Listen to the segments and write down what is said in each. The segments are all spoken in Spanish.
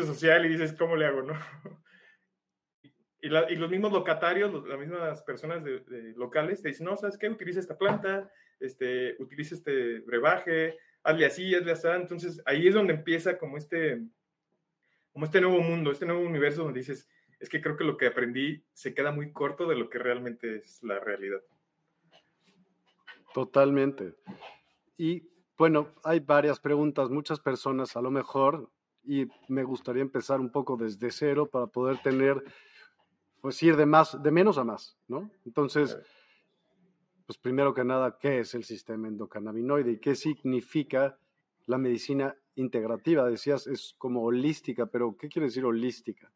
servicio social y dices, ¿cómo le hago, no? Y, los mismos locatarios, las mismas personas de, locales te dicen, no, ¿sabes qué? Utiliza esta planta, este, utiliza este brebaje, hazle así, hazle así. Entonces ahí es donde empieza como este, como este nuevo mundo, este nuevo universo donde dices, es que creo que lo que aprendí se queda muy corto de lo que realmente es la realidad. Totalmente. Y bueno, hay varias preguntas, muchas personas a lo mejor, y me gustaría empezar un poco desde cero para poder tener, pues ir de más, de menos a más, ¿no? Entonces, pues primero que nada, ¿qué es el sistema endocannabinoide y qué significa la medicina integrativa? Decías, es como holística, pero ¿qué quiere decir holística?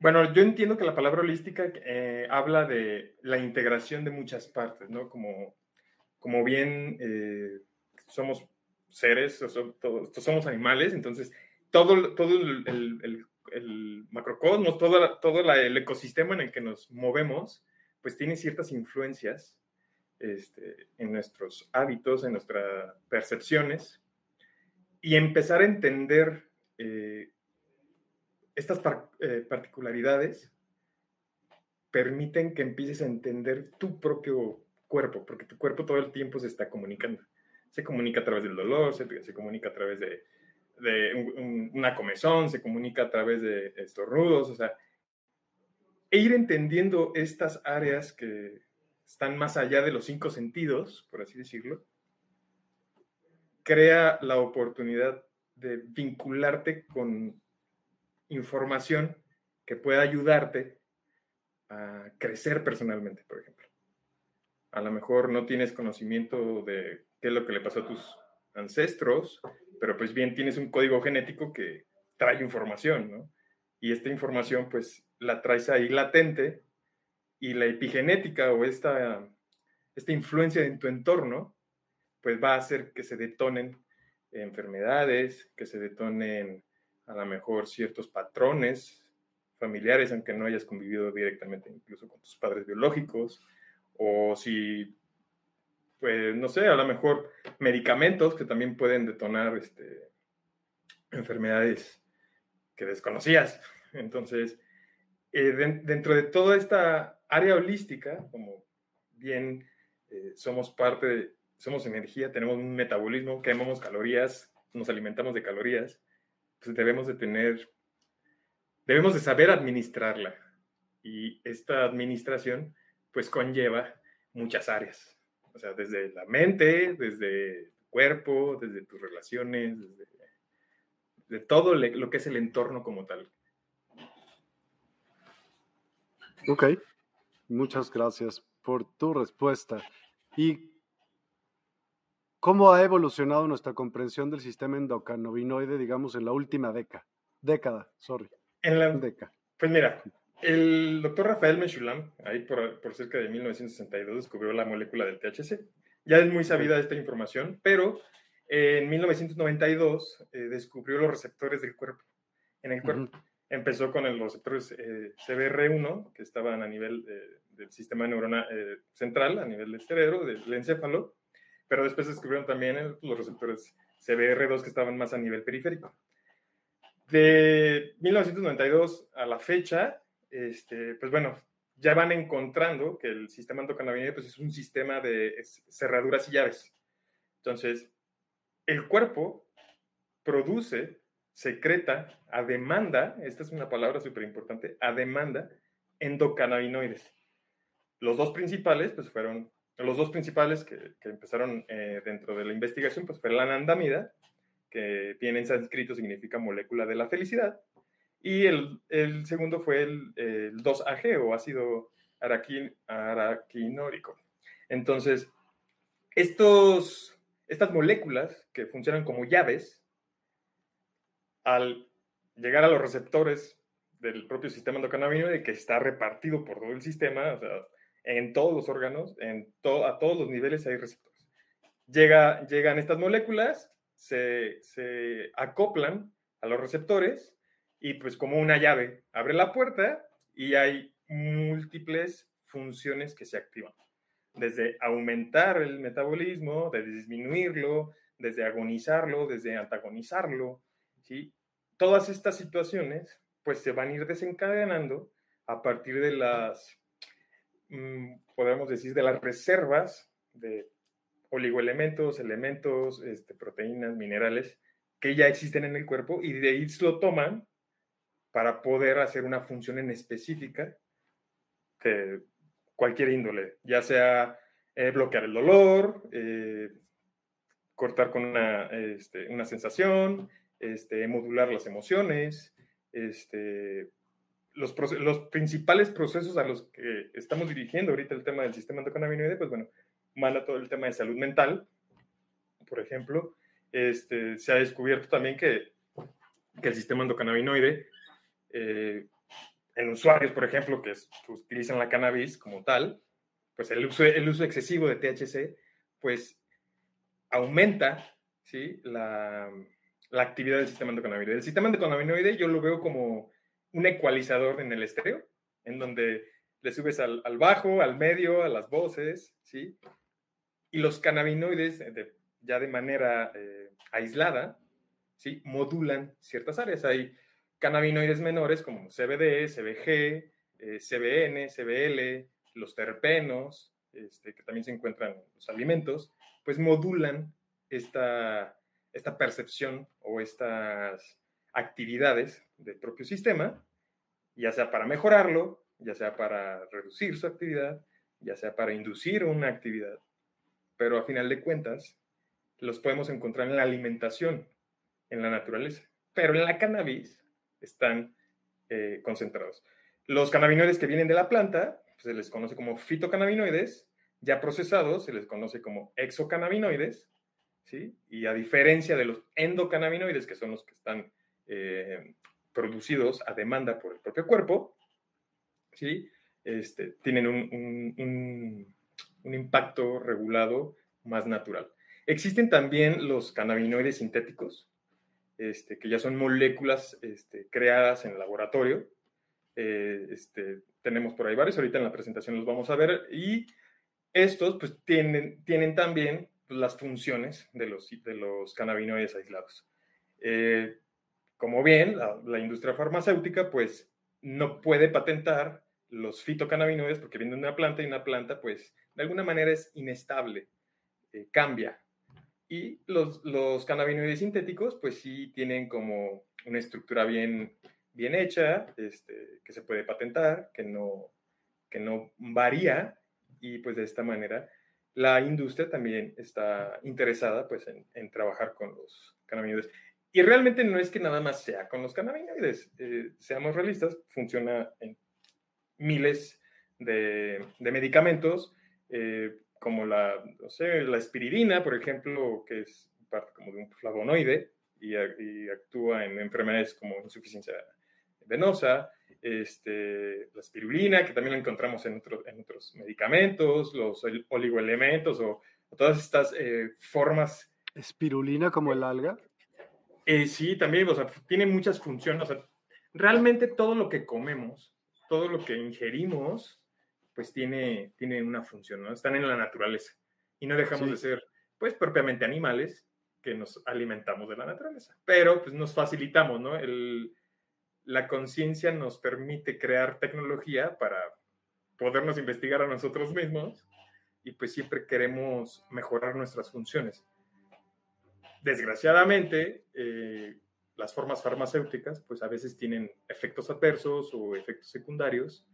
Bueno, yo entiendo que la palabra holística eh, habla de la integración de muchas partes, ¿no? Como, como bien eh, somos seres, todos, somos animales, entonces todo, todo el, macrocosmos, todo, todo el ecosistema en el que nos movemos, pues tiene ciertas influencias este, en nuestros hábitos, en nuestras percepciones, y empezar a entender eh, estas eh, particularidades permiten que empieces a entender tu propio cuerpo, porque tu cuerpo todo el tiempo se está comunicando. Se comunica a través del dolor, se, comunica a través de, una comezón, se comunica a través de estornudos, o sea, e ir entendiendo estas áreas que están más allá de los cinco sentidos, por así decirlo, crea la oportunidad de vincularte con información que pueda ayudarte a crecer personalmente, por ejemplo. A lo mejor no tienes conocimiento de qué es lo que le pasó a tus ancestros, pero pues bien tienes un código genético que trae información, ¿no? Y esta información pues la traes ahí latente y la epigenética o esta, esta influencia en tu entorno pues va a hacer que se detonen enfermedades, que se detonen a lo mejor ciertos patrones familiares, aunque no hayas convivido directamente incluso con tus padres biológicos, o si, pues, no sé, a lo mejor medicamentos que también pueden detonar este, enfermedades que desconocías. Entonces, eh, dentro de toda esta área holística, como bien eh, somos parte de, somos energía, tenemos un metabolismo, quemamos calorías, nos alimentamos de calorías, pues, debemos de tener, debemos de saber administrarla. Y esta administración, pues conlleva muchas áreas. O sea, desde la mente, desde tu cuerpo, desde tus relaciones, desde de todo lo que es el entorno como tal. Ok, muchas gracias por tu respuesta. ¿Y ¿Cómo ha evolucionado nuestra comprensión del sistema endocannabinoide, digamos, en la última década? Década, sorry. En la década. Pues mira, el doctor Rafael Meshulam, ahí por, cerca de 1962, descubrió la molécula del THC. Ya es muy sabida esta información, pero en 1992 eh, descubrió los receptores del cuerpo, en el cuerpo. Empezó con los receptores eh, CBR1, que estaban a nivel eh, del sistema neuronal central, a nivel del cerebro, del encéfalo, pero después descubrieron también los receptores CBR2 que estaban más a nivel periférico. De 1992 a la fecha, este, pues bueno, ya van encontrando que el sistema endocannabinoide pues es un sistema de cerraduras y llaves. Entonces, el cuerpo produce, secreta a demanda, esta es una palabra súper importante, a demanda endocannabinoides. Los dos principales pues fueron los dos principales que, empezaron eh, dentro de la investigación pues fue la anandamida, que viene en sánscrito significa molécula de la felicidad, y el, segundo fue el, 2-AG o ácido araquinórico. Entonces, estos, estas moléculas que funcionan como llaves, al llegar a los receptores del propio sistema endocannabinoide que está repartido por todo el sistema, o sea, en todos los órganos, en a todos los niveles hay receptores. Llega, llegan estas moléculas, se, se acoplan a los receptores y pues como una llave abre la puerta y hay múltiples funciones que se activan. Desde aumentar el metabolismo, de disminuirlo, desde agonizarlo, desde antagonizarlo, ¿sí? todas estas situaciones pues se van a ir desencadenando a partir de las, mm, podemos decir, de las reservas de oligoelementos, elementos, este, proteínas, minerales que ya existen en el cuerpo y de ahí lo toman para poder hacer una función en específica de cualquier índole, ya sea eh, bloquear el dolor, eh, cortar con una, este, una sensación, este, modular las emociones, este, los, los, principales procesos a los que estamos dirigiendo ahorita el tema del sistema endocannabinoide, pues bueno, manda todo el tema de salud mental, por ejemplo. Este, se ha descubierto también que, que el sistema endocannabinoide, eh, en usuarios, por ejemplo, que, utilizan la cannabis como tal, pues el uso, el uso excesivo de THC, pues aumenta ¿sí? la, la actividad del sistema endocannabinoide. El sistema endocannabinoide yo lo veo como un ecualizador en el estéreo, en donde le subes al, al bajo, al medio, a las voces, ¿sí? Y los cannabinoides, ya de manera eh, aislada, ¿sí? Modulan ciertas áreas. Hay cannabinoides menores como CBD, CBG, eh, CBN, CBL, los terpenos, este, que también se encuentran en los alimentos, pues modulan esta, esta percepción o estas actividades del propio sistema, ya sea para mejorarlo, ya sea para reducir su actividad, ya sea para inducir una actividad. Pero a final de cuentas, los podemos encontrar en la alimentación, en la naturaleza. Pero en la cannabis están eh, concentrados. Los cannabinoides que vienen de la planta se les conoce como fitocannabinoides, ya procesados se les conoce como exocannabinoides, y a diferencia de los endocannabinoides, que son los que están eh, producidos a demanda por el propio cuerpo, ¿sí? Este, tienen un, impacto regulado más natural. Existen también los cannabinoides sintéticos, este, que ya son moléculas este, creadas en laboratorio. Eh, este, tenemos por ahí varios, ahorita en la presentación los vamos a ver, y estos pues tienen, tienen también las funciones de los, de los cannabinoides aislados. Eh, como bien, la, industria farmacéutica pues no puede patentar los fitocannabinoides porque vienen de una planta y una planta pues de alguna manera es inestable, eh, cambia. Y los, los cannabinoides sintéticos pues sí tienen como una estructura bien, bien hecha, este, que se puede patentar, que no, que no varía y pues de esta manera la industria también está interesada pues, en, trabajar con los cannabinoides. Y realmente no es que nada más sea con los cannabinoides. Eh, seamos realistas, funciona en miles de, medicamentos, eh, como la, no sé, la espiridina, por ejemplo, que es parte como de un flavonoide y, y actúa en enfermedades como insuficiencia venosa, este, la espirulina, que también la encontramos en, en otros medicamentos, los oligoelementos o, todas estas eh, formas. ¿Espirulina como el alga? Eh, sí, también, o sea, tiene muchas funciones. realmente todo lo que comemos, todo lo que ingerimos, pues tiene, tiene una función, ¿no? Están en la naturaleza. Y no dejamos de ser, pues, propiamente animales que nos alimentamos de la naturaleza. Pero, pues, nos facilitamos, ¿no? El, la conciencia nos permite crear tecnología para podernos investigar a nosotros mismos y pues siempre queremos mejorar nuestras funciones. Desgraciadamente, eh, las formas farmacéuticas pues a veces tienen efectos adversos o efectos secundarios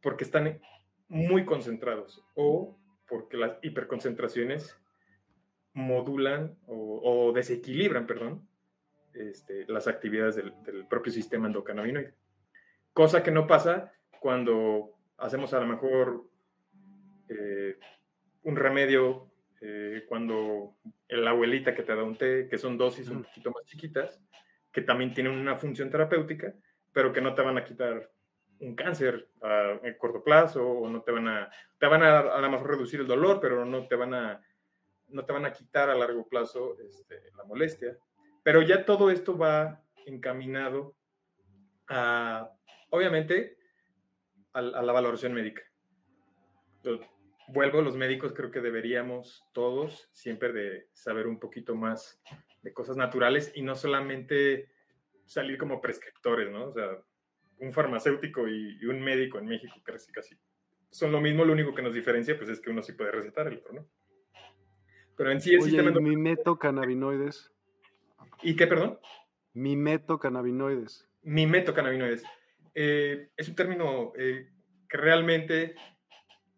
porque están muy concentrados o porque las hiperconcentraciones modulan o desequilibran, perdón, este, las actividades del, propio sistema endocannabinoide. Cosa que no pasa cuando hacemos a lo mejor eh, un remedio, eh, cuando la abuelita que te da un té, que son dosis un poquito más chiquitas, que también tienen una función terapéutica, pero que no te van a quitar un cáncer a, corto plazo o no te van a, te van a a lo mejor reducir el dolor, pero no te van a, no te van a quitar a largo plazo este, la molestia. Pero ya todo esto va encaminado a, obviamente, a, la valoración médica. vuelvo, los médicos creo que deberíamos todos siempre de saber un poquito más de cosas naturales y no solamente salir como prescriptores, ¿no? O sea, un farmacéutico y, un médico en México casi casi son lo mismo, lo único que nos diferencia pues es que uno sí puede recetar, el otro no. Pero en sí el sistema... ¿y mimetocannabinoides? ¿Y qué, perdón? Mimetocannabinoides. Mimetocannabinoides. Eh, es un término eh, que realmente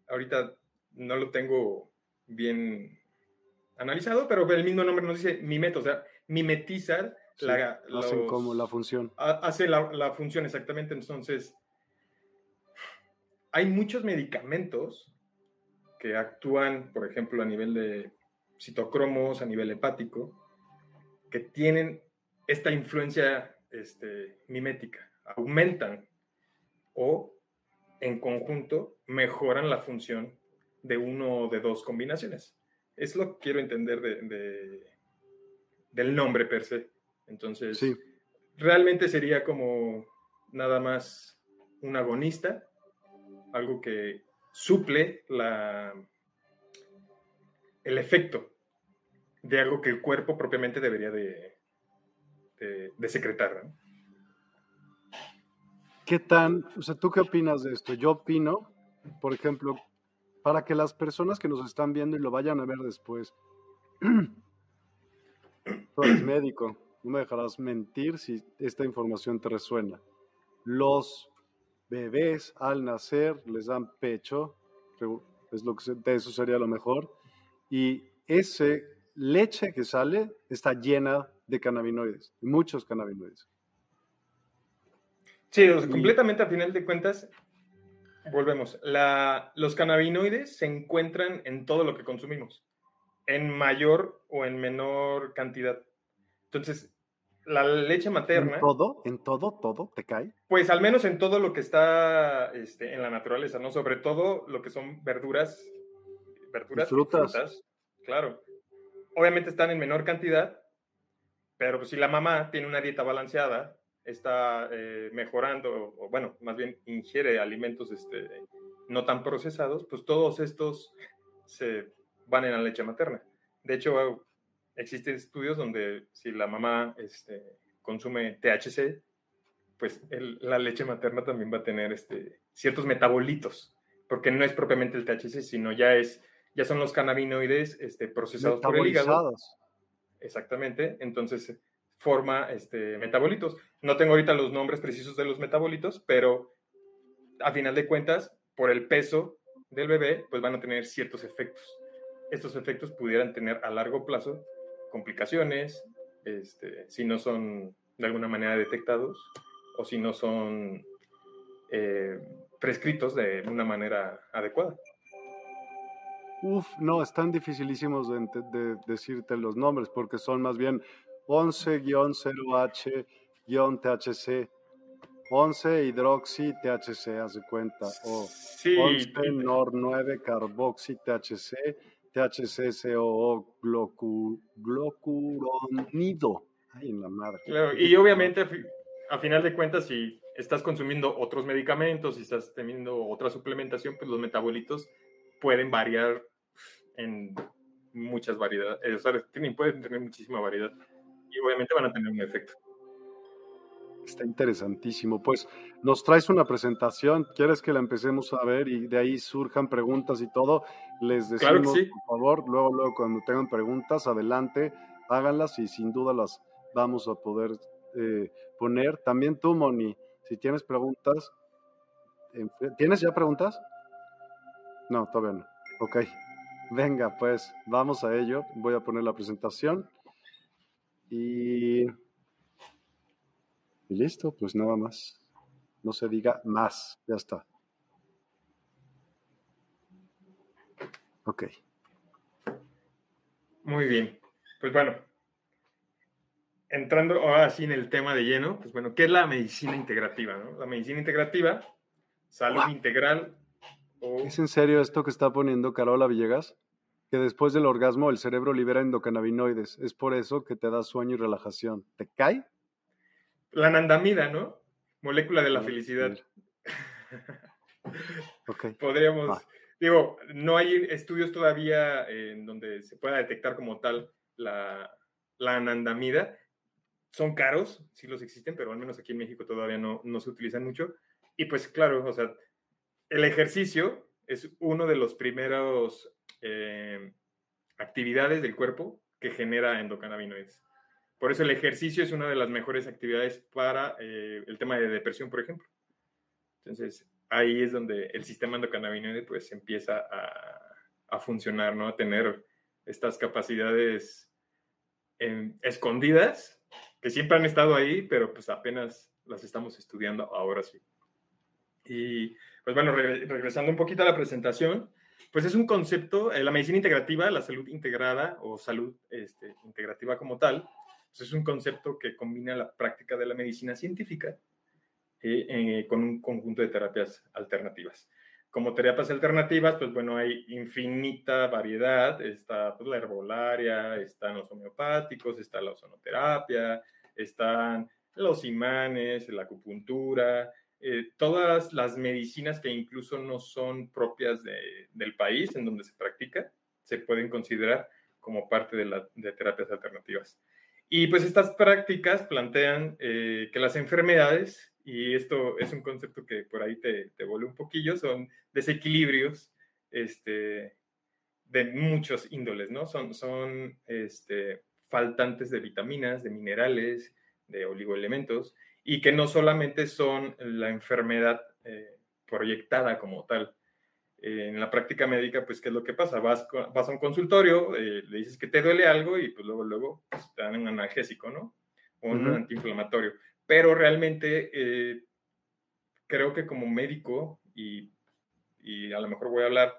ahorita no lo tengo bien analizado, pero el mismo nombre nos dice mimeto, o sea, mimetizar la, como la función. Hace la, función exactamente, entonces hay muchos medicamentos que actúan, por ejemplo, a nivel de citocromos, a nivel hepático, que tienen esta influencia este, mimética, aumentan o en conjunto mejoran la función de uno o de dos combinaciones. Es lo que quiero entender de, del nombre per se. Entonces, realmente sería como nada más un agonista, algo que suple la, el efecto de algo que el cuerpo propiamente debería de, de, secretar. ¿Qué tan, o sea, tú qué opinas de esto? Yo opino, por ejemplo, para que las personas que nos están viendo y lo vayan a ver después, tú eres médico, no me dejarás mentir si esta información te resuena. Los bebés al nacer les dan pecho, es lo que de eso sería lo mejor, y ese leche que sale está llena de cannabinoides, muchos cannabinoides. Sí, completamente a final de cuentas, volvemos. los cannabinoides se encuentran en todo lo que consumimos, en mayor o en menor cantidad. Entonces, la leche materna. ¿En todo? ¿En todo? ¿Todo? ¿Te cae? Pues al menos en todo lo que está este, en la naturaleza, ¿no? Sobre todo lo que son verduras, verduras y frutas. Claro. Obviamente están en menor cantidad, pero pues, si la mamá tiene una dieta balanceada, está eh, mejorando, o bueno, más bien ingiere alimentos este, no tan procesados, pues todos estos se van en la leche materna. De hecho, existen estudios donde si la mamá este, consume THC, pues la leche materna también va a tener este, ciertos metabolitos, porque no es propiamente el THC, sino ya es ya son los cannabinoides este, procesados por el hígado. Exactamente, entonces forma este, metabolitos. No tengo ahorita los nombres precisos de los metabolitos, pero a final de cuentas, por el peso del bebé, pues van a tener ciertos efectos. Estos efectos pudieran tener a largo plazo complicaciones, este, si no son de alguna manera detectados o si no son eh, prescritos de una manera adecuada. Uf, no, están dificilísimos de, decirte los nombres porque son más bien 11-0H-THC, 11 hidroxi THC, haz de cuenta, o 11 NOR 9 carboxi THC, THC-COO glucuronido. Ay, en la madre. y obviamente, a final de cuentas, si estás consumiendo otros medicamentos, si estás teniendo otra suplementación, pues los metabolitos pueden variar en muchas variedades. O sea, pueden tener muchísima variedad y obviamente van a tener un efecto. Está interesantísimo. Pues nos traes una presentación, ¿quieres que la empecemos a ver y de ahí surjan preguntas y todo? Les decimos, por favor, luego, luego cuando tengan preguntas, adelante, háganlas y sin duda las vamos a poder eh, poner. También tú, Moni, si tienes preguntas, ¿tienes ya preguntas? No, todavía no. Ok. Venga, pues vamos a ello. Voy a poner la presentación. Y y listo, pues nada más. No se diga más, ya está. Ok. Muy bien. Pues bueno, entrando ahora sí en el tema de lleno, pues bueno, ¿qué es la medicina integrativa? La medicina integrativa, salud integral. ¿Es en serio esto que está poniendo Carola Villegas? Que después del orgasmo el cerebro libera endocannabinoides. Es por eso que te da sueño y relajación. ¿Te cae? La nandamida, ¿no? Molécula de la felicidad. Okay. Podríamos, digo, no hay estudios todavía en donde se pueda detectar como tal la, la anandamida, son caros, sí los existen, pero al menos aquí en México todavía no, no se utilizan mucho. Y pues claro, o sea, el ejercicio es uno de los primeros eh, actividades del cuerpo que genera endocannabinoides. Por eso el ejercicio es una de las mejores actividades para eh, el tema de depresión, por ejemplo. Entonces, ahí es donde el sistema endocannabinoide pues empieza a, a funcionar, ¿no? A tener estas capacidades em, escondidas que siempre han estado ahí, pero pues apenas las estamos estudiando ahora sí. Y pues bueno, regresando un poquito a la presentación, pues es un concepto, eh, la medicina integrativa, la salud integrada o salud este, integrativa como tal, pues es un concepto que combina la práctica de la medicina científica eh, eh, con un conjunto de terapias alternativas. Como terapias alternativas, pues bueno, hay infinita variedad, está pues, la herbolaria, están los homeopáticos, está la ozonoterapia, están los imanes, la acupuntura, eh, todas las medicinas que incluso no son propias del país en donde se practica, se pueden considerar como parte de, la, de terapias alternativas. Y pues estas prácticas plantean eh, que las enfermedades, y esto es un concepto que por ahí te, te vuelve un poquillo, son desequilibrios este, de muchos índoles, ¿no? Son, son este, faltantes de vitaminas, de minerales, de oligoelementos, y que no solamente son la enfermedad eh, proyectada como tal. En la práctica médica, pues, ¿qué es lo que pasa? Vas, vas a un consultorio, eh, le dices que te duele algo y pues luego, luego pues, te dan un analgésico, ¿no? O un antiinflamatorio. Pero realmente eh, creo que como médico, y, y, a lo mejor voy a hablar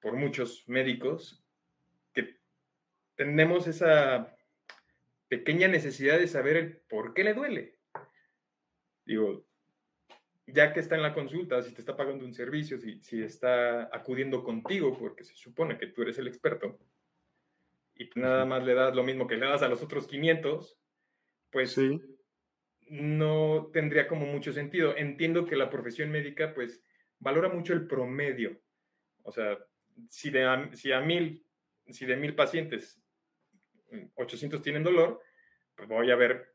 por muchos médicos, que tenemos esa pequeña necesidad de saber el por qué le duele. Digo, ya que está en la consulta, si te está pagando un servicio, si, si está acudiendo contigo, porque se supone que tú eres el experto, y nada más le das lo mismo que le das a los otros 500, pues sí. no tendría como mucho sentido. Entiendo que la profesión médica, pues, valora mucho el promedio. O sea, si, de, si a mil, si de mil pacientes 800 tienen dolor, pues voy a ver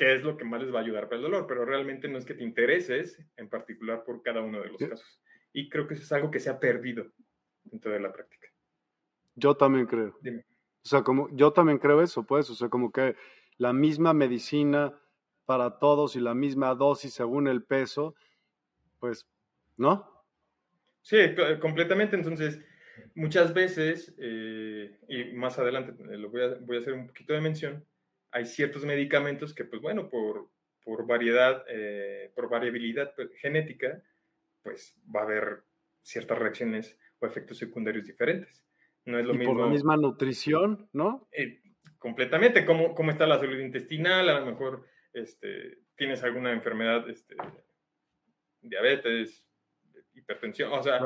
qué es lo que más les va a ayudar para el dolor, pero realmente no es que te intereses en particular por cada uno de los casos. Y creo que eso es algo que se ha perdido dentro de la práctica. Yo también creo. Dime. O sea, como yo también creo eso, pues, o sea, como que la misma medicina para todos y la misma dosis según el peso, pues, ¿no? Sí, completamente. Entonces, Muchas veces, eh, y más adelante eh, lo voy a, voy a, hacer un poquito de mención, hay ciertos medicamentos que, pues bueno, por, por variedad, eh, por variabilidad pues, genética, pues va a haber ciertas reacciones o efectos secundarios diferentes. No es lo y mismo. Por la misma nutrición, ¿no? completamente. ¿Cómo, ¿Cómo está la salud intestinal? A lo mejor este, tienes alguna enfermedad, este, diabetes, hipertensión, o sea,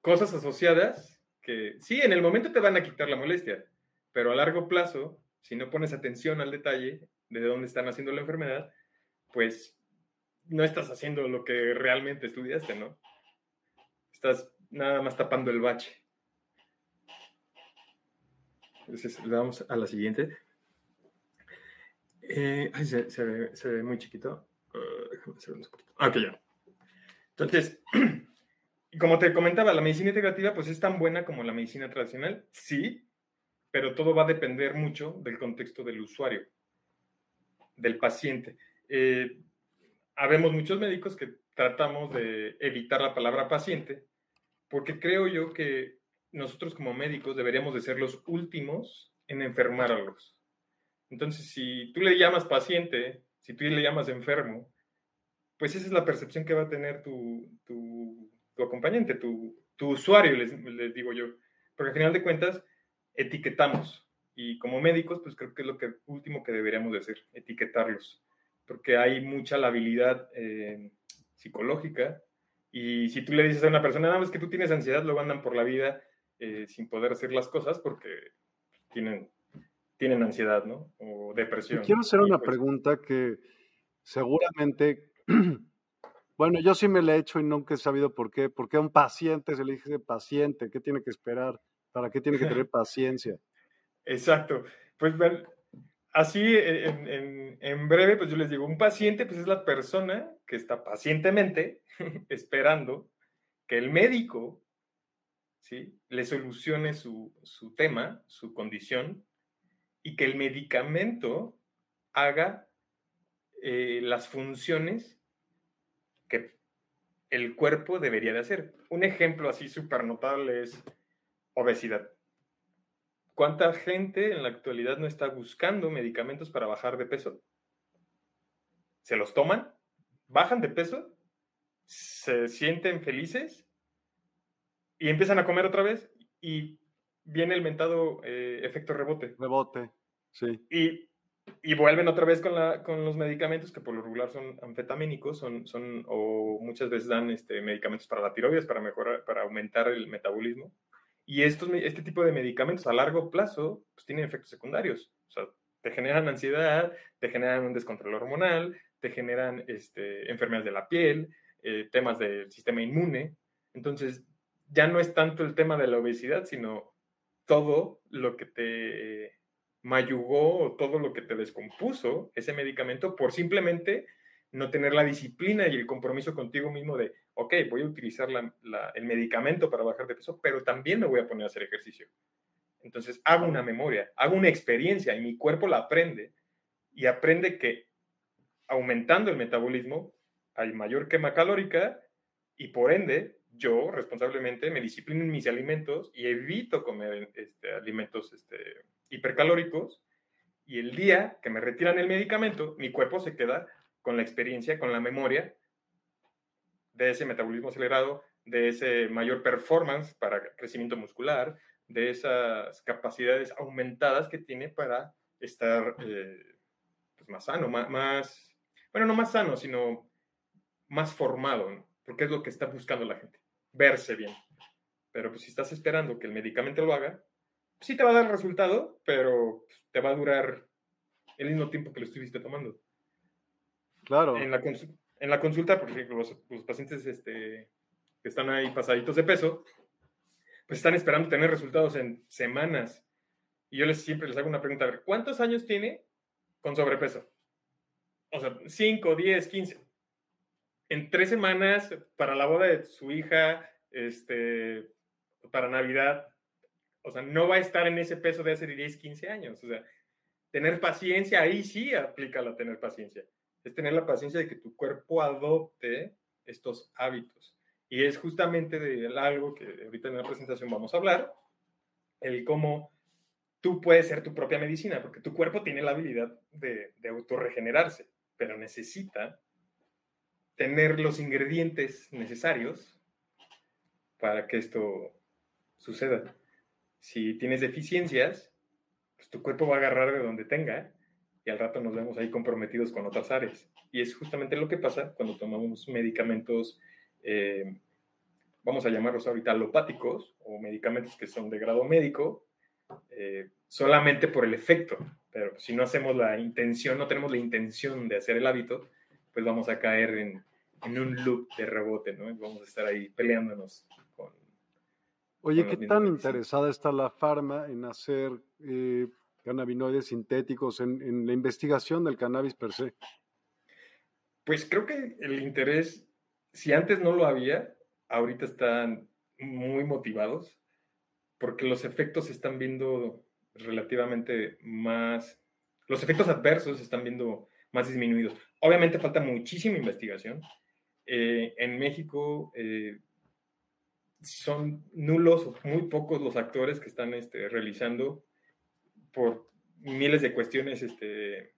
cosas asociadas que sí, en el momento te van a quitar la molestia, pero a largo plazo, si no pones atención al detalle de dónde están haciendo la enfermedad, pues no estás haciendo lo que realmente estudiaste, ¿no? Estás nada más tapando el bache. Entonces, le damos a la siguiente. Eh, se, ve, muy chiquito. Uh, déjame hacer un poquito. Ah, ok, ya. Entonces, como te comentaba, la medicina integrativa pues es tan buena como la medicina tradicional, sí, pero todo va a depender mucho del contexto del usuario, del paciente. Eh, habemos muchos médicos que tratamos de evitar la palabra paciente, porque creo yo que nosotros como médicos deberíamos de ser los últimos en enfermar a los. Entonces, si tú le llamas paciente, si tú le llamas enfermo, pues esa es la percepción que va a tener tu, tu acompañante, tu, usuario, les, digo yo. Porque al final de cuentas, etiquetamos. Y como médicos, pues creo que es lo que, último que deberíamos de hacer, etiquetarlos. Porque hay mucha labilidad eh, psicológica. Y si tú le dices a una persona, nada más que tú tienes ansiedad, luego andan por la vida eh, sin poder hacer las cosas porque tienen, tienen ansiedad, ¿no? O depresión. quiero hacer una pues pregunta que seguramente Bueno, yo sí me le he hecho y nunca he sabido por qué. ¿Por qué a un paciente se le dice paciente? ¿Qué tiene que esperar? ¿Para qué tiene que tener paciencia? Exacto. Pues así, en, en, breve, pues yo les digo, un paciente, pues es la persona que está pacientemente esperando que el médico, ¿sí? Le solucione su, su tema, su condición, y que el medicamento haga eh, las funciones que el cuerpo debería de hacer. Un ejemplo así súper notable es obesidad. ¿Cuánta gente en la actualidad no está buscando medicamentos para bajar de peso? ¿Se los toman? ¿Bajan de peso? ¿Se sienten felices? Y empiezan a comer otra vez y viene el mentado eh, efecto rebote. Rebote, sí. Y, y vuelven otra vez con, la, con, los medicamentos que por lo regular son anfetamínicos, son, son, o muchas veces dan este, medicamentos para la tiroides, para mejorar, para aumentar el metabolismo. Y estos, este tipo de medicamentos a largo plazo pues, tienen efectos secundarios. O sea, te generan ansiedad, te generan un descontrol hormonal, te generan este, enfermedades de la piel, eh, temas del sistema inmune. Entonces, ya no es tanto el tema de la obesidad, sino todo lo que te mayugó o todo lo que te descompuso ese medicamento por simplemente no tener la disciplina y el compromiso contigo mismo de, ok, voy a utilizar el medicamento para bajar de peso, pero también me voy a poner a hacer ejercicio. Entonces hago una memoria, hago una experiencia y mi cuerpo la aprende y aprende que aumentando el metabolismo hay mayor quema calórica y por ende yo responsablemente me disciplino en mis alimentos y evito comer este, alimentos este, hipercalóricos y el día que me retiran el medicamento, mi cuerpo se queda con la experiencia, con la memoria de ese metabolismo acelerado, de ese mayor performance para crecimiento muscular, de esas capacidades aumentadas que tiene para estar eh, pues, más sano, más, bueno, no más sano, sino más formado, porque es lo que está buscando la gente, verse bien. Pero pues si estás esperando que el medicamento lo haga, sí te va a dar el resultado, pero te va a durar el mismo tiempo que lo estuviste tomando. Claro. En la, en la consulta, por ejemplo, los, pacientes este, que están ahí pasaditos de peso, pues están esperando tener resultados en semanas. Y yo les siempre les hago una pregunta, a ver, ¿cuántos años tiene con sobrepeso? O sea, 5, 10, 15. En tres semanas, para la boda de su hija, este, para Navidad, o sea, no va a estar en ese peso de hace 10, 15 años. O sea, tener paciencia, ahí sí aplica la tener paciencia. Es tener la paciencia de que tu cuerpo adopte estos hábitos. Y es justamente de algo que ahorita en la presentación vamos a hablar, el cómo tú puedes ser tu propia medicina, porque tu cuerpo tiene la habilidad de, de autorregenerarse, pero necesita tener los ingredientes necesarios para que esto suceda. Si tienes deficiencias, pues tu cuerpo va a agarrar de donde tenga y al rato nos vemos ahí comprometidos con otras áreas. Y es justamente lo que pasa cuando tomamos medicamentos, eh, vamos a llamarlos ahorita alopáticos o medicamentos que son de grado médico, eh, solamente por el efecto. Pero si no hacemos la intención, no tenemos la intención de hacer el hábito, pues vamos a caer en, en un loop de rebote, ¿no? Vamos a estar ahí peleándonos Oye, ¿qué tan interesada está la farma en hacer eh, cannabinoides sintéticos, en, la investigación del cannabis per se? Pues creo que el interés, si antes no lo había, ahorita están muy motivados porque los efectos se están viendo relativamente más, los efectos adversos se están viendo más disminuidos. Obviamente falta muchísima investigación. Eh, en México eh, son nulos muy pocos los actores que están este, realizando por miles de cuestiones este,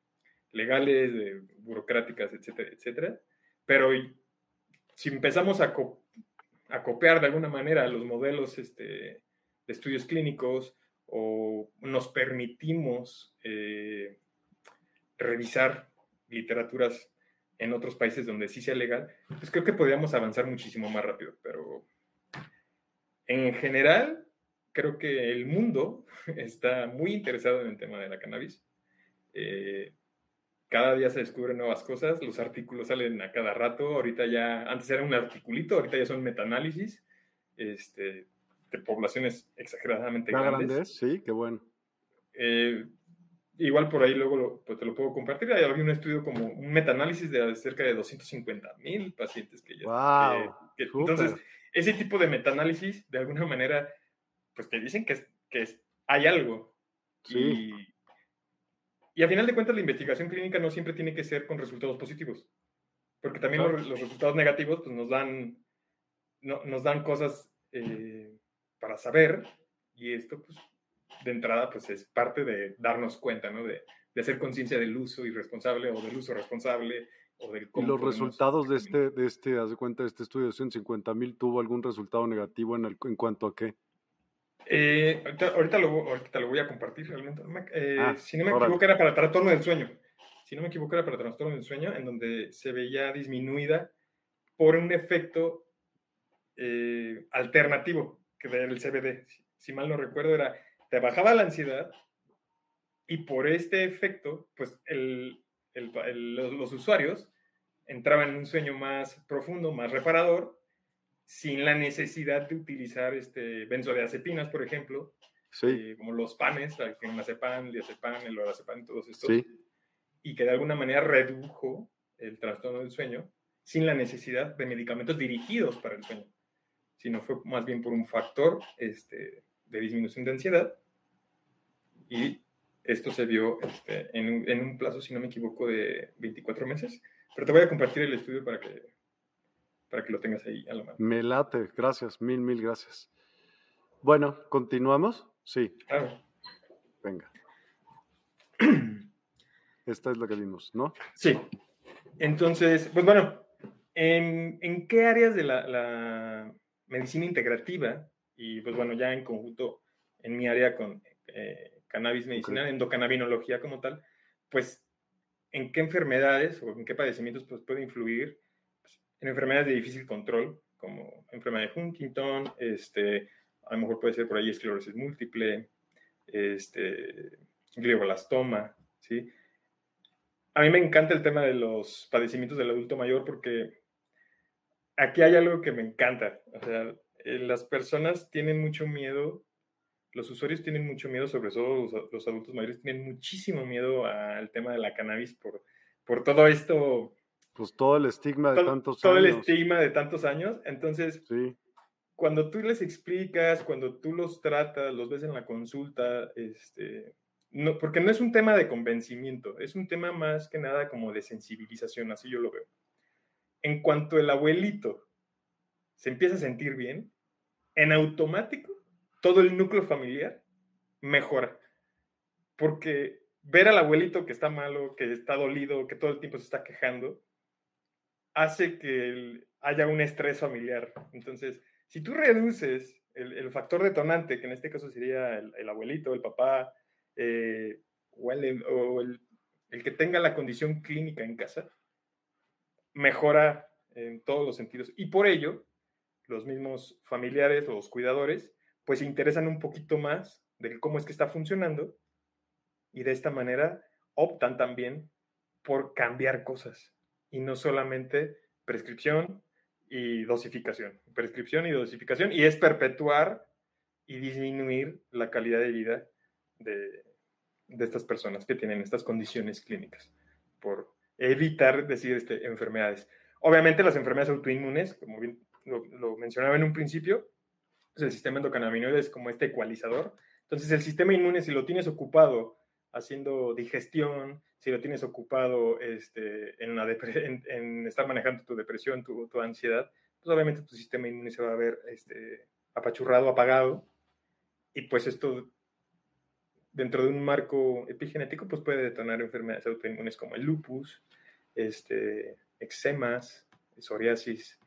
legales, burocráticas, etcétera, etcétera. Pero si empezamos a, copiar de alguna manera los modelos este, de estudios clínicos o nos permitimos eh, revisar literaturas en otros países donde sí sea legal, pues creo que podríamos avanzar muchísimo más rápido. Pero en general, creo que el mundo está muy interesado en el tema de la cannabis. Eh, cada día se descubren nuevas cosas, los artículos salen a cada rato, ahorita ya, antes era un articulito, ahorita ya son metaanálisis este, de poblaciones exageradamente grandes. grandes. Sí, qué bueno. Eh, igual por ahí luego pues te lo puedo compartir. Hay un estudio como un metaanálisis de cerca de 250 mil pacientes que ya. ¡Wow! entonces, ese tipo de metaanálisis, de alguna manera, pues te dicen que, que hay algo. Sí. Y, y a final de cuentas, la investigación clínica no siempre tiene que ser con resultados positivos. Porque también los, resultados negativos pues, nos, dan, no, nos dan cosas eh, para saber. Y esto, pues, de entrada, pues es parte de darnos cuenta, ¿no? De, de hacer conciencia del uso irresponsable o del uso responsable o del ¿Y los resultados de este, de este, haz de cuenta, de este estudio de 150 mil, tuvo algún resultado negativo en, el, en cuanto a qué? Eh, ahorita, lo, ahorita, lo, voy a compartir realmente. Eh, ah, si no me equivoco, era para trastorno del sueño. Si no me equivoco, era para trastorno del sueño, en donde se veía disminuida por un efecto eh, alternativo que del CBD. Si, mal no recuerdo, era te bajaba la ansiedad y por este efecto, pues el, los usuarios entraban en un sueño más profundo, más reparador sin la necesidad de utilizar este benzodiazepinas, por ejemplo, eh, como los panes, el clonazepam, el diazepam, el lorazepam, todos estos, y que de alguna manera redujo el trastorno del sueño sin la necesidad de medicamentos dirigidos para el sueño, sino fue más bien por un factor este, de disminución de ansiedad. Y esto se vio este, en, un, en un plazo, si no me equivoco, de 24 meses. Pero te voy a compartir el estudio para que para que lo tengas ahí a la mano. Me late, gracias, mil, mil gracias. Bueno, ¿continuamos? Sí. Claro. Venga. Esta es la que vimos, ¿no? Sí. Entonces, pues bueno, ¿en, qué áreas de la, medicina integrativa, y pues bueno, ya en conjunto en mi área con eh, cannabis medicinal, endocannabinología como tal, pues en qué enfermedades o en qué padecimientos pues, puede influir en enfermedades de difícil control, como enfermedad de Huntington, este, a lo mejor puede ser por ahí esclerosis múltiple, este, glioblastoma, ¿sí? A mí me encanta el tema de los padecimientos del adulto mayor porque aquí hay algo que me encanta. O sea, eh, las personas tienen mucho miedo, los usuarios tienen mucho miedo, sobre todo los, adultos mayores tienen muchísimo miedo al tema de la cannabis por, por todo esto pues todo el estigma de tantos años. Todo el estigma de tantos años. Entonces, cuando tú les explicas, cuando tú los tratas, los ves en la consulta, este, no, porque no es un tema de convencimiento, es un tema más que nada como de sensibilización, así yo lo veo. En cuanto el abuelito se empieza a sentir bien, en automático, todo el núcleo familiar mejora. Porque ver al abuelito que está malo, que está dolido, que todo el tiempo se está quejando, hace que haya un estrés familiar. Entonces, si tú reduces el, factor detonante, que en este caso sería el, abuelito, el papá, eh, o, el, el, que tenga la condición clínica en casa, mejora en todos los sentidos. Y por ello, los mismos familiares o los cuidadores, pues se interesan un poquito más de cómo es que está funcionando y de esta manera optan también por cambiar cosas y no solamente prescripción y dosificación. Prescripción y dosificación, y es perpetuar y disminuir la calidad de vida de, estas personas que tienen estas condiciones clínicas, por evitar decir este, enfermedades. Obviamente las enfermedades autoinmunes, como bien lo, mencionaba en un principio, pues el sistema endocannabinoide es como este ecualizador. Entonces el sistema inmune, si lo tienes ocupado haciendo digestión, si lo tienes ocupado este, en, en, estar manejando tu depresión, tu, tu, ansiedad, pues obviamente tu sistema inmune se va a ver este, apachurrado, apagado, y pues esto dentro de un marco epigenético pues puede detonar enfermedades autoinmunes como el lupus, este, eczemas, psoriasis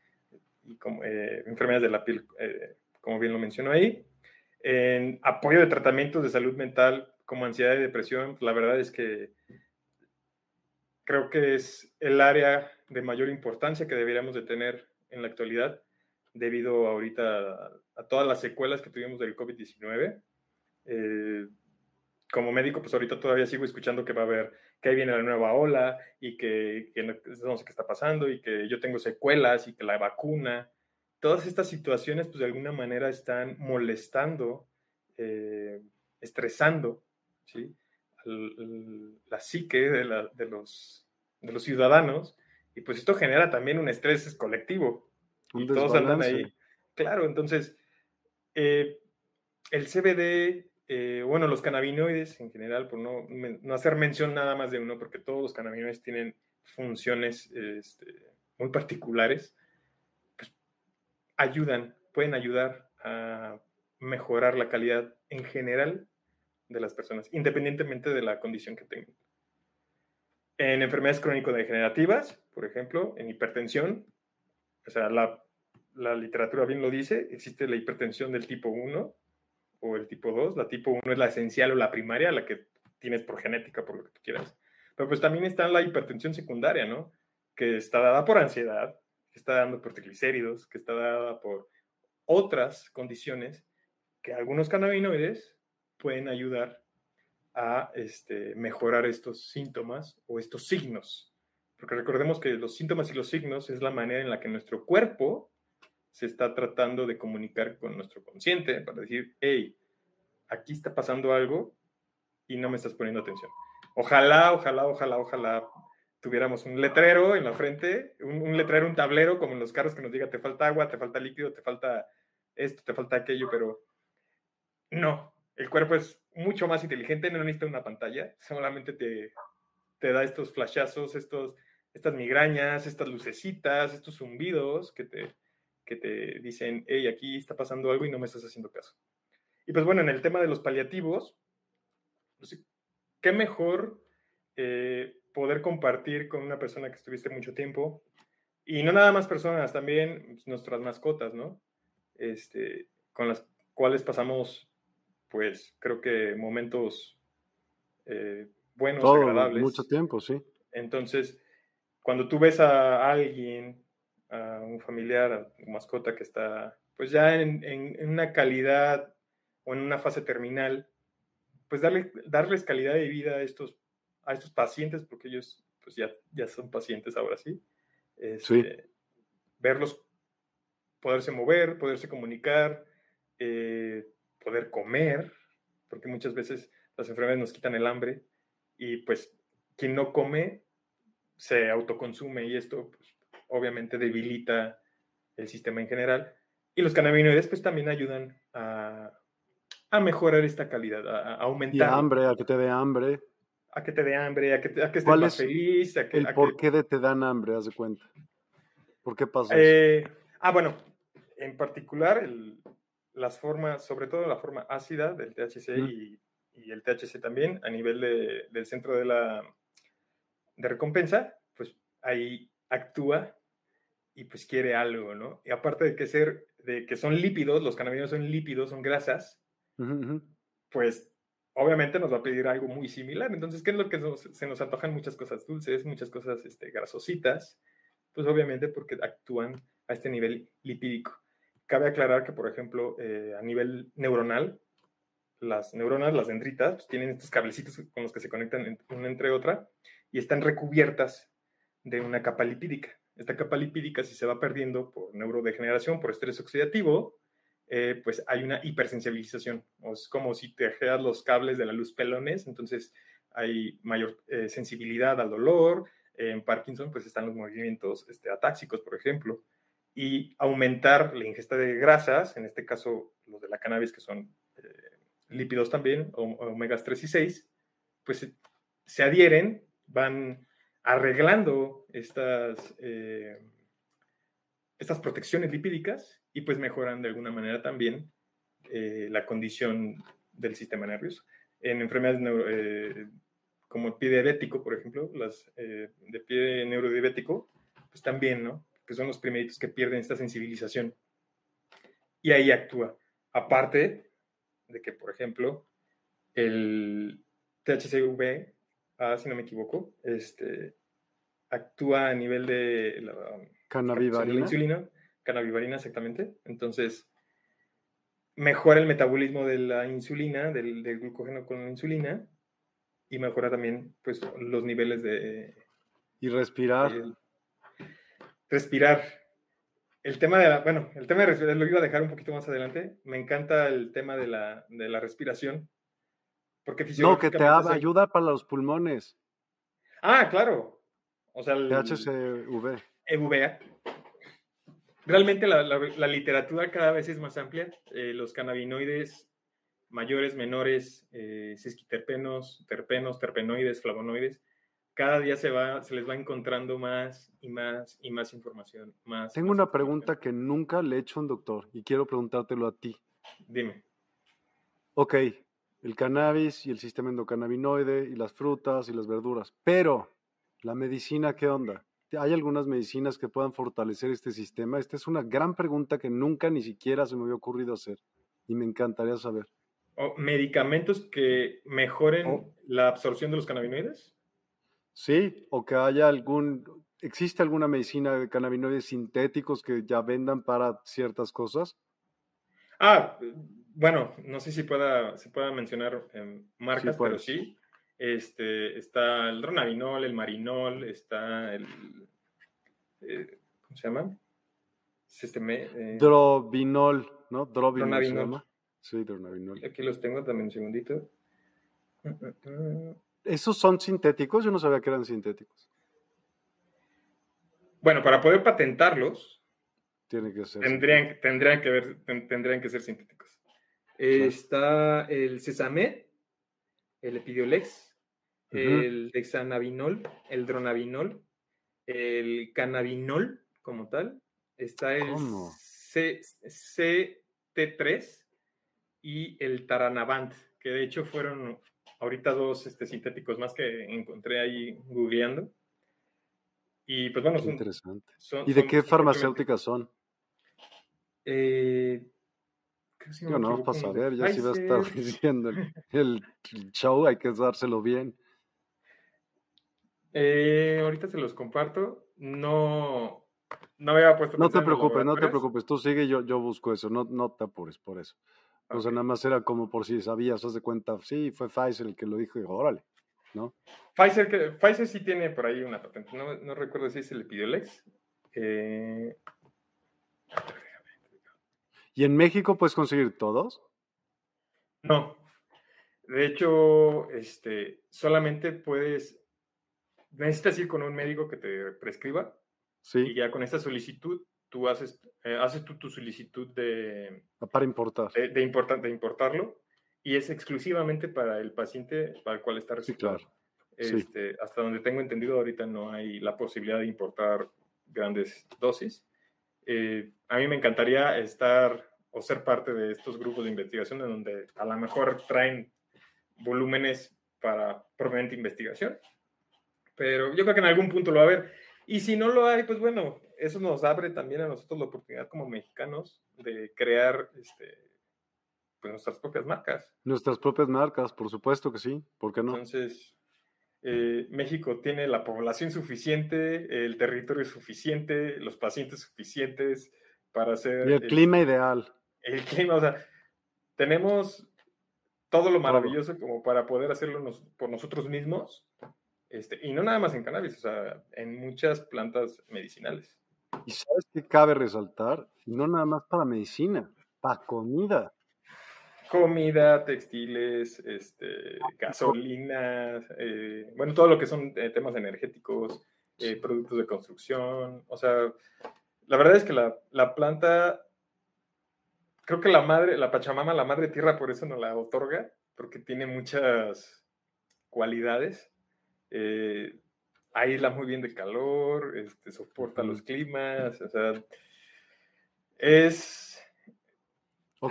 y como, eh, enfermedades de la piel, eh, como bien lo mencionó ahí. En apoyo de tratamientos de salud mental como ansiedad y depresión, pues, la verdad es que creo que es el área de mayor importancia que deberíamos de tener en la actualidad debido ahorita a, todas las secuelas que tuvimos del COVID-19. Eh, como médico, pues ahorita todavía sigo escuchando que va a haber, que ahí viene la nueva ola y que, no, sé qué está pasando y que yo tengo secuelas y que la vacuna. Todas estas situaciones, pues de alguna manera están molestando, eh, estresando ¿sí? la psique de, los, de los ciudadanos y pues esto genera también un estrés colectivo. y todos andan ahí. Claro, entonces, eh, el CBD, eh, bueno, los cannabinoides en general, por no, no, hacer mención nada más de uno, porque todos los cannabinoides tienen funciones este, muy particulares, pues ayudan, pueden ayudar a mejorar la calidad en general de las personas, independientemente de la condición que tengan. En enfermedades crónico-degenerativas, por ejemplo, en hipertensión, o sea, la, la, literatura bien lo dice, existe la hipertensión del tipo 1 o el tipo 2. La tipo 1 es la esencial o la primaria, la que tienes por genética, por lo que tú quieras. Pero pues también está la hipertensión secundaria, ¿no? Que está dada por ansiedad, que está dando por triglicéridos, que está dada por otras condiciones que algunos cannabinoides pueden ayudar a este, mejorar estos síntomas o estos signos. Porque recordemos que los síntomas y los signos es la manera en la que nuestro cuerpo se está tratando de comunicar con nuestro consciente para decir, hey, aquí está pasando algo y no me estás poniendo atención. Ojalá, ojalá, ojalá, ojalá tuviéramos un letrero en la frente, un, un, letrero, un tablero, como en los carros que nos diga, te falta agua, te falta líquido, te falta esto, te falta aquello, pero no, el cuerpo es mucho más inteligente, no necesita una pantalla, solamente te, te da estos flashazos, estos, estas migrañas, estas lucecitas, estos zumbidos que te, que te dicen, hey, aquí está pasando algo y no me estás haciendo caso. Y pues bueno, en el tema de los paliativos, pues, qué mejor eh, poder compartir con una persona que estuviste mucho tiempo, y no nada más personas, también nuestras mascotas, ¿no? Este, con las cuales pasamos pues creo que momentos eh, buenos, agradables. Mucho tiempo, sí. Entonces, cuando tú ves a alguien, a un familiar, a tu mascota que está pues ya en, una calidad o en una fase terminal, pues darle, darles calidad de vida a estos, a estos pacientes, porque ellos pues ya, ya son pacientes ahora sí. sí. Este, verlos poderse mover, poderse comunicar, eh, poder comer, porque muchas veces las enfermedades nos quitan el hambre y pues quien no come se autoconsume y esto pues, obviamente debilita el sistema en general. Y los cannabinoides pues también ayudan a, a mejorar esta calidad, a, aumentar. Y hambre, a que te dé hambre. A que te dé hambre, a que, a que estés más feliz. A que, el por qué de te dan hambre, haz de cuenta? ¿Por qué pasa eh, eso? Ah, bueno, en particular el, las formas, sobre todo la forma ácida del THC y, el THC también, a nivel del centro de la de recompensa, pues ahí actúa y pues quiere algo, ¿no? Y aparte de que ser, de que son lípidos, los cannabinoides son lípidos, son grasas, pues obviamente nos va a pedir algo muy similar. Entonces, ¿qué es lo que se nos antojan? Muchas cosas dulces, muchas cosas este, grasositas, pues obviamente porque actúan a este nivel lipídico. Cabe aclarar que, por ejemplo, eh, a nivel neuronal, las neuronas, las dendritas, pues, tienen estos cablecitos con los que se conectan una entre otra y están recubiertas de una capa lipídica. Esta capa lipídica, si se va perdiendo por neurodegeneración, por estrés oxidativo, eh, pues hay una hipersensibilización. es como si te los cables de la luz pelones, entonces hay mayor eh, sensibilidad al dolor. en Parkinson, pues están los movimientos este, atáxicos, por ejemplo y aumentar la ingesta de grasas, en este caso los de la cannabis, que son eh, lípidos también, omegas 3 y 6, pues se adhieren, van arreglando estas, eh, estas protecciones lipídicas y pues mejoran de alguna manera también eh, la condición del sistema nervioso. En enfermedades como el pie diabético, por ejemplo, las de pie neurodiabético, pues también, ¿no? Que son los primeritos que pierden esta sensibilización. Y ahí actúa. Aparte de que, por ejemplo, el THCV, ah, si no me equivoco, este, actúa a nivel de la cannabivarina. insulina, cannabivarina exactamente. Entonces, mejora el metabolismo de la insulina, del, glucógeno con la insulina, y mejora también pues, los niveles de... Y respirar respirar. El tema de la, bueno, el tema de respirar lo iba a dejar un poquito más adelante. Me encanta el tema de la, de la respiración, Porque No, que te ayuda para los pulmones. Ah, claro. O sea, el THCV. EVA. Realmente la, literatura cada vez es más amplia. Eh, los cannabinoides mayores, menores, eh, cisquiterpenos, terpenos, terpenoides, flavonoides, cada día se, va, se les va encontrando más y más y más información. Más, Tengo una pregunta que nunca le he hecho a un doctor y quiero preguntártelo a ti. Dime. Ok, el cannabis y el sistema endocannabinoide y las frutas y las verduras, pero la medicina, ¿qué onda? ¿Hay algunas medicinas que puedan fortalecer este sistema? Esta es una gran pregunta que nunca ni siquiera se me había ocurrido hacer y me encantaría saber. ¿Medicamentos que mejoren la absorción de los cannabinoides? Sí, o que haya algún, ¿existe alguna medicina de cannabinoides sintéticos que ya vendan para ciertas cosas? Ah, bueno, no sé si pueda, se pueda mencionar marcas, pero sí. Este, está el dronabinol, el marinol, está el, eh, ¿cómo se llama? Este, eh, Drobinol, ¿no? Drobinol. Sí, dronabinol. Aquí los tengo también un segundito. Mm, mm, mm. ¿Esos son sintéticos? Yo no sabía que eran sintéticos. Bueno, para poder patentarlos, Tiene que ser tendrían, tendrían, que ver, tendrían que ser sintéticos. Está el Sesame, el Epidiolex, el Dexanabinol, el Dronabinol, el Cannabinol como tal. Está el CT3 y el Taranavant, que de hecho fueron ahorita dos este, sintéticos más que encontré ahí googleando. Y pues bueno, son, interesante. ¿Y de qué farmacéuticas son? Eh, Yo no, para saber, ya si va a estar diciendo el, show, hay que dárselo bien. Eh, ahorita se los comparto. No, no había puesto. No te preocupes, no te preocupes. Tú sigue, yo, yo busco eso. No, no te apures por eso. O sea, nada más era como por si sabías, haz de cuenta, sí, fue Pfizer el que lo dijo y dijo, órale, ¿no? Pfizer, que, Pfizer sí tiene por ahí una patente, no, no recuerdo si es el Epidiolex. Eh... ¿Y en México puedes conseguir todos? No. De hecho, este, solamente puedes, necesitas ir con un médico que te prescriba. Sí. Y ya con esta solicitud tú haces, eh, haces tú tu solicitud de... Ah, para importar. De, de, de importarlo y es exclusivamente para el paciente para el cual está recetado. Sí, claro. Este, Hasta donde tengo entendido, ahorita no hay la posibilidad de importar grandes dosis. Eh, a mí me encantaría estar o ser parte de estos grupos de investigación en donde a lo mejor traen volúmenes para propiamente investigación. Pero yo creo que en algún punto lo va a haber. Y si no lo hay, pues bueno, eso nos abre también a nosotros la oportunidad como mexicanos de crear este, pues nuestras propias marcas. Nuestras propias marcas, por supuesto que sí, ¿por qué no? Entonces, eh, México tiene la población suficiente, el territorio suficiente, los pacientes suficientes para hacer... Y el, clima ideal. El clima, o sea, tenemos todo lo maravilloso como para poder hacerlo por nosotros mismos, este, y no nada más en cannabis, o sea, en muchas plantas medicinales. Y sabes qué cabe resaltar, no nada más para medicina, para comida. Comida, textiles, este, gasolinas, eh, bueno, todo lo que son eh, temas energéticos, eh, productos de construcción. O sea, la verdad es que la, la, planta, creo que la madre, la Pachamama, la madre tierra, por eso nos la otorga, porque tiene muchas cualidades aísla muy bien de calor, este, soporta los climas, o sea, es,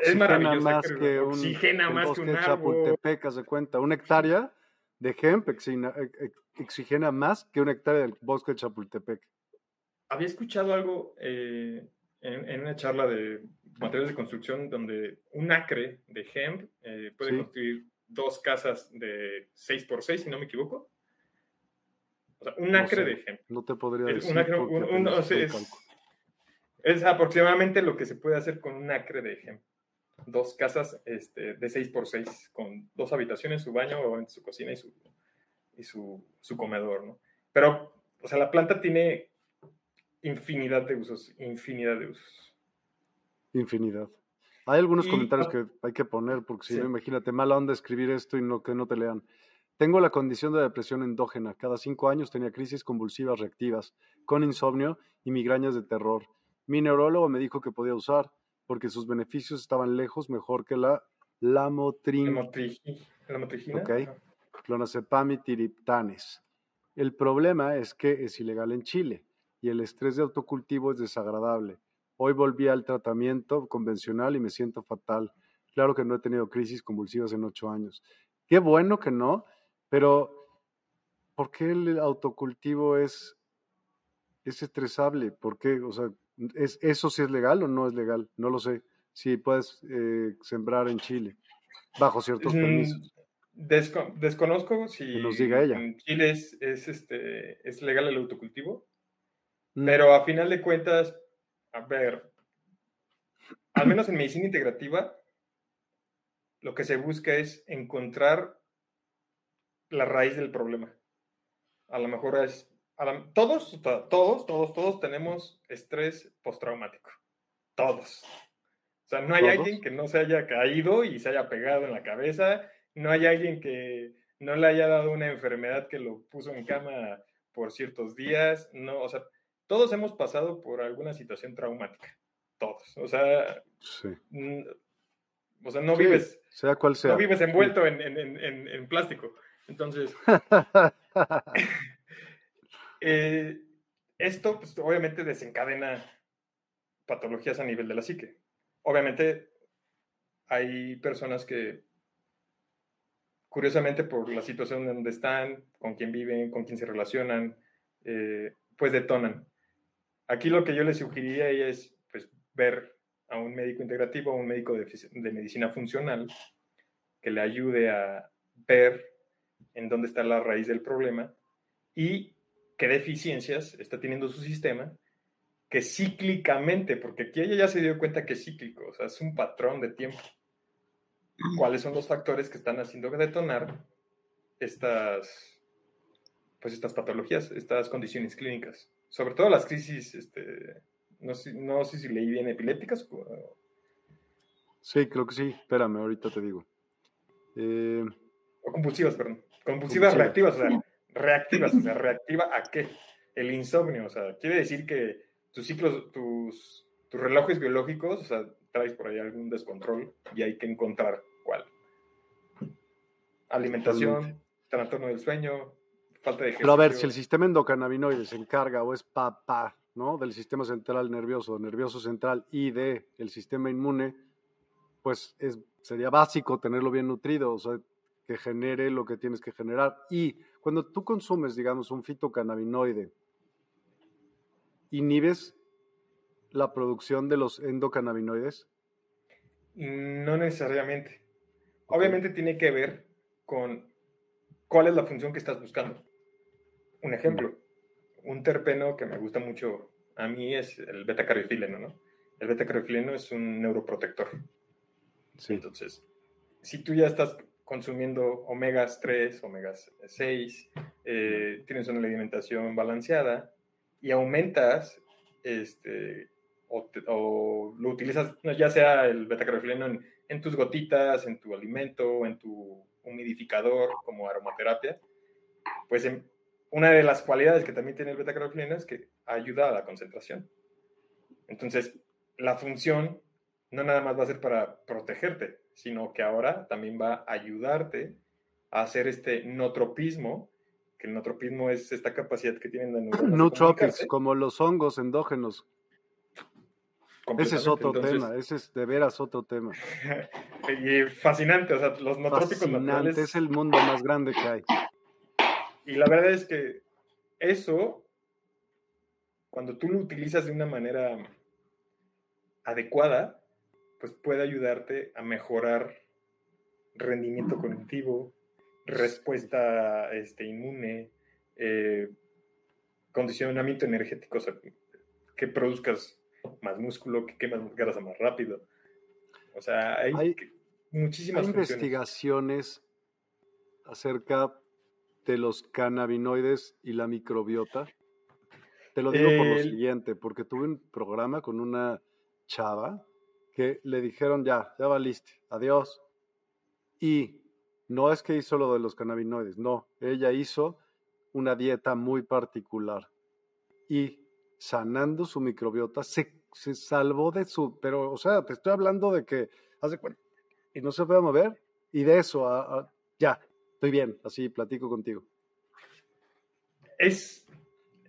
es maravilloso. Más que un, oxigena más que un árbol. Chapultepec, de cuenta, una hectárea de hemp oxigena más que una hectárea del bosque de Chapultepec. Había escuchado algo eh, en, una charla de materiales de construcción donde un acre de hemp eh, puede construir dos casas de 6 por 6 si no me equivoco un acre de ejemplo. No te podría decir. es, aproximadamente lo que se puede hacer con un acre de ejemplo. Dos casas este, de 6 por 6 con dos habitaciones, su baño, su cocina y su, y su, su comedor, ¿no? Pero, o sea, la planta tiene infinidad de usos, infinidad de usos. Infinidad. Hay algunos comentarios que hay que poner, porque si no, imagínate, mala onda escribir esto y no, que no te lean. Tengo la condición de depresión endógena. Cada cinco años tenía crisis convulsivas reactivas, con insomnio y migrañas de terror. Mi neurólogo me dijo que podía usar, porque sus beneficios estaban lejos mejor que la lamotrigina. Lamotrigina. Ok. Clonazepam y tiriptanes. El problema es que es ilegal en Chile y el estrés de autocultivo es desagradable. Hoy volví al tratamiento convencional y me siento fatal. Claro que no he tenido crisis convulsivas en ocho años. Qué bueno que no, pero ¿por qué el autocultivo es, es estresable? ¿Por qué? O sea, ¿es, ¿eso sí es legal o no es legal? No lo sé. Si puedes eh, sembrar en Chile bajo ciertos mm, permisos. desconozco si nos diga ella. en Chile es, este, es legal el autocultivo, mm. pero a final de cuentas, a ver, al menos en medicina integrativa, lo que se busca es encontrar la raíz del problema. A lo mejor es, todos, todos, todos, todos tenemos estrés postraumático. Todos. O sea, no hay alguien que no se haya caído y se haya pegado en la cabeza. No hay alguien que no le haya dado una enfermedad que lo puso en cama por ciertos días. No, o sea, todos hemos pasado por alguna situación traumática. Todos. O sea, o sea no vives. Sea cual sea. No vives envuelto en, en, en plástico. Entonces, eh, esto pues, obviamente desencadena patologías a nivel de la psique. Obviamente hay personas que, curiosamente por la situación en donde están, con quién viven, con quién se relacionan, eh, pues detonan. Aquí lo que yo les sugeriría es pues, ver a un médico integrativo, a un médico de, de medicina funcional, que le ayude a ver en dónde está la raíz del problema y qué deficiencias está teniendo su sistema que cíclicamente, porque aquí ella ya se dio cuenta que es cíclico, o sea, es un patrón de tiempo. ¿Cuáles son los factores que están haciendo detonar estas, pues estas patologías, estas condiciones clínicas? Sobre todo las crisis, este, no, sé, no sé si leí bien, epilépticas. Sí, creo que sí. Espérame, ahorita te digo. Eh, o compulsivas, perdón. Compulsivas reactivas, o sea, reactivas, o sea, reactiva a qué? El insomnio, o sea, quiere decir que tus ciclos, tus, tus relojes biológicos, o sea, traes por ahí algún descontrol y hay que encontrar cuál. Alimentación, trastorno del sueño, falta de ejercicio. Pero a ver, si el sistema endocannabinoide se encarga o es papá, ¿no? Del sistema central nervioso, nervioso central y de el sistema inmune, pues es, sería básico tenerlo bien nutrido, o sea, que genere lo que tienes que generar. Y cuando tú consumes, digamos, un fitocannabinoide, ¿inhibes la producción de los endocannabinoides? No necesariamente. Obviamente tiene que ver con cuál es la función que estás buscando. Un ejemplo, un terpeno que me gusta mucho a mí es el beta-carotileno, ¿no? El beta-carotileno es un neuroprotector. Sí. Entonces, si tú ya estás consumiendo omegas 3, omegas 6, eh, tienes una alimentación balanceada y aumentas este, o, lo utilizas, ya sea el betacaroteno en, en tus gotitas, en tu alimento, en tu humidificador como aromaterapia, pues una de las cualidades que también tiene el betacaroteno es que ayuda a la concentración. Entonces, la función no nada más va a ser para protegerte, sino que ahora también va a ayudarte a hacer este notropismo, que el notropismo es esta capacidad que tienen de neuronas como los hongos endógenos. Ese es otro tema, ese es de veras otro tema. y fascinante, o sea, los notrópicos fascinante, es el mundo más grande que hay. Y la verdad es que eso, cuando tú lo utilizas de una manera adecuada, pues puede ayudarte a mejorar rendimiento cognitivo, respuesta este, inmune, eh, condicionamiento energético, o sea, que produzcas más músculo, que quemas grasa más rápido. O sea, hay, muchísimas investigaciones acerca de los cannabinoides y la microbiota. Te lo digo por lo siguiente, porque tuve un programa con una chava que le dijeron ya, ya valiste, adiós. Y no es que hizo lo de los cannabinoides, no, ella hizo una dieta muy particular y sanando su microbiota se, se salvó de su, pero o sea, te estoy hablando de que hace y no se puede mover y de eso ya, estoy bien, así platico contigo. Es,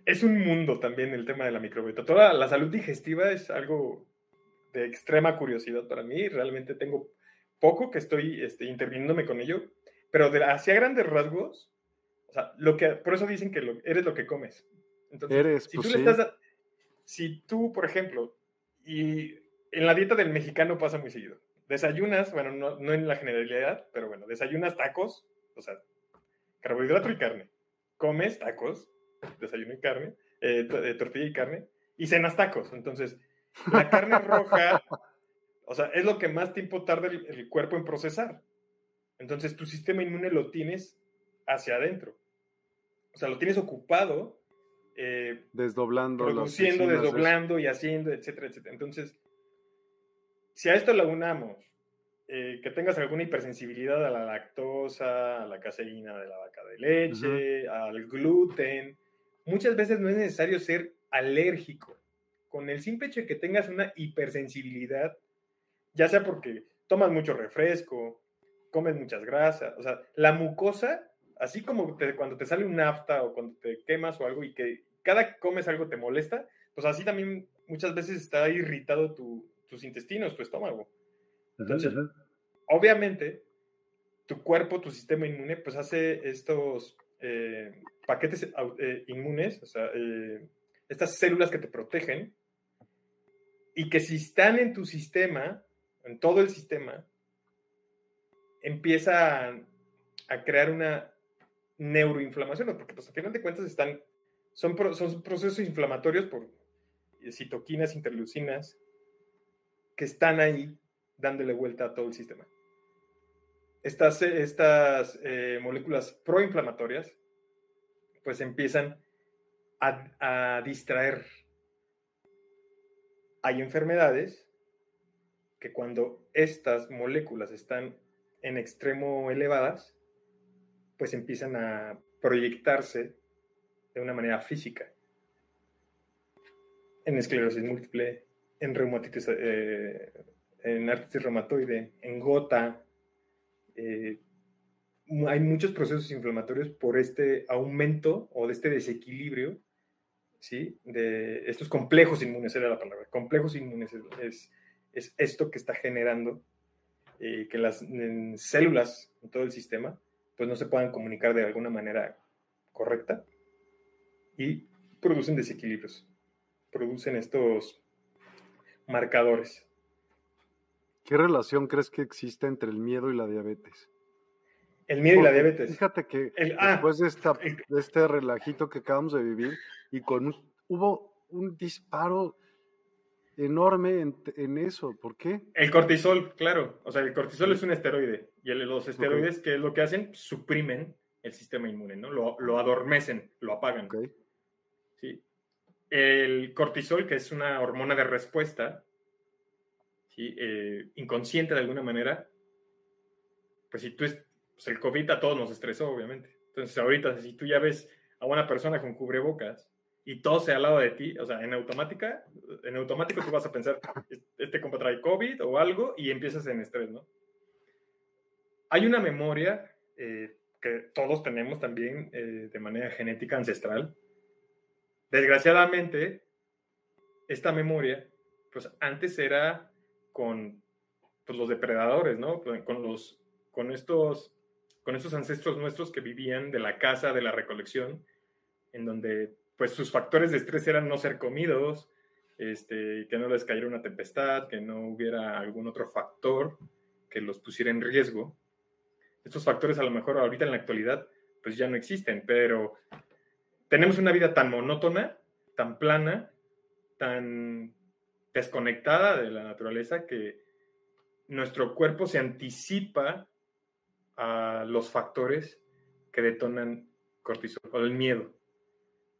es un mundo también el tema de la microbiota. Toda la salud digestiva es algo de extrema curiosidad para mí. Realmente tengo poco que estoy este, interviniéndome con ello, pero de, hacia grandes rasgos, o sea, lo que, por eso dicen que eres lo que comes. Entonces, eres, si pues tú le estás, si tú, por ejemplo, y en la dieta del mexicano pasa muy seguido, desayunas, bueno, no, no en la generalidad, pero bueno, desayunas tacos, o sea, carbohidrato y carne, comes tacos, desayuno y carne, eh, eh, tortilla y carne, y cenas tacos. Entonces, la carne roja, o sea, es lo que más tiempo tarda el, cuerpo en procesar. Entonces, tu sistema inmune lo tienes hacia adentro. O sea, lo tienes ocupado. Eh, desdoblando. Produciendo, desdoblando y haciendo, etcétera, etcétera. Entonces, si a esto le unamos eh, que tengas alguna hipersensibilidad a la lactosa, a la caseína de la vaca de leche, al gluten, muchas veces no es necesario ser alérgico. Con el simple hecho de que tengas una hipersensibilidad, ya sea porque tomas mucho refresco, comes muchas grasas, o sea, la mucosa, así como cuando te sale un nafta o cuando te quemas o algo y que cada que comes algo te molesta, pues así también muchas veces está irritado tu, tus intestinos, tu estómago. Entonces, obviamente, tu cuerpo, tu sistema inmune, pues hace estos eh, paquetes eh, inmunes, o sea, eh, estas células que te protegen, y que si están en tu sistema, en todo el sistema, empieza a, crear una neuroinflamación, porque pues a final de cuentas están, son, son procesos inflamatorios por citoquinas, interleucinas, que están ahí dándole vuelta a todo el sistema. Estas, estas eh, moléculas proinflamatorias pues empiezan a distraer. Hay enfermedades que cuando estas moléculas están en extremo elevadas, pues empiezan a proyectarse de una manera física. En esclerosis múltiple, en reumatitis, eh, en artritis reumatoide, en gota. Eh, hay muchos procesos inflamatorios por este aumento o de este desequilibrio, ¿sí? De estos complejos inmunes, era la palabra. Complejos inmunes es, es, esto que está generando eh, que las células en todo el sistema pues no se puedan comunicar de alguna manera correcta y producen desequilibrios, producen estos marcadores. ¿Qué relación crees que existe entre el miedo y la diabetes? El miedo y la diabetes. Fíjate que ah, después de, esta, de, este relajito que acabamos de vivir y con hubo un disparo enorme en, eso. ¿Por qué? El cortisol, claro. O sea, el cortisol es un esteroide y los esteroides, ¿qué es lo que hacen? Suprimen el sistema inmune, ¿no? Lo, adormecen, lo apagan. Sí el cortisol, que es una hormona de respuesta, eh, inconsciente de alguna manera, pues si tú pues el COVID a todos nos estresó, obviamente. Entonces ahorita, si tú ya ves a una persona con cubrebocas y tose al lado de ti, o sea, en automática, en automático tú vas a pensar, este compa trae COVID o algo y empiezas en estrés, ¿no? Hay una memoria eh, que todos tenemos también eh, de manera genética ancestral, Desgraciadamente, esta memoria, pues antes era con pues, los depredadores, ¿no? Con, los, con, estos, con estos ancestros nuestros que vivían de la caza, de la recolección, en donde pues sus factores de estrés eran no ser comidos, este, que no les cayera una tempestad, que no hubiera algún otro factor que los pusiera en riesgo. Estos factores a lo mejor ahorita en la actualidad pues ya no existen, pero tenemos una vida tan monótona, tan plana, tan desconectada de la naturaleza que nuestro cuerpo se anticipa a los factores que detonan cortisol o el miedo.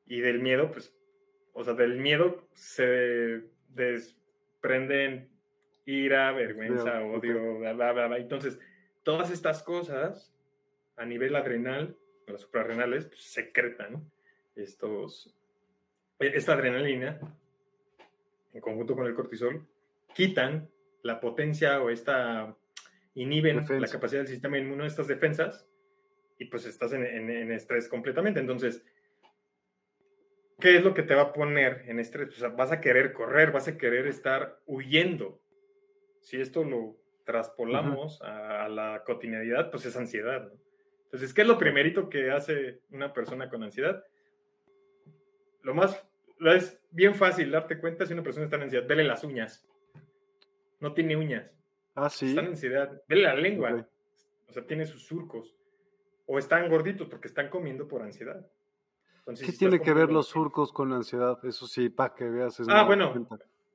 Y del miedo, pues, o sea, del miedo se desprenden ira, vergüenza, odio, bla, bla, bla, bla. Entonces, todas estas cosas a nivel adrenal, las suprarrenales, pues, secretan estos, esta adrenalina en conjunto con el cortisol, quitan la potencia o esta inhiben la capacidad del sistema inmune, estas defensas, y pues estás en, en, estrés completamente. Entonces, ¿qué es lo que te va a poner en estrés? Vas a querer correr, vas a querer estar huyendo. Si esto lo traspolamos a, la cotidianidad, pues es ansiedad. Entonces, ¿qué es lo primerito que hace una persona con ansiedad? Lo más, es bien fácil darte cuenta si una persona está en ansiedad. Vele las uñas. No tiene uñas. Ah, sí. Está en ansiedad. Vele la lengua. O sea, tiene sus surcos. O están gorditos porque están comiendo por ansiedad. ¿Qué tiene que ver los surcos con la ansiedad? Eso sí, para que veas. ah, bueno.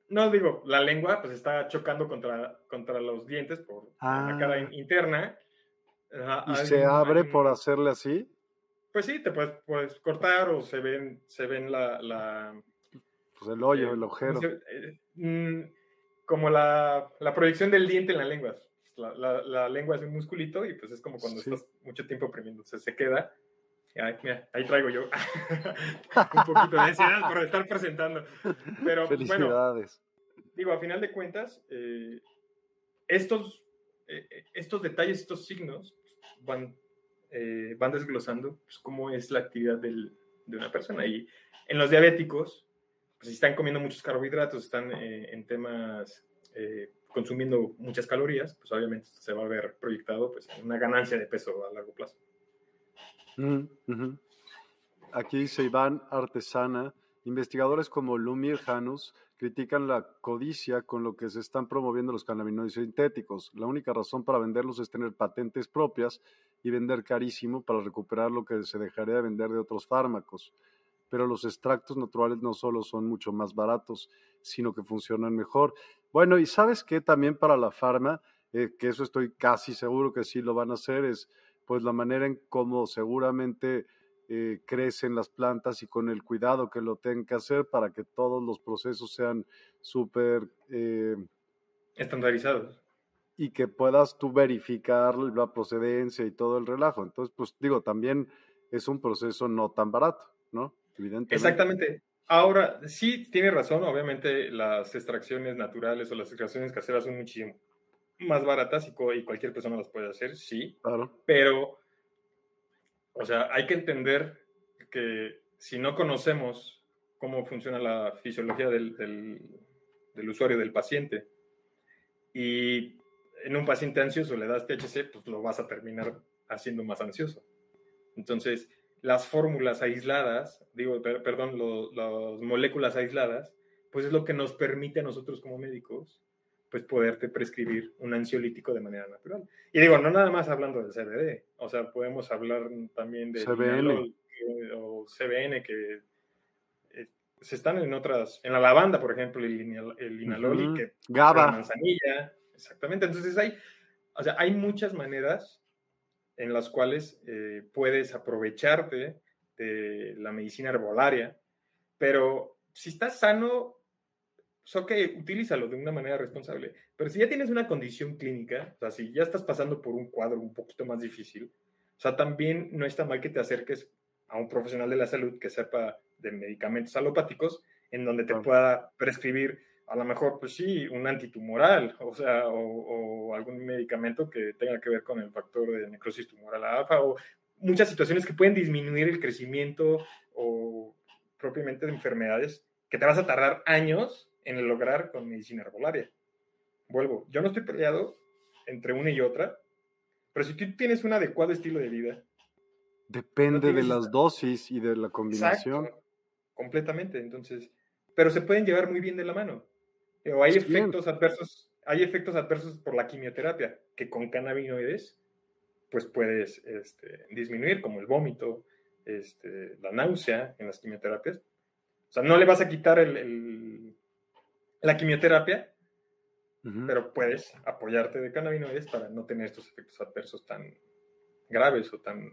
No, digo, la lengua pues está chocando contra, contra los dientes por la cara ah. interna. ¿Y se abre por hacerle así? Pues sí, te puedes, puedes, cortar o se ven, se ven la, la pues el hoyo, el agujero. Eh, mm, como la, la, proyección del diente en la lengua. La, la, lengua es un musculito y pues es como cuando estás mucho tiempo oprimiendo, se, se queda. mira, ahí traigo yo un poquito de ansiedad por estar presentando. Pero bueno, digo, a final de cuentas, eh, estos, eh, estos detalles, estos signos van, van desglosando pues, cómo es la actividad del, de una persona. Y en los diabéticos, pues si están comiendo muchos carbohidratos, están eh, en temas eh, consumiendo muchas calorías, pues obviamente se va a ver proyectado pues, una ganancia de peso a largo plazo. Aquí dice Iván Artesana, investigadores como Lumir Janus critican la codicia con lo que se están promoviendo los cannabinoides sintéticos. La única razón para venderlos es tener patentes propias y vender carísimo para recuperar lo que se dejaría de vender de otros fármacos pero los extractos naturales no solo son mucho más baratos, sino que funcionan mejor. Bueno, y sabes que también para la farma, eh, que eso estoy casi seguro que sí lo van a hacer, es pues la manera en cómo seguramente eh, crecen las plantas y con el cuidado que lo tengan que hacer para que todos los procesos sean súper... Eh, estandarizados. Y que puedas tú verificar la procedencia y todo el relajo. Entonces, pues digo, también es un proceso no tan barato, ¿no? Exactamente. Ahora, sí, tiene razón, obviamente las extracciones naturales o las extracciones caseras son muchísimo más baratas y, cualquier persona las puede hacer, sí. Claro. Pero, o sea, hay que entender que si no conocemos cómo funciona la fisiología del, del usuario, del paciente, y en un paciente ansioso le das THC, pues lo vas a terminar haciendo más ansioso. Entonces, las fórmulas aisladas, digo, perdón, las moléculas aisladas, pues es lo que nos permite a nosotros como médicos, pues poderte prescribir un ansiolítico de manera natural. Y digo, no nada más hablando del CBD, o sea, podemos hablar también de CBN o CBN que eh, se están en otras, en la lavanda, por ejemplo, el, el inalol, que GABA, la manzanilla, exactamente. Entonces hay, o sea, hay muchas maneras en las cuales eh, puedes aprovecharte de la medicina herbolaria, pero si estás sano, pues ok, utilízalo de una manera responsable. Pero si ya tienes una condición clínica, o sea, si ya estás pasando por un cuadro un poquito más difícil, o sea, también no está mal que te acerques a un profesional de la salud que sepa de medicamentos alopáticos, en donde te pueda prescribir a lo mejor, pues sí, un antitumoral, o sea, o, algún medicamento que tenga que ver con el factor de necrosis tumoral alfa, o muchas situaciones que pueden disminuir el crecimiento o propiamente de enfermedades que te vas a tardar años en lograr con medicina herbolaria. Vuelvo, yo no estoy peleado entre una y otra, pero si tú tienes un adecuado estilo de vida. Depende de las dosis y de la combinación. completamente, entonces, pero se pueden llevar muy bien de la mano. O hay efectos adversos, hay efectos adversos por la quimioterapia, que con cannabinoides, pues puedes este, disminuir, como el vómito, este, la náusea en las quimioterapias. O sea, no le vas a quitar el, la quimioterapia, pero puedes apoyarte de cannabinoides para no tener estos efectos adversos tan graves o tan,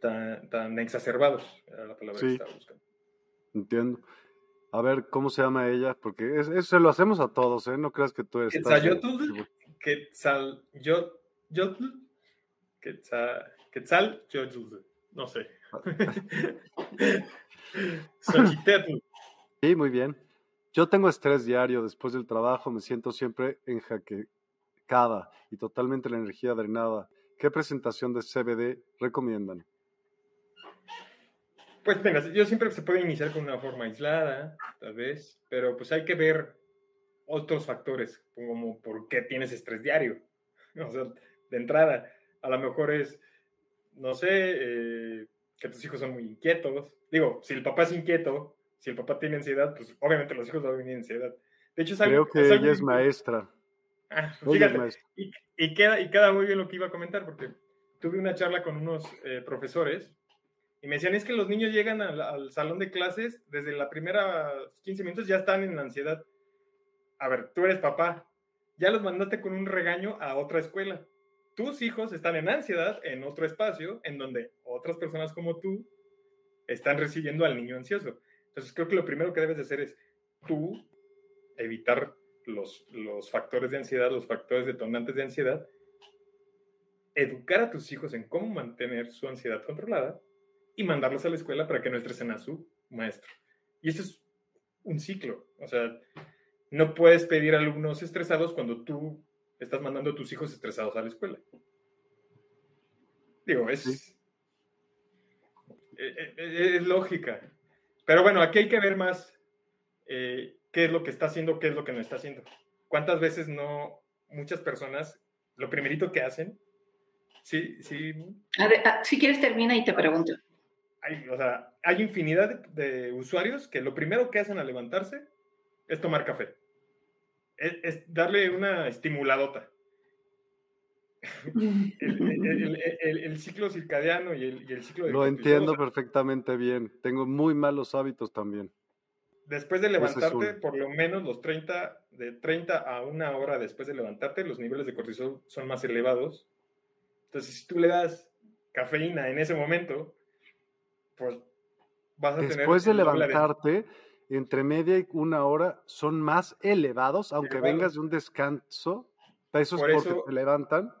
tan, exacerbados, era la palabra que estaba buscando. Entiendo. A ver, ¿cómo se llama ella? Porque eso se lo hacemos a todos, ¿eh? No creas que tú eres... Quetzalotl, Quetzal, yo, Yotl, Quetzal, Quetzal, no sé. Sí, muy bien. Yo tengo estrés diario después del trabajo, me siento siempre enjaquecada y totalmente la energía drenada. ¿Qué presentación de CBD recomiendan? Pues venga, yo siempre se puede iniciar con una forma aislada, tal vez, pero pues hay que ver otros factores, como por qué tienes estrés diario. O sea, de entrada, a lo mejor es, no sé, eh, que tus hijos son muy inquietos. Digo, si el papá es inquieto, si el papá tiene ansiedad, pues obviamente los hijos van a venir ansiedad. De hecho, es algo, Creo que ella es maestra. Ah, fíjate, Y, queda, y queda muy bien lo que iba a comentar, porque tuve una charla con unos eh, profesores y me decían, es que los niños llegan al, salón de clases, desde la primera 15 minutos ya están en ansiedad. A ver, tú eres papá, ya los mandaste con un regaño a otra escuela. Tus hijos están en ansiedad en otro espacio en donde otras personas como tú están recibiendo al niño ansioso. Entonces creo que lo primero que debes de hacer es tú evitar los, los factores de ansiedad, los factores detonantes de ansiedad, educar a tus hijos en cómo mantener su ansiedad controlada y mandarlos a la escuela para que no estresen a su maestro. Y eso es un ciclo. O sea, no puedes pedir alumnos estresados cuando tú estás mandando a tus hijos estresados a la escuela. Digo, es, es, e, e, es, lógica. Pero bueno, aquí hay que ver más eh, qué es lo que está haciendo, qué es lo que no está haciendo. ¿Cuántas veces no, muchas personas, lo primerito que hacen, sí, sí. Ah, si quieres termina y te pregunto hay, o sea, hay infinidad de, usuarios que lo primero que hacen al levantarse es tomar café. Es, darle una estimuladota. el, ciclo circadiano y el, ciclo de Lo entiendo perfectamente bien. Tengo muy malos hábitos también. Después de levantarte, por lo menos los 30, de 30 a una hora después de levantarte, los niveles de cortisol son más elevados. Entonces, si tú le das cafeína en ese momento, pues vas a Después de levantarte, entre media y una hora son más elevados, aunque vengas de un descanso. Eso es porque te levantan.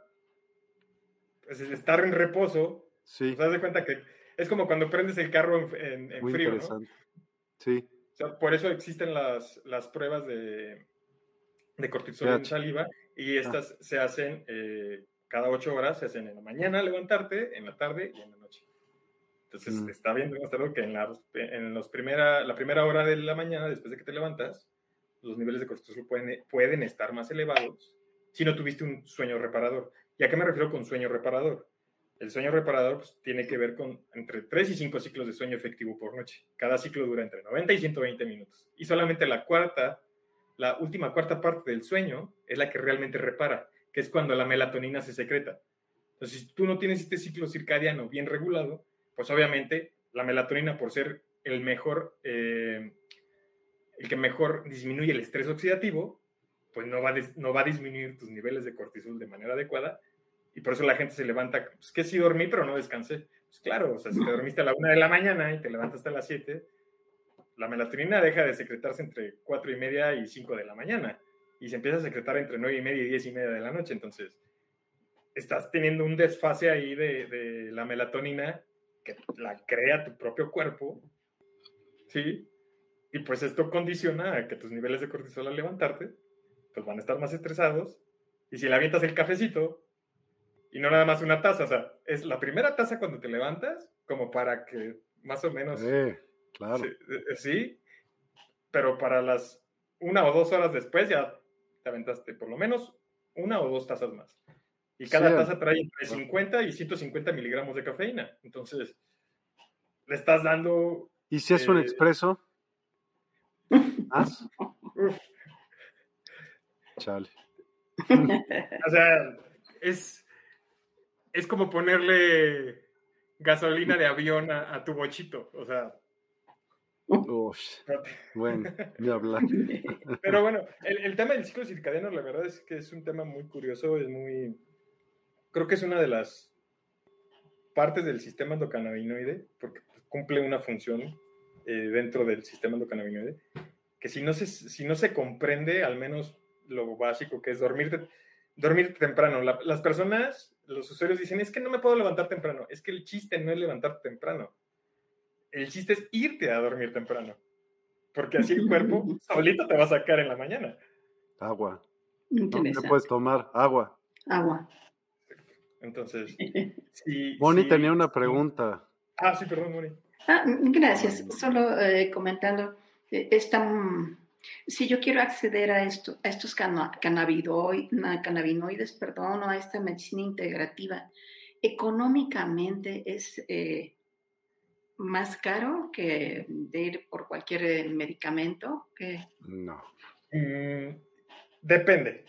Pues estar en reposo. Sí. Te das cuenta que es como cuando prendes el carro en, en, frío. Interesante. Sí. por eso existen las, las pruebas de, de cortisol en saliva y ah. estas se hacen eh, cada ocho horas, se hacen en la mañana levantarte, en la tarde y en la noche. Entonces, mm. está bien demostrado que en, la, en los primera, la primera hora de la mañana, después de que te levantas, los niveles de cortisol pueden, pueden estar más elevados si no tuviste un sueño reparador. ¿Y a qué me refiero con sueño reparador? El sueño reparador pues, tiene que ver con entre 3 y 5 ciclos de sueño efectivo por noche. Cada ciclo dura entre 90 y 120 minutos. Y solamente la cuarta, la última cuarta parte del sueño es la que realmente repara, que es cuando la melatonina se secreta. Entonces, si tú no tienes este ciclo circadiano bien regulado, pues obviamente la melatonina por ser el mejor, eh, el que mejor disminuye el estrés oxidativo, pues no va, a no va a disminuir tus niveles de cortisol de manera adecuada y por eso la gente se levanta, pues que sí dormí pero no descansé. Pues claro, o sea, si te dormiste a la una de la mañana y te levantaste a las 7, la melatonina deja de secretarse entre cuatro y media y 5 de la mañana y se empieza a secretar entre nueve y media y diez y media de la noche. Entonces, estás teniendo un desfase ahí de, de la melatonina la crea tu propio cuerpo, ¿sí? Y pues esto condiciona a que tus niveles de cortisol al levantarte, pues van a estar más estresados. Y si le avientas el cafecito, y no nada más una taza, o sea, es la primera taza cuando te levantas, como para que más o menos... Sí, claro. Sí, eh, pero para las una o dos horas después ya te aventaste por lo menos una o dos tazas más. Y cada taza trae entre 50 y 150 miligramos de cafeína. Entonces, le estás dando. ¿Y si es un eh, expreso? ¿Más? Chale. o sea, es, es como ponerle gasolina de avión a, tu bochito. O sea. bueno, ni hablar. Pero bueno, el, el, tema del ciclo circadiano, la verdad es que es un tema muy curioso, es muy, creo que es una de las partes del sistema endocannabinoide, porque cumple una función eh, dentro del sistema endocannabinoide, que si no, se, si no se comprende, al menos lo básico que es dormirte, dormir temprano. las personas, los usuarios dicen, es que no me puedo levantar temprano. Es que el chiste no es levantarte temprano. El chiste es irte a dormir temprano. Porque así el cuerpo solito te va a sacar en la mañana. Agua. No te puedes tomar agua. Agua. Entonces, sí. Moni tenía una pregunta. Ah, sí, perdón, Moni. Ah, gracias. Solo eh, comentando, eh, si yo quiero acceder a, esto, a estos cannabinoides, perdón, o a esta medicina integrativa, económicamente es eh, más caro que de ir por cualquier medicamento. Que... No. Mm, depende.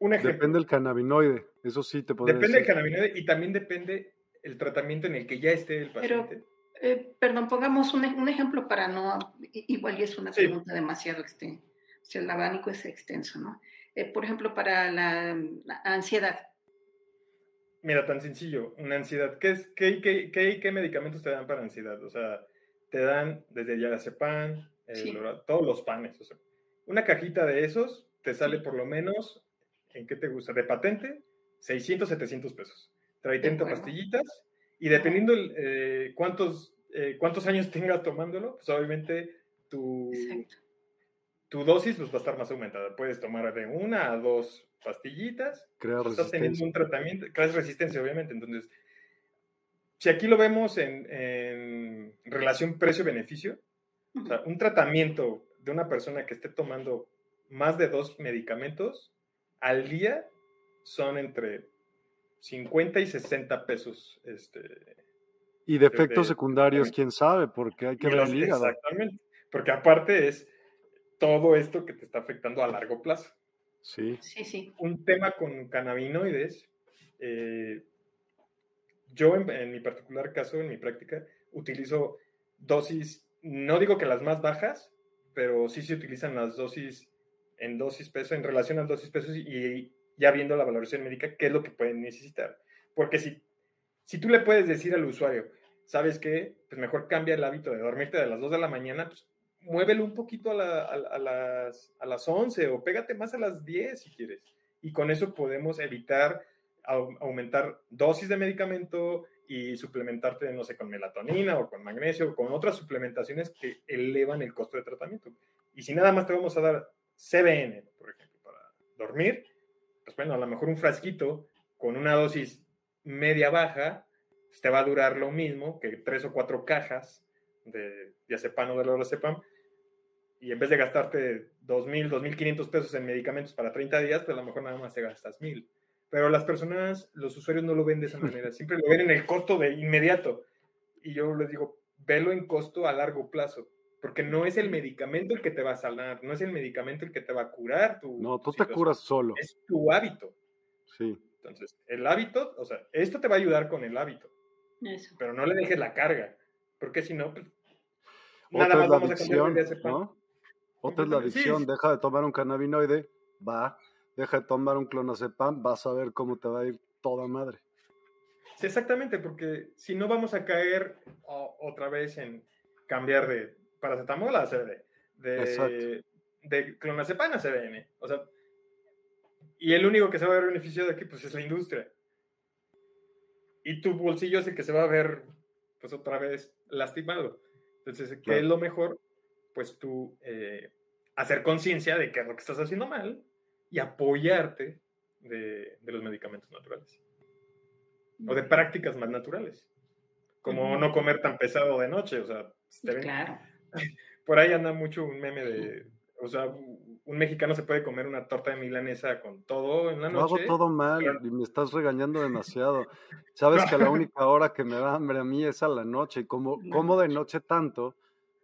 Un ejemplo. Depende del cannabinoide, eso sí te puedo Depende del cannabinoide y también depende el tratamiento en el que ya esté el paciente. Eh, perdón, pongamos un, un, ejemplo para no, igual y es una pregunta demasiado extensa, o el abanico es extenso, ¿no? Eh, por ejemplo, para la, ansiedad. Mira, tan sencillo, una ansiedad, ¿qué, es, qué, qué, qué, qué medicamentos te dan para ansiedad? O sea, te dan desde diazepam, todos los panes, o sea, una cajita de esos te sale por lo menos, ¿en qué te gusta? De patente, 600, 700 pesos. Trae 30 pastillitas y dependiendo eh, cuántos, eh, cuántos años tengas tomándolo, pues obviamente tu, tu dosis pues, va a estar más aumentada. Puedes tomar de una a dos pastillitas. Crear pues, estás teniendo un tratamiento, creas resistencia, obviamente. Entonces, si aquí lo vemos en, relación precio-beneficio, o sea, un tratamiento de una persona que esté tomando más de dos medicamentos al día son entre 50 y 60 pesos. Este, y de efectos secundarios, quién sabe, porque hay que ver el hígado. Exactamente, porque aparte es todo esto que te está afectando a largo plazo. Sí. Sí, sí. Un tema con cannabinoides, eh, yo en, en, mi particular caso, en mi práctica, utilizo dosis, no digo que las más bajas, pero sí se utilizan las dosis en dosis peso, en relación a dosis pesos y, ya viendo la valoración médica, qué es lo que pueden necesitar. Porque si, si tú le puedes decir al usuario, ¿sabes qué? Pues mejor cambia el hábito de dormirte de las 2 de la mañana, pues muévelo un poquito a, a, las, a las 11 o pégate más a las 10 si quieres. Y con eso podemos evitar aumentar dosis de medicamento y suplementarte, no sé, con melatonina o con magnesio o con otras suplementaciones que elevan el costo de tratamiento. Y si nada más te vamos a dar CBN, por ejemplo, para dormir, pues bueno, a lo mejor un frasquito con una dosis media baja, pues te va a durar lo mismo que tres o cuatro cajas de diazepam o de lorazepam, y en vez de gastarte 2.000, 2.500 pesos en medicamentos para 30 días, pues a lo mejor nada más te gastas 1.000. Pero las personas, los usuarios no lo ven de esa manera, siempre lo ven en el costo de inmediato. Y yo les digo, velo en costo a largo plazo. Porque no es el medicamento el que te va a sanar, no es el medicamento el que te va a curar tu. No, tú te curas solo. Es tu hábito. Sí. Entonces, el hábito, o sea, esto te va a ayudar con el hábito. Eso. Pero no le dejes la carga, porque si no, pues. Nada más vamos adicción, a ¿no? Otra es la adicción, deja de tomar un cannabinoide, va, deja de tomar un clonazepam, vas a ver cómo te va a ir toda madre. Sí, exactamente, porque si no vamos a caer otra vez en cambiar de paracetamol a CBD, de, de clonazepam a CBN. O sea, y el único que se va a ver beneficiado de aquí, pues es la industria. Y tu bolsillo es el que se va a ver, pues otra vez, lastimado. Entonces, ¿qué es lo mejor? Pues tú eh, hacer conciencia de que es lo que estás haciendo mal y apoyarte de, de, los medicamentos naturales. O de prácticas más naturales. Como no comer tan pesado de noche, o sea, claro. Por ahí anda mucho un meme de, o sea, un mexicano se puede comer una torta de milanesa con todo en la noche. hago todo mal y me estás regañando demasiado. Sabes que la única hora que me da hambre a mí es a la noche y como, como de noche tanto,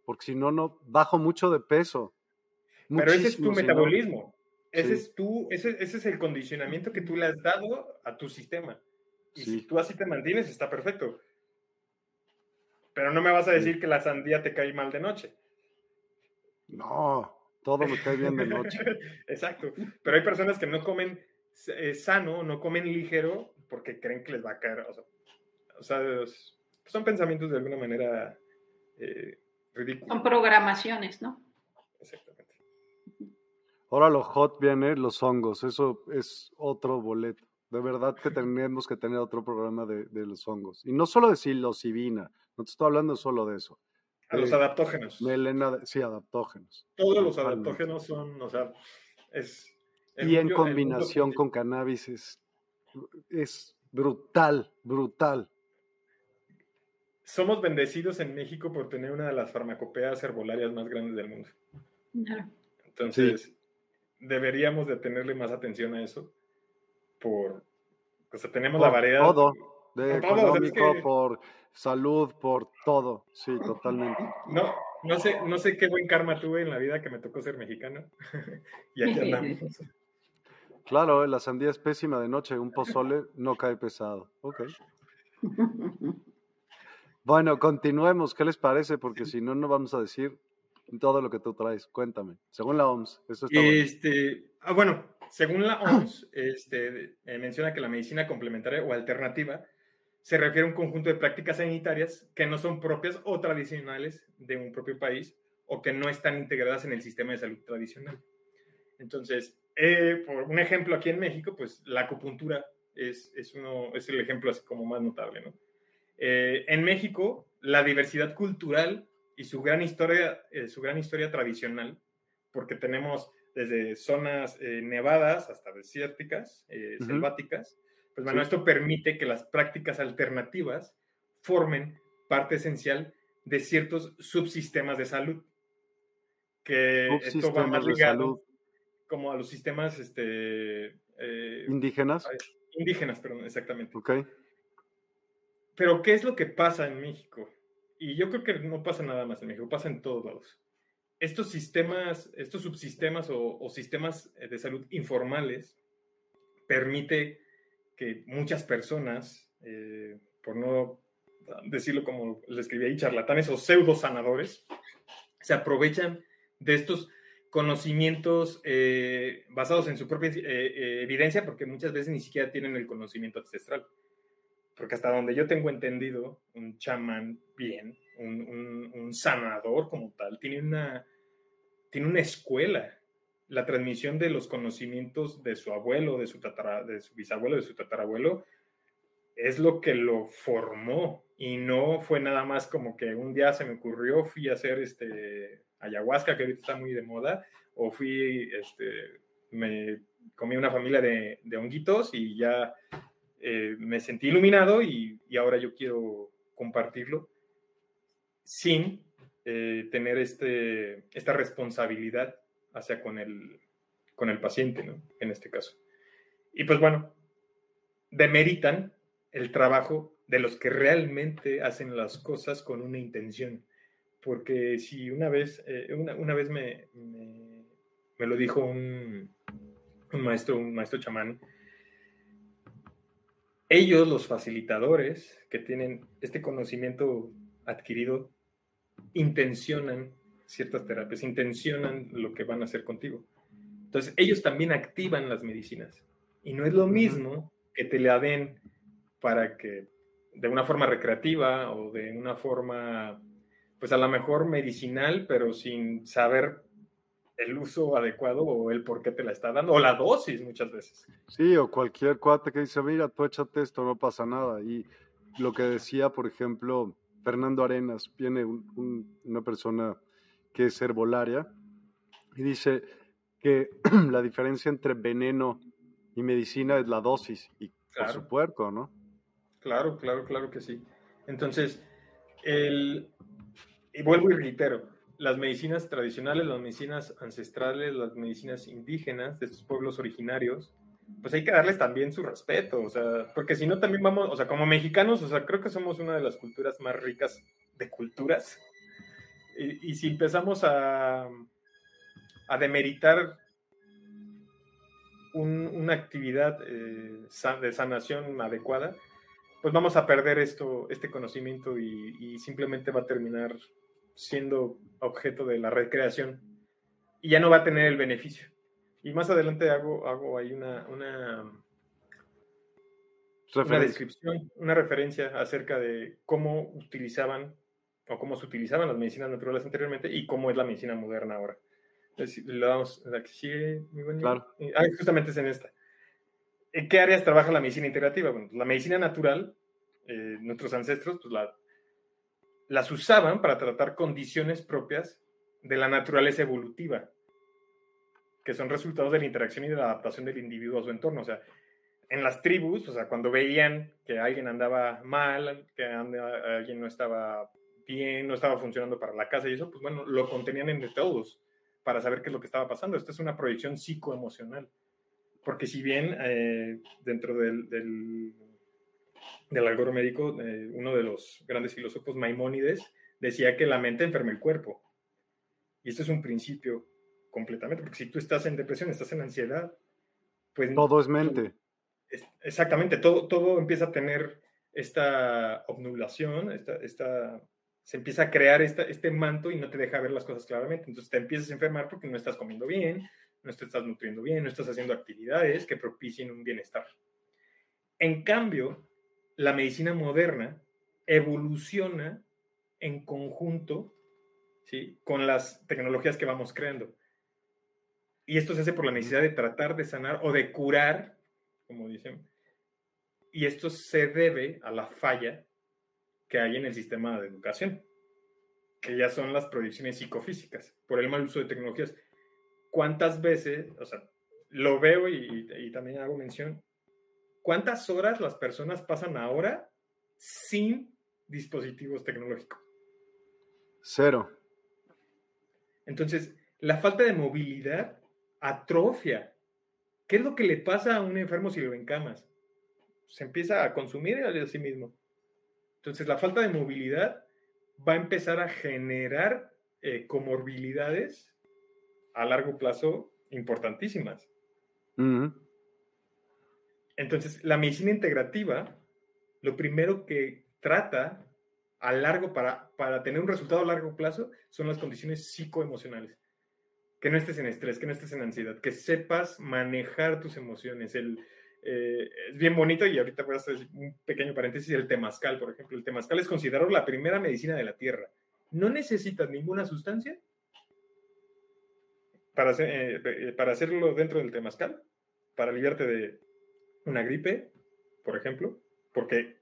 porque si no, no bajo mucho de peso. Pero ese es tu metabolismo. Ese, es tu, ese, ese, es el condicionamiento que tú le has dado a tu sistema. Y si tú así te mantienes, está perfecto. Pero no me vas a decir que la sandía te cae mal de noche. No, todo me cae bien de noche. Exacto. Pero hay personas que no comen eh, sano, no comen ligero, porque creen que les va a caer. O sea, son pensamientos de alguna manera eh, ridículo. Son programaciones, ¿no? Exactamente. Ahora lo hot viene los hongos, eso es otro boleto. De verdad que tenemos que tener otro programa de, de los hongos. Y no solo de psilocibina, no te estoy hablando solo de eso. A los Eh, adaptógenos. Melena, sí, adaptógenos. Todos los adaptógenos son, o sea, es... el Y en combinación con cannabis es, es brutal, brutal. Somos bendecidos en México por tener una de las farmacopeas herbolarias más grandes del mundo. Entonces, deberíamos de tenerle más atención a eso por... O sea, tenemos la variedad... todo, de por todo, o sea, es que- por salud, por todo. Sí, totalmente. No, no sé, no sé qué buen karma tuve en la vida que me tocó ser mexicano. y aquí andamos. Claro, la sandía es pésima de noche, un pozole no cae pesado. Ok. Bueno, continuemos. ¿Qué les parece? Porque si no, no vamos a decir todo lo que tú traes. Cuéntame. Según la OMS, eso está bueno. Este, ah, bueno, según la OMS, este, eh, menciona que la medicina complementaria o alternativa se refiere a un conjunto de prácticas sanitarias que no son propias o tradicionales de un propio país o que no están integradas en el sistema de salud tradicional. Entonces, eh, por un ejemplo aquí en México, pues la acupuntura es, es, uno, es el ejemplo así como más notable, ¿no? Eh, en México, la diversidad cultural y su gran historia, eh, su gran historia tradicional, porque tenemos desde zonas nevadas hasta desérticas, selváticas, pues bueno, Sí. esto permite que las prácticas alternativas formen parte esencial de ciertos subsistemas de salud. Que esto va más ligado como a los sistemas este, eh, indígenas. indígenas, perdón, exactamente. Ok. Pero, ¿qué es lo que pasa en México? Y yo creo que no pasa nada más en México, pasa en todos lados. Estos sistemas, estos subsistemas o, o sistemas eh, de salud informales permite que muchas personas, eh, por no decirlo como le escribí ahí, charlatanes o pseudo sanadores, se aprovechan de estos conocimientos eh, basados en su propia eh, eh, evidencia, porque muchas veces ni siquiera tienen el conocimiento ancestral. Porque hasta donde yo tengo entendido, un chamán bien, un, un- un sanador como tal, tiene una, tiene una escuela. La transmisión de los conocimientos de su abuelo, de su, tatara- de su bisabuelo, de su tatarabuelo, es lo que lo formó. Y no fue nada más como que un día se me ocurrió, fui a hacer este ayahuasca, que ahorita está muy de moda, o fui, este, me comí una familia de, de honguitos y ya eh, me sentí iluminado y, ahora yo quiero compartirlo sin eh, tener este, esta responsabilidad hacia con el, con el paciente, ¿no? En este caso. Y pues bueno, demeritan el trabajo de los que realmente hacen las cosas con una intención. Porque si una vez, eh, una, una vez me, me, me lo dijo un, un maestro, un maestro chamán, ellos, los facilitadores que tienen este conocimiento adquirido, intencionan ciertas terapias, intencionan lo que van a hacer contigo. Entonces, ellos también activan las medicinas. Y no es lo mismo que te la den para que de una forma recreativa o de una forma, pues a lo mejor medicinal, pero sin saber el uso adecuado o el por qué te la está dando, o la dosis muchas veces. Sí, o cualquier cuate que dice, mira, tú échate esto, no pasa nada. Y lo que decía, por ejemplo, Fernando Arenas, viene un- un- una persona que es herbolaria y dice que la diferencia entre veneno y medicina es la dosis y por Claro. su puerco, ¿no? Claro, claro, claro que sí. Entonces, el, y vuelvo y reitero, las medicinas tradicionales, las medicinas ancestrales, las medicinas indígenas de estos pueblos originarios, pues hay que darles también su respeto, o sea, porque si no también vamos, o sea, como mexicanos, o sea, creo que somos una de las culturas más ricas de culturas. Y, y si empezamos a, a demeritar un- una actividad eh, de sanación adecuada, pues vamos a perder esto, este conocimiento y, y simplemente va a terminar siendo objeto de la recreación y ya no va a tener el beneficio. Y más adelante hago, hago ahí una, una, una descripción, una referencia acerca de cómo utilizaban o cómo se utilizaban las medicinas naturales anteriormente y cómo es la medicina moderna ahora. le damos la que sigue, mi buen Claro. Ah, justamente es en esta. ¿En qué áreas trabaja la medicina integrativa? Bueno, la medicina natural, eh, nuestros ancestros, pues la, las usaban para tratar condiciones propias de la naturaleza evolutiva, que son resultados de la interacción y de la adaptación del individuo a su entorno. O sea, en las tribus, o sea, cuando veían que alguien andaba mal, que alguien no estaba bien, no estaba funcionando para la casa y eso, pues bueno, lo contenían entre todos para saber qué es lo que estaba pasando. Esto es una proyección psicoemocional. Porque si bien eh, dentro del, del, del médico, eh, uno de los grandes filósofos, Maimónides, decía que la mente enferma el cuerpo. Y esto es un principio completamente, porque si tú estás en depresión, estás en ansiedad, pues... Todo es mente. exactamente, todo, todo empieza a tener esta obnublación, esta, esta, se empieza a crear esta, este manto y no te deja ver las cosas claramente. Entonces te empiezas a enfermar porque no estás comiendo bien, no te estás nutriendo bien, no estás haciendo actividades que propicien un bienestar. En cambio, la medicina moderna evoluciona en conjunto ¿sí? con las tecnologías que vamos creando. Y esto se hace por la necesidad de tratar de sanar o de curar, como dicen. Y esto se debe a la falla que hay en el sistema de educación, que ya son las proyecciones psicofísicas, por el mal uso de tecnologías. ¿Cuántas veces, o sea, lo veo y, también hago mención, cuántas horas las personas pasan ahora sin dispositivos tecnológicos? Cero. Entonces, la falta de movilidad atrofia. ¿Qué es lo que le pasa a un enfermo si lo encamas? Se empieza a consumir a sí mismo. Entonces, la falta de movilidad va a empezar a generar eh, comorbilidades a largo plazo importantísimas. Entonces, la medicina integrativa, lo primero que trata a largo, para, para tener un resultado a largo plazo, son las condiciones psicoemocionales. Que no estés en estrés, que no estés en ansiedad, que sepas manejar tus emociones. El, eh, es bien bonito y ahorita voy a hacer un pequeño paréntesis, el temazcal, por ejemplo. El temazcal es considerado la primera medicina de la tierra. No necesitas ninguna sustancia para, eh, eh, para hacerlo dentro del temazcal, para aliviarte de una gripe, por ejemplo, porque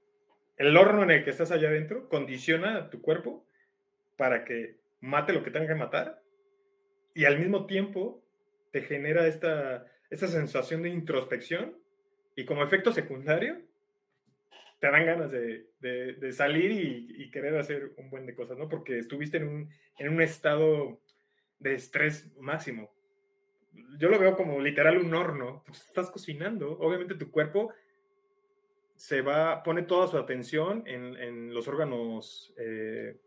el horno en el que estás allá adentro condiciona a tu cuerpo para que mate lo que tenga que matar y al mismo tiempo te genera esta, esta sensación de introspección y como efecto secundario te dan ganas de, de, salir y, y, querer hacer un buen de cosas, ¿no? Porque estuviste en un, en un estado de estrés máximo. Yo lo veo como literal un horno. Pues, estás cocinando. Obviamente tu cuerpo se va, pone toda su atención en, en los órganos, eh,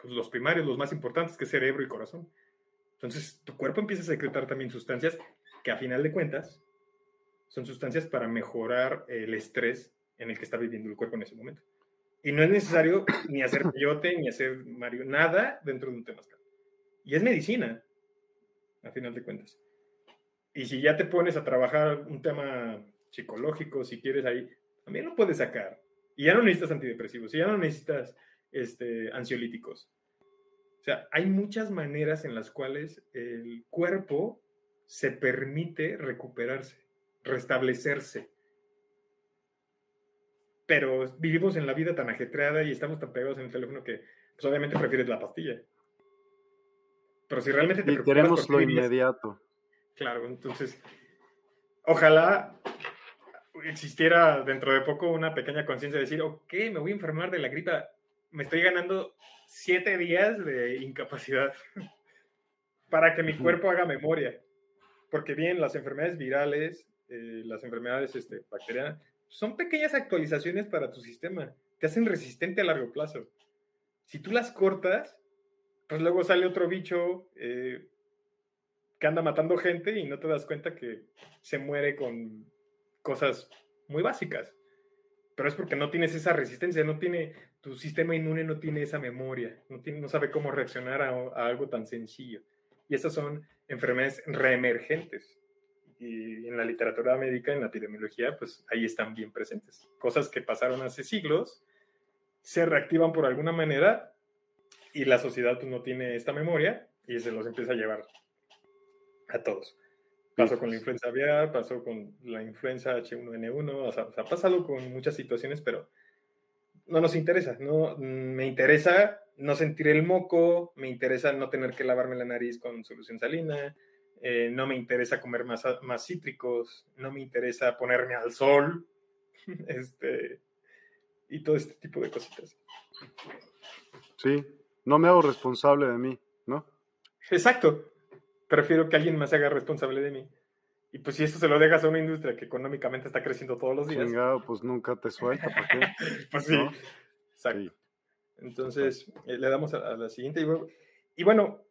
pues los primarios, los más importantes, que es cerebro y corazón. Entonces, tu cuerpo empieza a secretar también sustancias que a final de cuentas son sustancias para mejorar el estrés en el que está viviendo el cuerpo en ese momento. Y no es necesario ni hacer peyote, ni hacer Mario, nada dentro de un temazcal. Y es medicina, a final de cuentas. Y si ya te pones a trabajar un tema psicológico, si quieres ahí, también lo puedes sacar. Y ya no necesitas antidepresivos, y ya no necesitas este, ansiolíticos. O sea, hay muchas maneras en las cuales el cuerpo se permite recuperarse, restablecerse. Pero vivimos en la vida tan ajetreada y estamos tan pegados en el teléfono que pues obviamente prefieres la pastilla. Pero si realmente te y queremos lo inmediato. Claro, entonces, ojalá existiera dentro de poco una pequeña conciencia de decir, ok, me voy a enfermar de la gripa, me estoy ganando siete días de incapacidad para que mi cuerpo haga memoria. Porque bien, las enfermedades virales, eh, las enfermedades este, bacterianas, son pequeñas actualizaciones para tu sistema. Te hacen resistente a largo plazo. Si tú las cortas, pues luego sale otro bicho eh, que anda matando gente y no te das cuenta que se muere con cosas muy básicas. Pero es porque no tienes esa resistencia, no tiene, tu sistema inmune no tiene esa memoria, no, tiene, no sabe cómo reaccionar a, algo tan sencillo. Y estas son enfermedades reemergentes. Y en la literatura médica, en la epidemiología, pues ahí están bien presentes. Cosas que pasaron hace siglos se reactivan por alguna manera y la sociedad pues, no tiene esta memoria y se los empieza a llevar a todos. Pasó con la influenza aviar, pasó con la influenza H1N1, o sea, ha pasado con muchas situaciones, pero no nos interesa. No, me interesa no sentir el moco, me interesa no tener que lavarme la nariz con solución salina, eh, no me interesa comer más, más cítricos, no me interesa ponerme al sol, este, y todo este tipo de cositas. Sí, no me hago responsable de mí, ¿no? Exacto. Prefiero que alguien más se haga responsable de mí. Y pues si esto se lo dejas a una industria que económicamente está creciendo todos los días. Chingado, pues nunca te suelta, ¿para qué? pues sí, exacto. Entonces, eh, le damos a, la siguiente. Y, bueno,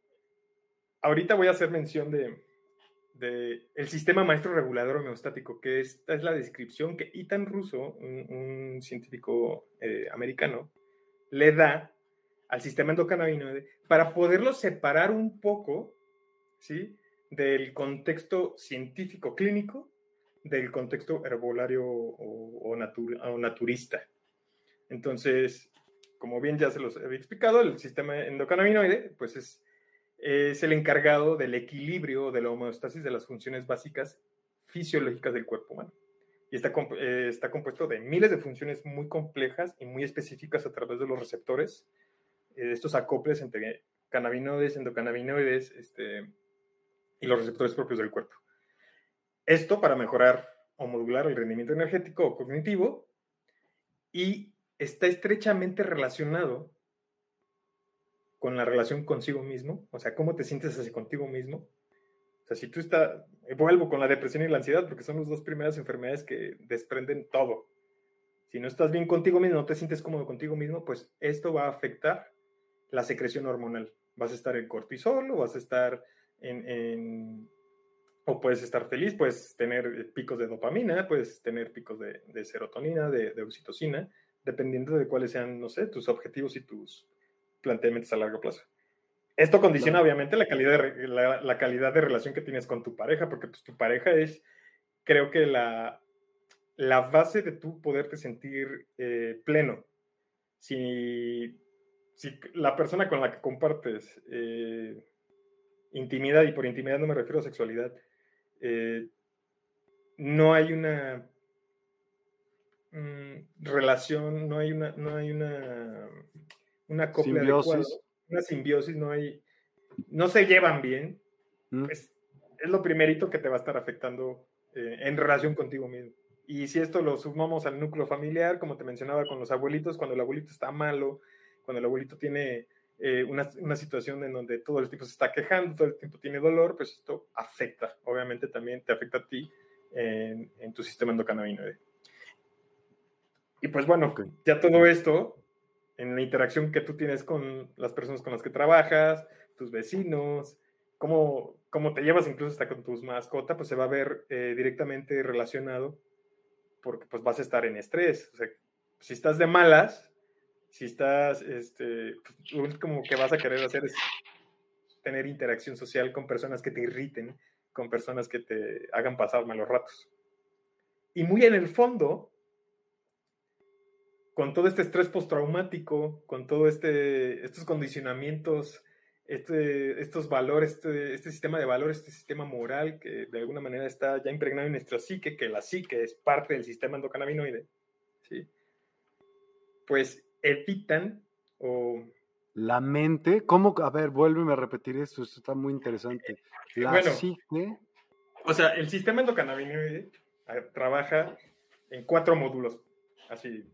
ahorita voy a hacer mención de, el sistema maestro regulador homeostático, que esta es la descripción que Ethan Russo, un, científico eh, americano, le da al sistema endocannabinoide para poderlo separar un poco, ¿sí? del contexto científico clínico del contexto herbolario o, naturista. Entonces, como bien ya se los he explicado, el sistema endocannabinoide pues es, es el encargado del equilibrio, de la homeostasis de las funciones básicas fisiológicas del cuerpo humano. Y está, eh, está compuesto de miles de funciones muy complejas y muy específicas a través de los receptores, eh, estos acoples entre cannabinoides, endocannabinoides, este, y los receptores propios del cuerpo. Esto para mejorar o modular el rendimiento energético o cognitivo y está estrechamente relacionado con la relación consigo mismo, o sea, cómo te sientes así contigo mismo. O sea, si tú estás, vuelvo con la depresión y la ansiedad, porque son las dos primeras enfermedades que desprenden todo. Si no estás bien contigo mismo, no te sientes cómodo contigo mismo, pues esto va a afectar la secreción hormonal. Vas a estar en cortisol o vas a estar en, o puedes estar feliz, puedes tener picos de dopamina, puedes tener picos de, serotonina, de, oxitocina, dependiendo de cuáles sean, no sé, tus objetivos y tus planteamientos a largo plazo. Esto condiciona obviamente la calidad, de, la, calidad de relación que tienes con tu pareja, porque pues, tu pareja es, creo que la, la base de tu poderte sentir eh, pleno. Si, si la persona con la que compartes eh, intimidad, y por intimidad no me refiero a sexualidad, eh, no hay una mm, relación, no hay una, no hay una, una copia simbiosis. una simbiosis, no hay, no se llevan bien, mm. pues, es lo primerito que te va a estar afectando eh, en relación contigo mismo. Y si esto lo sumamos al núcleo familiar, como te mencionaba con los abuelitos, cuando el abuelito está malo, cuando el abuelito tiene eh, una, una, situación en donde todo el tiempo se está quejando, todo el tiempo tiene dolor, pues esto afecta, obviamente también te afecta a ti en, en tu sistema endocannabinoide. Y pues bueno, ya todo esto, en la interacción que tú tienes con las personas con las que trabajas, tus vecinos, cómo, cómo te llevas incluso hasta con tus mascotas, pues se va a ver eh, directamente relacionado porque pues vas a estar en estrés. O sea, si estás de malas, si estás, este, pues, lo único que vas a querer hacer es tener interacción social con personas que te irriten, con personas que te hagan pasar malos ratos. Y muy en el fondo, con todo este estrés postraumático, con todo este, estos condicionamientos, este, estos valores, este, este, sistema de valores, este sistema moral que de alguna manera está ya impregnado en nuestra psique, que la psique es parte del sistema endocannabinoide, ¿sí? pues evitan o... La mente, ¿cómo? A ver, vuélveme a repetir esto, esto está muy interesante. La bueno, psique... O sea, el sistema endocannabinoide trabaja en cuatro módulos, así,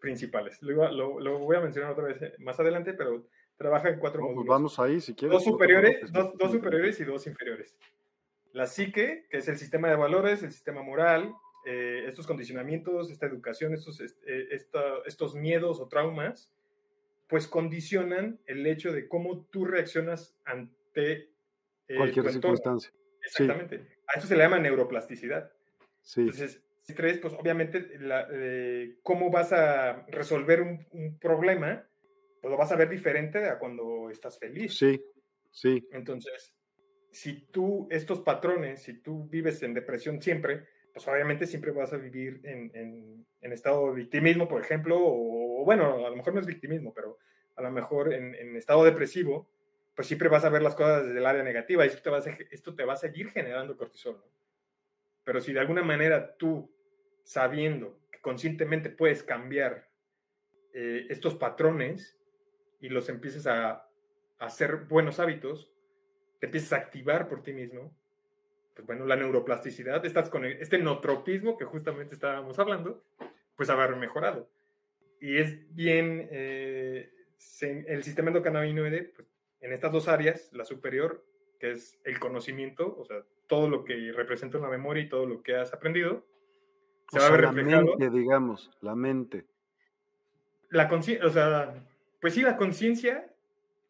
principales. Lo, lo, voy a mencionar otra vez eh, más adelante, pero trabaja en cuatro pues módulos. vamos ahí, si quieres. Dos superiores, dos, dos superiores y dos inferiores. La psique, que es el sistema de valores, el sistema moral, eh, estos condicionamientos, esta educación, estos, eh, estos miedos o traumas, pues condicionan el hecho de cómo tú reaccionas ante eh, cualquier circunstancia. Exactamente. A eso se le llama neuroplasticidad. Sí. Entonces, estrés, pues obviamente, la, cómo vas a resolver un, un, problema, pues lo vas a ver diferente a cuando estás feliz. Sí, sí. Entonces, si tú, estos patrones, si tú vives en depresión siempre, pues obviamente siempre vas a vivir en, estado de victimismo, por ejemplo, o, bueno, a lo mejor no es victimismo, pero a lo mejor en, estado depresivo, pues siempre vas a ver las cosas desde el área negativa y esto te va a, esto te va a seguir generando cortisol. ¿no? Pero si de alguna manera tú, sabiendo que conscientemente puedes cambiar eh, estos patrones y los empieces a, a hacer buenos hábitos, te empiezas a activar por ti mismo, pues bueno, la neuroplasticidad, estás con este notropismo que justamente estábamos hablando, pues haber mejorado. Y es bien, eh, el sistema endocannabinoide, pues, en estas dos áreas, la superior, que es el conocimiento, o sea, todo lo que representa una memoria y todo lo que has aprendido, se va a ver reflejado. La mente, digamos, la mente. La conciencia, o sea, pues sí, la conciencia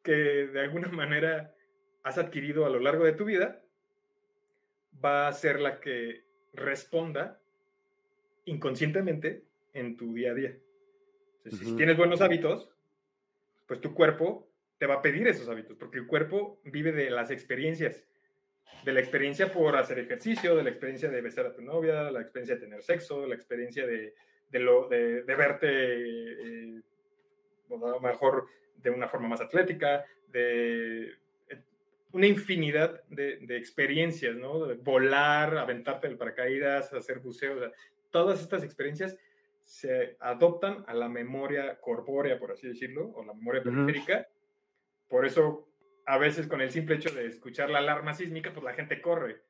que de alguna manera has adquirido a lo largo de tu vida va a ser la que responda inconscientemente en tu día a día. Si tienes buenos hábitos, pues tu cuerpo te va a pedir esos hábitos, porque el cuerpo vive de las experiencias, de la experiencia por hacer ejercicio, de la experiencia de besar a tu novia, la experiencia de tener sexo, la experiencia de, lo, de, verte eh, a lo mejor de una forma más atlética, de una infinidad de, experiencias, ¿no? De volar, aventarte del paracaídas, hacer buceo, todas estas experiencias se adoptan a la memoria corpórea, por así decirlo, o la memoria periférica. Por eso, a veces con el simple hecho de escuchar la alarma sísmica, pues la gente corre.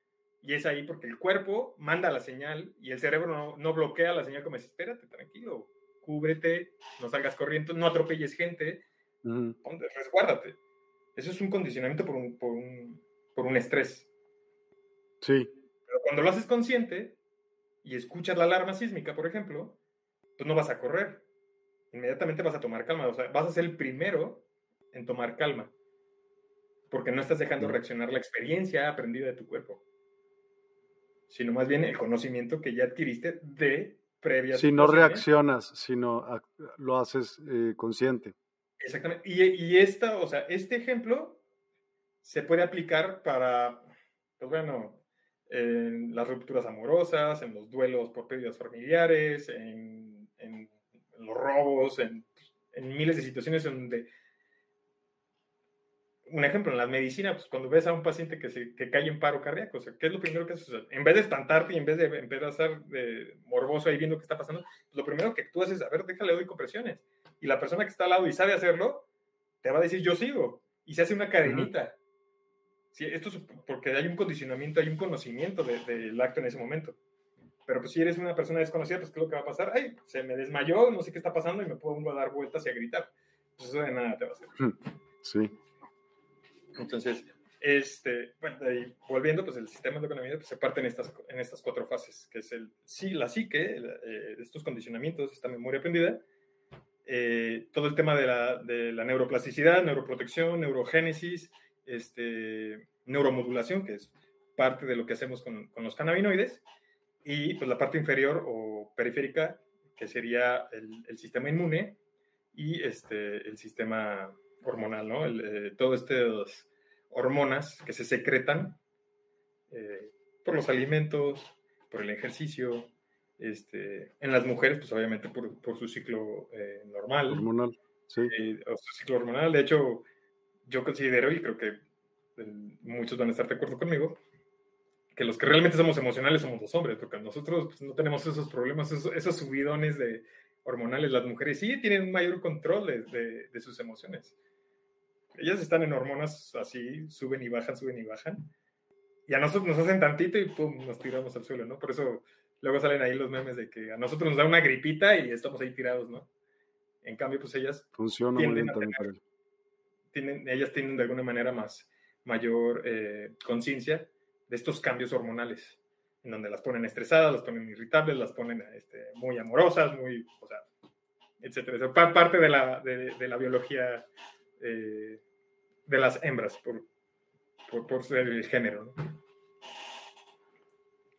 Y es ahí porque el cuerpo manda la señal y el cerebro no, bloquea la señal como dice, espérate, tranquilo, cúbrete, no salgas corriendo, no atropelles gente, resguárdate. Eso es un condicionamiento por un, por un, por un estrés. Sí. Pero cuando lo haces consciente y escuchas la alarma sísmica, por ejemplo, pues no vas a correr. Inmediatamente vas a tomar calma. O sea, vas a ser el primero en tomar calma. Porque no estás dejando reaccionar la experiencia aprendida de tu cuerpo. Sino más bien el conocimiento que ya adquiriste de previas. Si no reaccionas, sino lo haces eh, consciente. Exactamente. Y, esta, o sea, este ejemplo se puede aplicar para, pues bueno, en las rupturas amorosas, en los duelos por pérdidas familiares, en, los robos, en, miles de situaciones donde un ejemplo, en la medicina, pues cuando ves a un paciente que, se, que cae en paro cardíaco, o sea, ¿qué es lo primero que haces? en vez de espantarte y en vez de empezar de morboso ahí viendo qué está pasando, pues, lo primero que tú haces es, a ver, déjale doy compresiones y la persona que está al lado y sabe hacerlo, te va a decir yo sigo. Y se hace una cadenita. esto es porque hay un condicionamiento, hay un conocimiento del acto en ese momento. Pero pues si eres una persona desconocida, pues ¿qué es lo que va a pasar? Ay, se me desmayó, no sé qué está pasando y me pongo a dar vueltas y a gritar. Pues eso de nada te va a hacer. Sí. Entonces, este, bueno, volviendo, pues el sistema endocannabinoide pues, se parte en estas, en estas cuatro fases, que es el, sí, la psique, eh, estos condicionamientos, esta memoria aprendida, eh, todo el tema de la, de la, neuroplasticidad, neuroprotección, neurogénesis, este, neuromodulación, que es parte de lo que hacemos con, con, los cannabinoides, y pues la parte inferior o periférica, que sería el, el sistema inmune y este, el sistema hormonal, ¿no? El, eh, todas estas hormonas que se secretan eh, por los alimentos, por el ejercicio, este, en las mujeres, pues obviamente por, por su ciclo eh, normal. Hormonal, sí. Eh, o su ciclo hormonal. De hecho, yo considero, y creo que muchos van a estar de acuerdo conmigo, que los que realmente somos emocionales somos los hombres, porque nosotros pues, no tenemos esos problemas, esos, subidones de hormonales. Las mujeres sí tienen un mayor control de, de, sus emociones. Ellas están en hormonas así, suben y bajan, suben y bajan. Y a nosotros nos hacen tantito y pum, nos tiramos al suelo, ¿no? Por eso Luego salen ahí los memes de que a nosotros nos da una gripita y estamos ahí tirados, ¿no? En cambio, pues ellas... Funciona muy bien tienen, ellas tienen de alguna manera más mayor eh, conciencia de estos cambios hormonales, en donde las ponen estresadas, las ponen irritables, las ponen este, muy amorosas, muy, o sea, etcétera. parte de la, de, la biología eh, de las hembras, por, por, por ser el género. ¿no?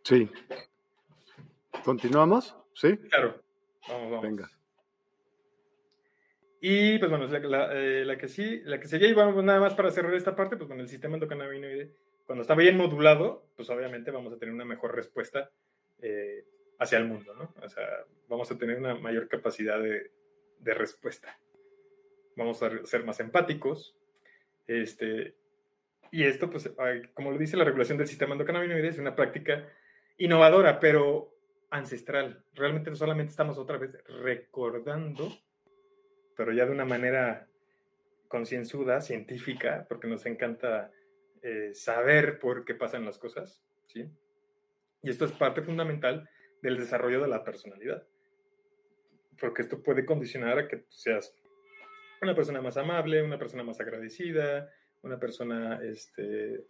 Sí, ¿Continuamos? ¿Sí? Claro. Vamos, vamos. Venga. Y pues bueno, la, eh, la, que sí, la que seguía, y vamos nada más para cerrar esta parte, pues con el sistema endocannabinoide, cuando está bien modulado, pues obviamente vamos a tener una mejor respuesta eh, hacia el mundo, ¿no? O sea, vamos a tener una mayor capacidad de, de respuesta. Vamos a ser más empáticos. Este, y esto, pues, como lo dice la regulación del sistema endocannabinoide, es una práctica innovadora, pero ancestral. Realmente solamente estamos otra vez recordando, pero ya de una manera concienzuda, científica, porque nos encanta eh, saber por qué pasan las cosas, ¿sí? Y esto es parte fundamental del desarrollo de la personalidad, porque esto puede condicionar a que tú seas una persona más amable, una persona más agradecida, una persona, este,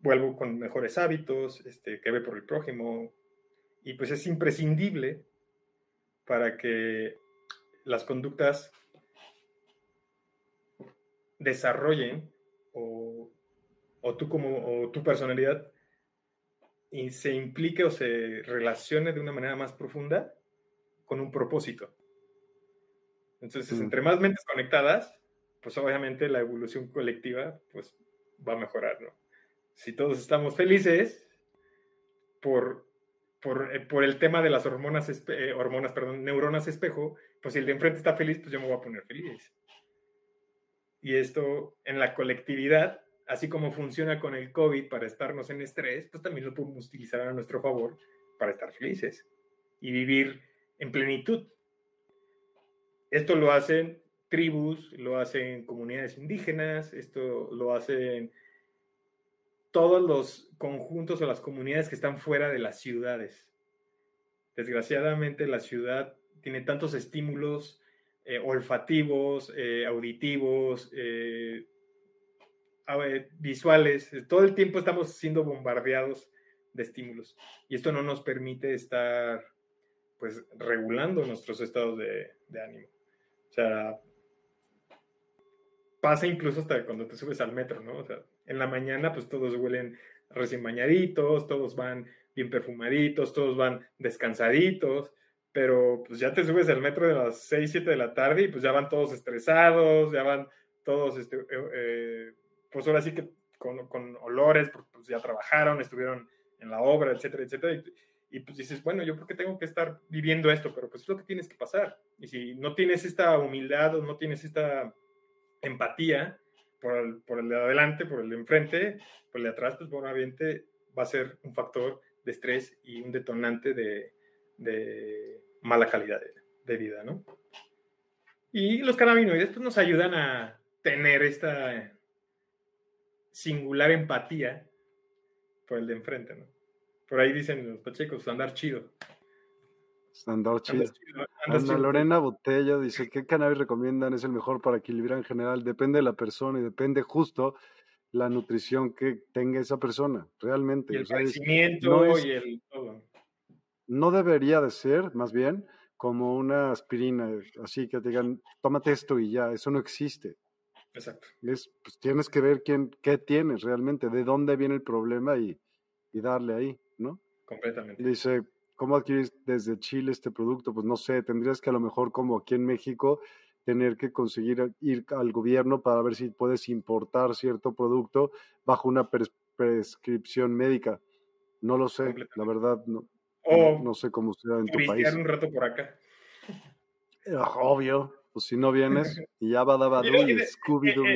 vuelvo con mejores hábitos, este, que ve por el prójimo, y pues es imprescindible para que las conductas desarrollen o, o tú como o tu personalidad se implique o se relacione de una manera más profunda con un propósito. Entonces, mm. entre más mentes conectadas, pues obviamente la evolución colectiva pues va a mejorar, ¿no? Si todos estamos felices por eh, por, el tema de las hormonas, eh, hormonas, perdón, neuronas espejo, pues si el de enfrente está feliz, pues yo me voy a poner feliz. Y esto en la colectividad, así como funciona con el COVID para estarnos en estrés, pues también lo podemos utilizar a nuestro favor para estar felices y vivir en plenitud. Esto lo hacen tribus, lo hacen comunidades indígenas, esto lo hacen todos los conjuntos o las comunidades que están fuera de las ciudades. Desgraciadamente la ciudad tiene tantos estímulos eh, olfativos, eh, auditivos, eh, visuales. Todo el tiempo estamos siendo bombardeados de estímulos y esto no nos permite estar pues regulando nuestros estados de, de ánimo. Sea, pasa incluso hasta cuando te subes al metro, ¿no? O sea, en la mañana pues todos huelen recién bañaditos, todos van bien perfumaditos, todos van descansaditos, pero pues ya te subes al metro de las 6, 7 de la tarde y pues ya van todos estresados, ya van todos, este, eh, eh, pues ahora sí que con, con, olores, pues ya trabajaron, estuvieron en la obra, etcétera, etcétera. Y, y, pues dices, bueno, yo por qué tengo que estar viviendo esto, pero pues es lo que tienes que pasar. Y si no tienes esta humildad o no tienes esta empatía por el, por el de adelante, por el de enfrente, por el de atrás, pues obviamente va a ser un factor de estrés y un detonante de, de mala calidad de, vida, ¿no? Y los cannabinoides pues, nos ayudan a tener esta singular empatía por el de enfrente, ¿no? Por ahí dicen los pachecos, andar chido. Andar chido. Ana Lorena Botella dice, ¿qué cannabis recomiendan? Es el mejor para equilibrar en general. Depende de la persona y depende justo la nutrición que tenga esa persona, realmente. Y el crecimiento y el todo. No debería de ser, más bien, como una aspirina, así que te digan, tómate esto y ya, eso no existe. Exacto. Es, pues, tienes que ver quién, qué tienes realmente, de dónde viene el problema y, y darle ahí, ¿no? Completamente. Dice, ¿cómo adquirir desde Chile este producto? Pues no sé, tendrías que a lo mejor como aquí en México tener que conseguir ir al gobierno para ver si puedes importar cierto producto bajo una prescripción médica. No lo sé, la verdad, no, no, sé cómo sea en tu país. un rato por acá. Ah, obvio, pues si no vienes y ya va a y Scooby Doo.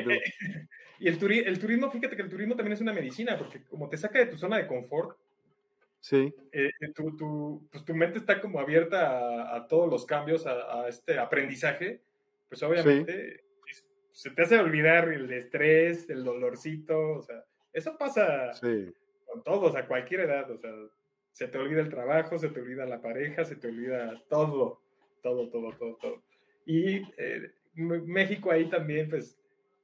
Y el, el turismo, fíjate que el turismo también es una medicina, porque como te saca de tu zona de confort, Sí. tu, tu, pues tu mente está como abierta a, todos los cambios, a, este aprendizaje pues obviamente se te hace olvidar el estrés, el dolorcito, o sea, eso pasa con todos, a cualquier edad, o sea, se te olvida el trabajo, se te olvida la pareja, se te olvida todo, todo, todo, todo, todo. Y eh, México ahí también, pues,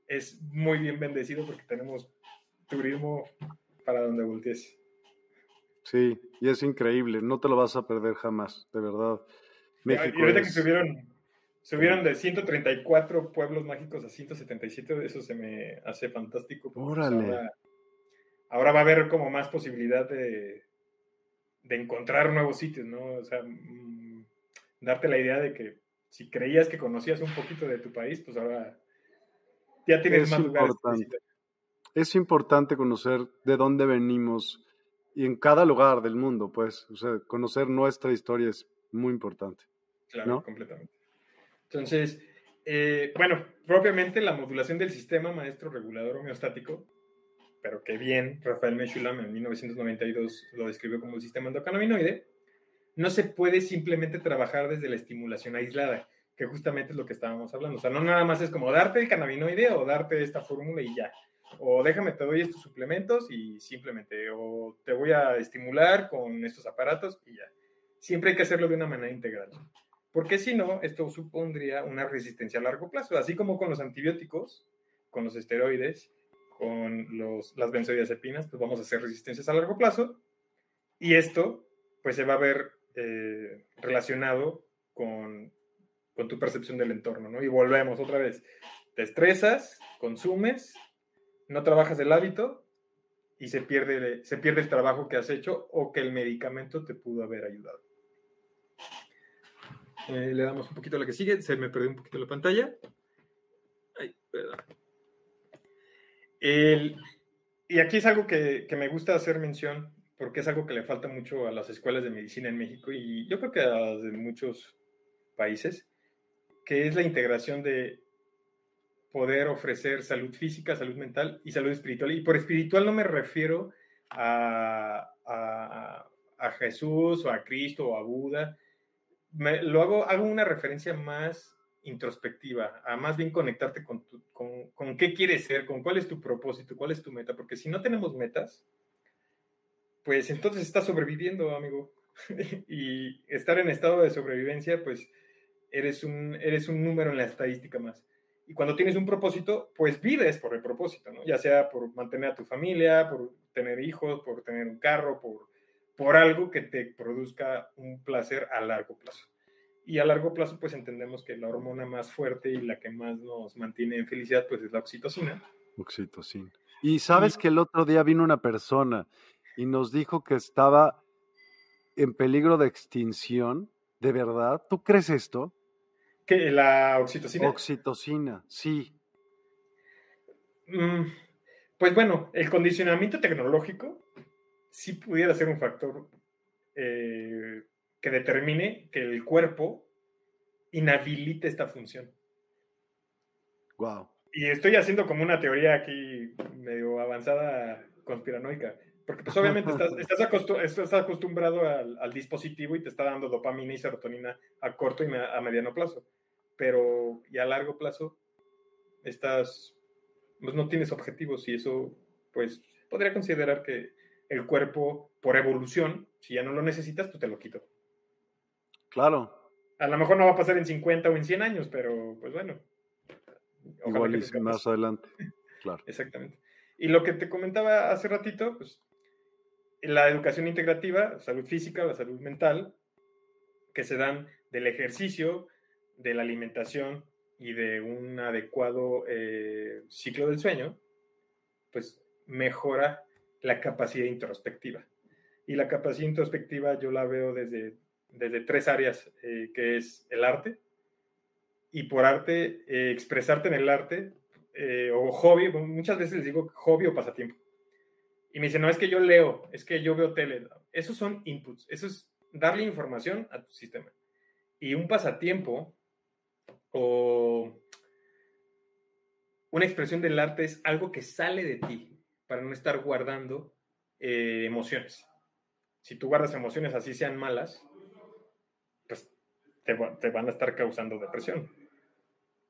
es muy bien bendecido porque tenemos turismo para donde voltees. Sí, y es increíble, no te lo vas a perder jamás, de verdad. México y ahorita que subieron Subieron de 134 pueblos mágicos a 177, eso se me hace fantástico. Pues, ahora, ahora, va a haber como más posibilidad de, de encontrar nuevos sitios, ¿no? O sea, mm, darte la idea de que si creías que conocías un poquito de tu país, pues ahora ya tienes más lugares. Es importante conocer de dónde venimos y en cada lugar del mundo, pues, o sea, conocer nuestra historia es muy importante. Claro, completamente. Entonces, eh, bueno, propiamente la modulación del sistema maestro regulador homeostático, pero que bien Rafael Meshulam en 1992 lo describió como el sistema endocannabinoide, no se puede simplemente trabajar desde la estimulación aislada, que justamente es lo que estábamos hablando. O sea, no nada más es como darte el cannabinoide o darte esta fórmula y ya o déjame, te doy estos suplementos y simplemente, o te voy a estimular con estos aparatos y ya. Siempre hay que hacerlo de una manera integral. Porque si no, esto supondría una resistencia a largo plazo, así como con los antibióticos, con los esteroides, con los, las benzodiazepinas, pues vamos a hacer resistencias a largo plazo. Y esto, pues se va a ver eh, relacionado con, con tu percepción del entorno, ¿no? Y volvemos otra vez. Te estresas, consumes, no trabajas el hábito y se pierde, se pierde el trabajo que has hecho o que el medicamento te pudo haber ayudado. Eh, le damos un poquito a la que sigue. Se me perdió un poquito la pantalla. Ay, perdón. y aquí es algo que, que, me gusta hacer mención porque es algo que le falta mucho a las escuelas de medicina en México y yo creo que a las de muchos países, que es la integración de poder ofrecer salud física, salud mental y salud espiritual. Y por espiritual no me refiero a, a, Jesús o a Cristo o a Buda. Lo hago, hago una referencia más introspectiva, a más bien conectarte con, con, con, qué quieres ser, con cuál es tu propósito, cuál es tu meta, porque si no tenemos metas, pues entonces estás sobreviviendo, amigo. y estar en estado de sobrevivencia, pues eres un, eres un número en la estadística más. Y cuando tienes un propósito, pues vives por el propósito, ¿no? Ya sea por mantener a tu familia, por tener hijos, por tener un carro, por, por algo que te produzca un placer a largo plazo. Y a largo plazo, pues entendemos que la hormona más fuerte y la que más nos mantiene en felicidad, pues es la oxitocina. Oxitocina. Y sabes que el otro día vino una persona y nos dijo que estaba en peligro de extinción. ¿De verdad? ¿Tú crees esto? ¿Qué? ¿La oxitocina? Oxitocina, sí. Mm, pues bueno, el condicionamiento tecnológico sí pudiera ser un factor eh, que determine que el cuerpo inhabilite esta función. Wow. Y estoy haciendo como una teoría aquí medio avanzada conspiranoica. Porque pues obviamente estás, acostumbrado al, dispositivo y te está dando dopamina y serotonina a corto y a mediano plazo. Pero y a largo plazo estás, pues no tienes objetivos y eso pues podría considerar que el cuerpo por evolución, si ya no lo necesitas, pues te lo quito. Claro. A lo mejor no va a pasar en 50 o en 100 años, pero pues bueno. Igual más adelante. Claro. Exactamente. Y lo que te comentaba hace ratito, pues la educación integrativa, salud física, la salud mental, que se dan del ejercicio, de la alimentación y de un adecuado eh, ciclo del sueño, pues mejora la capacidad introspectiva. Y la capacidad introspectiva yo la veo desde, desde tres áreas, eh, que es el arte, y por arte, eh, expresarte en el arte, o hobby, muchas veces les digo hobby o pasatiempo y me dice, no, es que yo leo, es que yo veo tele. Esos son inputs, eso es darle información a tu sistema. Y un pasatiempo o una expresión del arte es algo que sale de ti para no estar guardando eh, emociones. Si tú guardas emociones así sean malas, pues te, te van a estar causando depresión.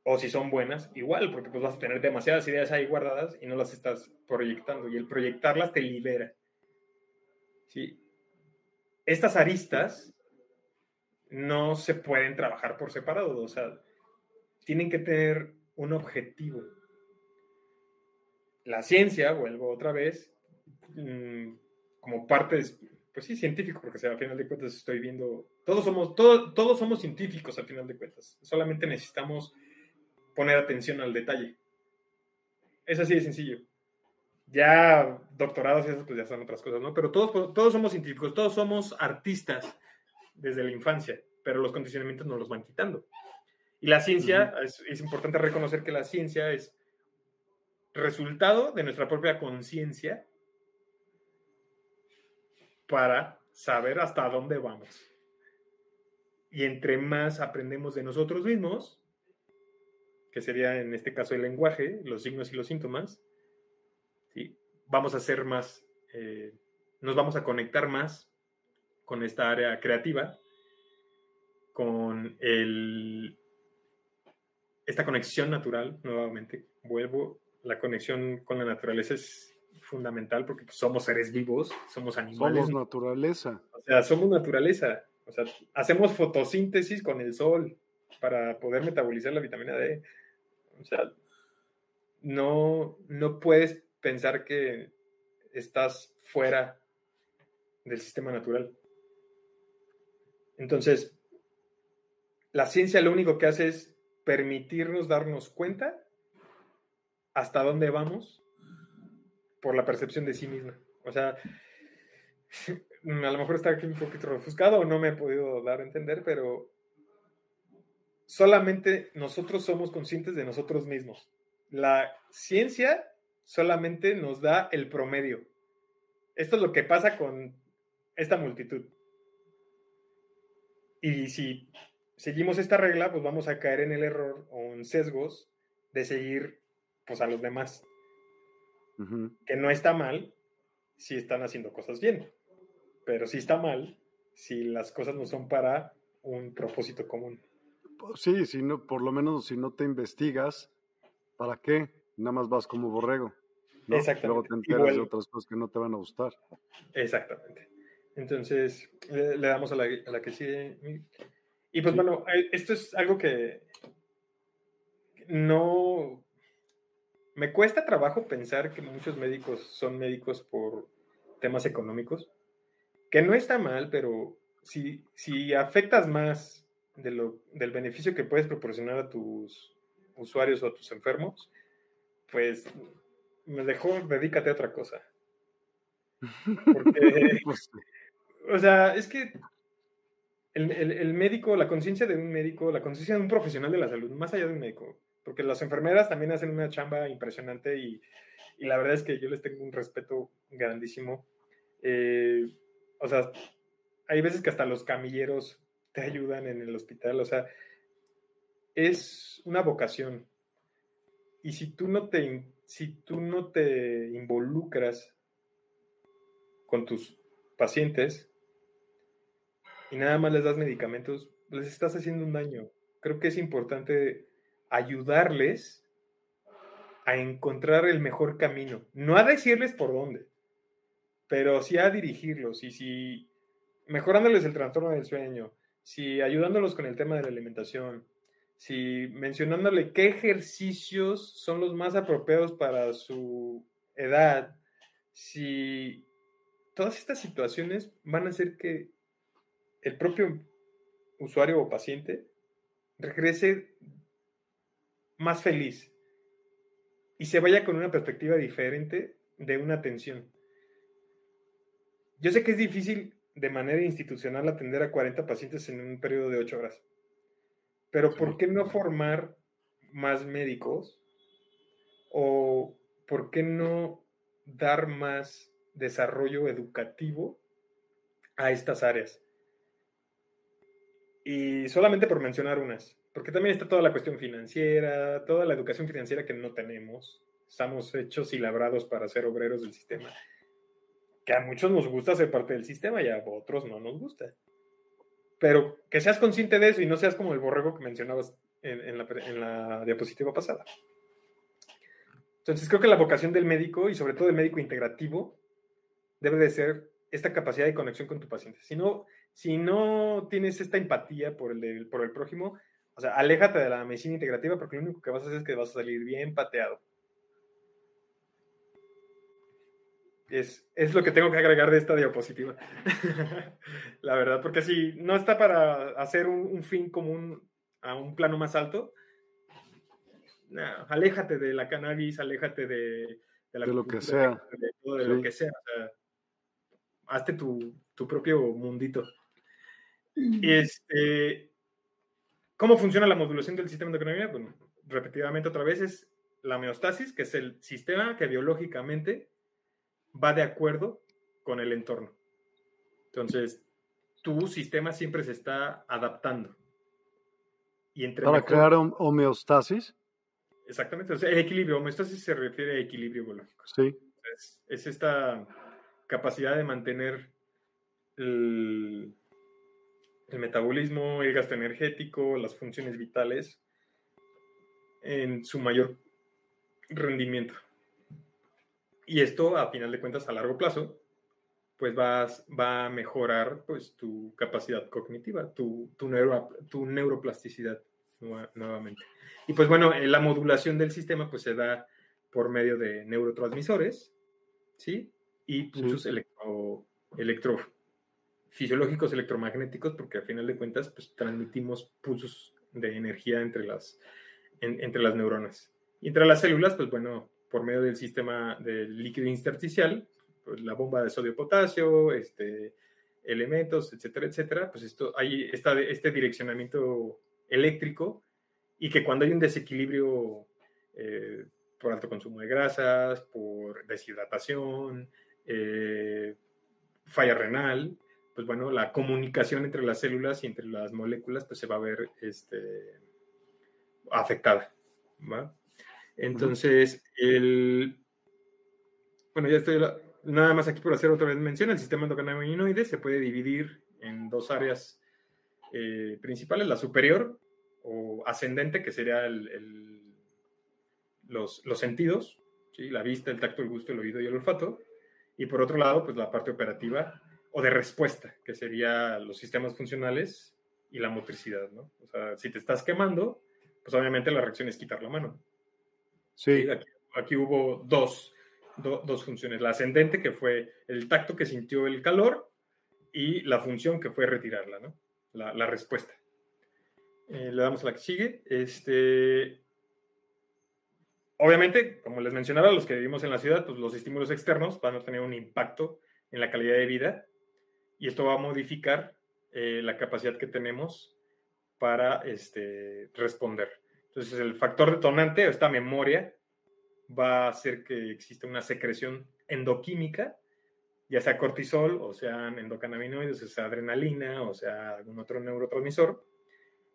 O si son buenas, igual, porque pues vas a tener demasiadas ideas ahí guardadas y no las estás proyectando. Y el proyectarlas te libera. ¿Sí? Estas aristas no se pueden trabajar por separado. O sea, tienen que tener un objetivo. La ciencia, vuelvo otra vez, mm, como parte, pues sí, científico, porque al final de cuentas estoy viendo, todos somos, todos somos científicos al final de cuentas. Solamente necesitamos poner atención al detalle. Es así de sencillo. Ya doctorados y eso pues ya son otras cosas, ¿no? Pero todos, todos somos científicos, todos somos artistas desde la infancia, pero los condicionamientos nos los van quitando. Y la ciencia, es, es, importante reconocer que la ciencia es resultado de nuestra propia conciencia para saber hasta dónde vamos. Y entre más aprendemos de nosotros mismos, que sería en este caso el lenguaje, los signos y los síntomas, ¿sí? vamos a ser más, eh, nos vamos a conectar más con esta área creativa, con el, esta conexión natural, nuevamente, vuelvo, la conexión con la naturaleza es fundamental porque pues, somos seres vivos, somos animales. Somos naturaleza. O sea, somos naturaleza. O sea, hacemos fotosíntesis con el sol para poder metabolizar la vitamina D. O sea, no, no puedes pensar que estás fuera del sistema natural. Entonces, la ciencia lo único que hace es permitirnos darnos cuenta hasta dónde vamos por la percepción de sí misma. O sea, a lo mejor está aquí un poquito refuscado o no me he podido dar a entender, pero solamente nosotros somos conscientes de nosotros mismos. La ciencia solamente nos da el promedio. Esto es lo que pasa con esta multitud. Y si seguimos esta regla, pues vamos a caer en el error o en sesgos de seguir pues a los demás. Que no está mal si están haciendo cosas bien, pero sí está mal si las cosas no son para un propósito común. Pues sí, si no, por lo menos si no te investigas, ¿para qué? Nada más vas como borrego. Exactamente. Luego te enteras de otras cosas que no te van a gustar. Exactamente. Entonces, le, damos a la, a la, que sigue. Y pues bueno, eh, esto es algo que no me cuesta trabajo pensar que muchos médicos son médicos por temas económicos, que no está mal, pero si, si afectas más de lo, del beneficio que puedes proporcionar a tus usuarios o a tus enfermos, pues me dejó, dedícate a otra cosa. Porque, pues o sea, es que el, el médico, la conciencia de un médico, la conciencia de un profesional de la salud, más allá de un médico, porque las enfermeras también hacen una chamba impresionante y, y la verdad es que yo les tengo un respeto grandísimo. Eh, o sea, hay veces que hasta los camilleros te ayudan en el hospital, o sea, es una vocación. Y si tú no te, si tú no te involucras con tus pacientes y nada más les das medicamentos, les estás haciendo un daño. Creo que es importante ayudarles a encontrar el mejor camino. No a decirles por dónde, pero sí a dirigirlos. Y si mejorándoles el trastorno del sueño, si ayudándolos con el tema de la alimentación, si mencionándole qué ejercicios son los más apropiados para su edad, si todas estas situaciones van a hacer que el propio usuario o paciente regrese más feliz y se vaya con una perspectiva diferente de una atención. Yo sé que es difícil de manera institucional atender a 40 pacientes en un periodo de 8 horas, pero ¿por qué no formar más médicos? ¿O por qué no dar más desarrollo educativo a estas áreas? Y solamente por mencionar unas. Porque también está toda la cuestión financiera, toda la educación financiera que no tenemos. Estamos hechos y labrados para ser obreros del sistema. Que a muchos nos gusta ser parte del sistema y a otros no nos gusta. Pero que seas consciente de eso y no seas como el borrego que mencionabas en, la, la diapositiva pasada. Entonces creo que la vocación del médico y sobre todo del médico integrativo debe de ser esta capacidad de conexión con tu paciente. Si no, si no tienes esta empatía por el, por el prójimo, o sea, aléjate de la medicina integrativa porque lo único que vas a hacer es que vas a salir bien pateado. Es, es lo que tengo que agregar de esta diapositiva. la verdad, porque si no está para hacer un, fin común a un plano más alto, aléjate de la cannabis, aléjate de, de, lo que sea. De, lo que sea. hazte tu, tu propio mundito. Este, ¿Cómo funciona la modulación del sistema endocrinológico? Bueno, repetidamente otra vez es la homeostasis, que es el sistema que biológicamente va de acuerdo con el entorno. Entonces, tu sistema siempre se está adaptando. Y entre Para crear homeostasis. Exactamente, o sea, el equilibrio, homeostasis se refiere a equilibrio biológico. Sí. Es, esta capacidad de mantener el, el metabolismo, el gasto energético, las funciones vitales en su mayor rendimiento. Y esto, a final de cuentas, a largo plazo, pues vas, va a mejorar pues, tu capacidad cognitiva, tu, tu, tu neuroplasticidad nuevamente. Y pues bueno, eh, la modulación del sistema pues se da por medio de neurotransmisores, ¿sí? Y pulsos electro, electrofisiológicos, electromagnéticos, porque al final de cuentas pues transmitimos pulsos de energía entre las, entre las neuronas. Y entre las células, pues bueno, por medio del sistema del líquido intersticial, pues, la bomba de sodio-potasio, este, elementos, etcétera, etcétera, pues esto, hay está este direccionamiento eléctrico y que cuando hay un desequilibrio eh, por alto consumo de grasas, por deshidratación, eh, falla renal, pues bueno, la comunicación entre las células y entre las moléculas pues se va a ver este, afectada. Entonces, el, bueno, ya estoy nada más aquí por hacer otra vez mención, el sistema endocannabinoide se puede dividir en dos áreas eh, principales, la superior o ascendente, que sería el, los, los, sentidos, ¿sí? la vista, el tacto, el gusto, el oído y el olfato, y por otro lado, pues la parte operativa o de respuesta, que sería los sistemas funcionales y la motricidad, ¿no? O sea, si te estás quemando, pues obviamente la reacción es quitar la mano. Sí. aquí hubo dos dos funciones. La ascendente, que fue el tacto que sintió el calor, y la función que fue retirarla, ¿no? La, respuesta. Eh, le damos a la que sigue. Este, obviamente, como les mencionaba, los que vivimos en la ciudad, pues los estímulos externos van a tener un impacto en la calidad de vida y esto va a modificar eh, la capacidad que tenemos para este, responder. Entonces, el factor detonante, esta memoria, va a hacer que exista una secreción endoquímica, ya sea cortisol, o sean endocannabinoides, o sea adrenalina, o sea algún otro neurotransmisor,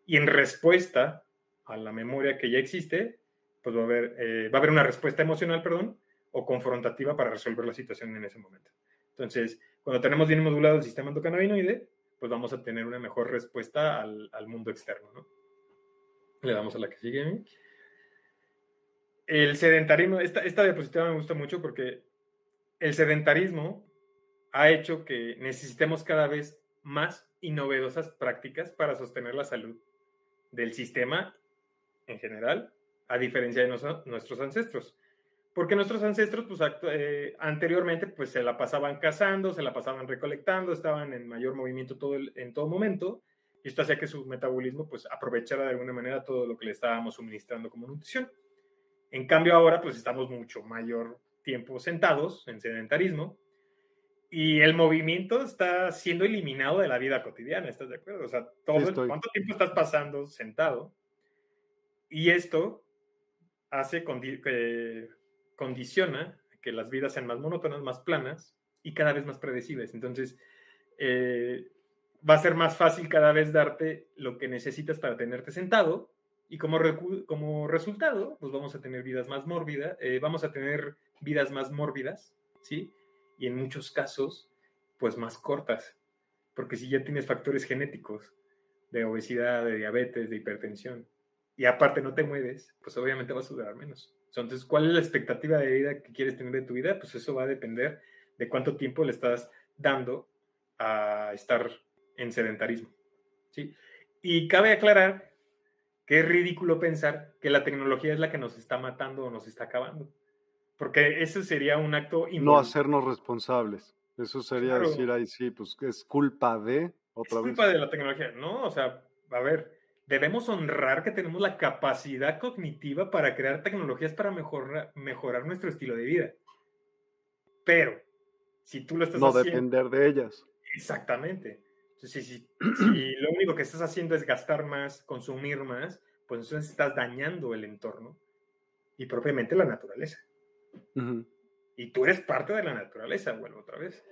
y en respuesta a la memoria que ya existe, pues va a haber, eh, va a haber una respuesta emocional, perdón, o confrontativa para resolver la situación en ese momento. Entonces, cuando tenemos bien modulado el sistema endocannabinoide, pues vamos a tener una mejor respuesta al, mundo externo, ¿no? Le damos a la que sigue el sedentarismo, esta, esta diapositiva me gusta mucho porque el sedentarismo ha hecho que necesitemos cada vez más y novedosas prácticas para sostener la salud del sistema en general, a diferencia de nuestros ancestros. Porque nuestros ancestros, pues eh, anteriormente, pues se la pasaban cazando, se la pasaban recolectando, estaban en mayor movimiento todo en todo momento, y esto hacía que su metabolismo, pues aprovechara de alguna manera todo lo que le estábamos suministrando como nutrición. En cambio ahora pues estamos mucho mayor tiempo sentados en sedentarismo y el movimiento está siendo eliminado de la vida cotidiana, ¿estás de acuerdo? O sea, todo ¿cuánto tiempo estás pasando sentado? Y esto hace, que condiciona que las vidas sean más monótonas, más planas y cada vez más predecibles. Entonces, eh, va a ser más fácil cada vez darte lo que necesitas para tenerte sentado y como, como resultado, pues vamos a tener vidas más mórbidas, eh, vamos a tener vidas más mórbidas, ¿sí? Y en muchos casos, pues más cortas, porque si ya tienes factores genéticos de obesidad, de diabetes, de hipertensión, y aparte no te mueves, pues obviamente vas a durar menos. Entonces, ¿cuál es la expectativa de vida que quieres tener de tu vida? Pues eso va a depender de cuánto tiempo le estás dando a estar en sedentarismo, ¿sí? Y cabe aclarar es ridículo pensar que la tecnología es la que nos está matando o nos está acabando. Porque ese sería un acto... No hacernos responsables. Eso sería decir ahí sí, pues es culpa de otra es culpa de la tecnología, ¿no? O sea, a ver, debemos honrar que tenemos la capacidad cognitiva para crear tecnologías para mejorar, mejorar nuestro estilo de vida. Pero, si tú lo estás haciendo... No depender de ellas. Exactamente. Si, si, lo único que estás haciendo es gastar más, consumir más, pues entonces estás dañando el entorno y propiamente la naturaleza. Y tú eres parte de la naturaleza, vuelvo otra vez.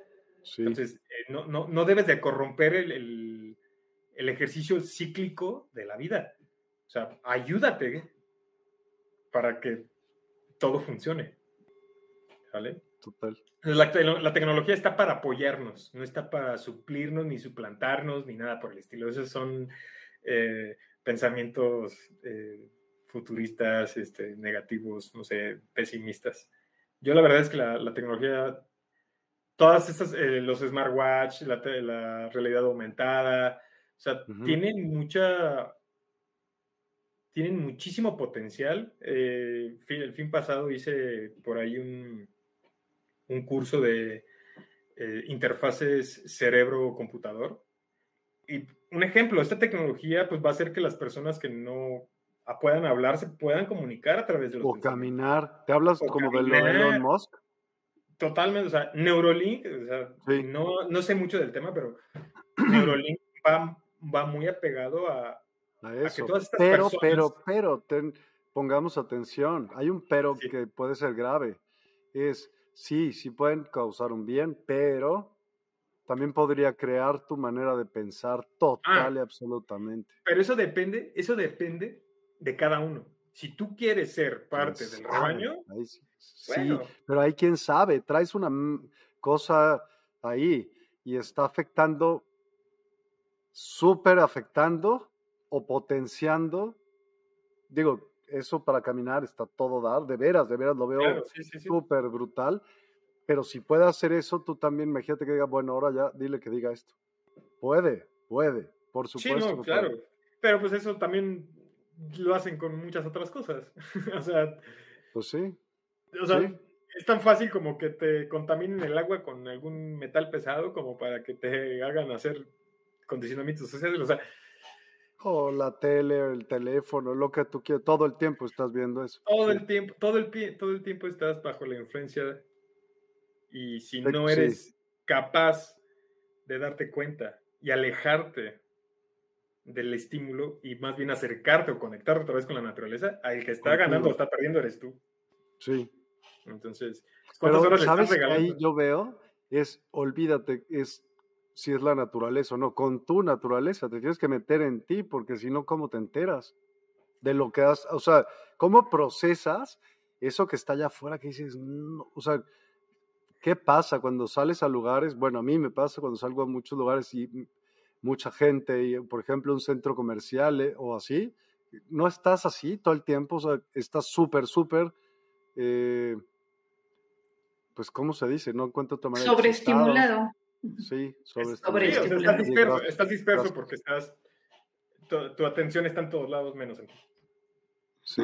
Entonces, eh, no, no, no, debes de corromper el, el, el, ejercicio cíclico de la vida. O sea, ayúdate para que todo funcione. ¿Vale? Total. La, la, tecnología está para apoyarnos, no está para suplirnos, ni suplantarnos, ni nada por el estilo. Esos son eh, pensamientos eh, futuristas, este, negativos, no sé, pesimistas. Yo la verdad es que la, la tecnología, todas estas, eh, los smartwatch, la, la, realidad aumentada, o sea, uh -huh. tienen mucha, tienen muchísimo potencial. Eh, el fin pasado hice por ahí un, un curso de eh, interfaces cerebro-computador. Y un ejemplo, esta tecnología pues va a hacer que las personas que no puedan hablar se puedan comunicar a través de los O caminar. ¿Te hablas o como caminar. de Elon Musk? Totalmente, o sea, Neurolink, o sea, sí. no, no sé mucho del tema, pero Neurolink va, va muy apegado a, a eso. A que todas estas pero, personas... pero, pero, ten, pongamos atención. Hay un pero sí. que puede ser grave. Es, sí, sí pueden causar un bien, pero también podría crear tu manera de pensar total ah, y absolutamente. Pero eso depende, eso depende de cada uno. Si tú quieres ser parte del rebaño, sí, bueno. sí, pero hay quien sabe, traes una cosa ahí y está afectando, súper afectando o potenciando, digo, eso para caminar está todo dar, de veras, de veras lo veo claro, sí, sí, súper sí. brutal, pero si puede hacer eso, tú también imagínate que diga, bueno, ahora ya dile que diga esto. Puede, puede, por supuesto. Sí, no, claro. Puede. Pero pues eso también lo hacen con muchas otras cosas. o sea. Pues sí. O sea, sí. es tan fácil como que te contaminen el agua con algún metal pesado como para que te hagan hacer condicionamientos sociales. O sea. O la tele, el teléfono, lo que tú quieras, todo el tiempo estás viendo eso. Todo el tiempo, todo el, todo el tiempo estás bajo la influencia y si no eres sí. capaz de darte cuenta y alejarte del estímulo y más bien acercarte o conectarte otra vez con la naturaleza, el que está ganando o está perdiendo eres tú. Sí. Entonces, ¿cuántas Pero, horas ¿sabes estás regalando? Ahí yo veo es, olvídate, es si es la naturaleza o no, con tu naturaleza, te tienes que meter en ti, porque si no, ¿cómo te enteras de lo que has, o sea, cómo procesas eso que está allá afuera que dices, no, o sea, ¿qué pasa cuando sales a lugares? Bueno, a mí me pasa cuando salgo a muchos lugares y mucha gente, y, por ejemplo, un centro comercial eh, o así, no estás así todo el tiempo, o sea, estás súper, súper, eh, pues, ¿cómo se dice? No encuentro otra manera. Sobreestimulado. Sí, o sea, estás disperso, estás disperso porque estás, tu, tu, atención está en todos lados menos en ti. Sí.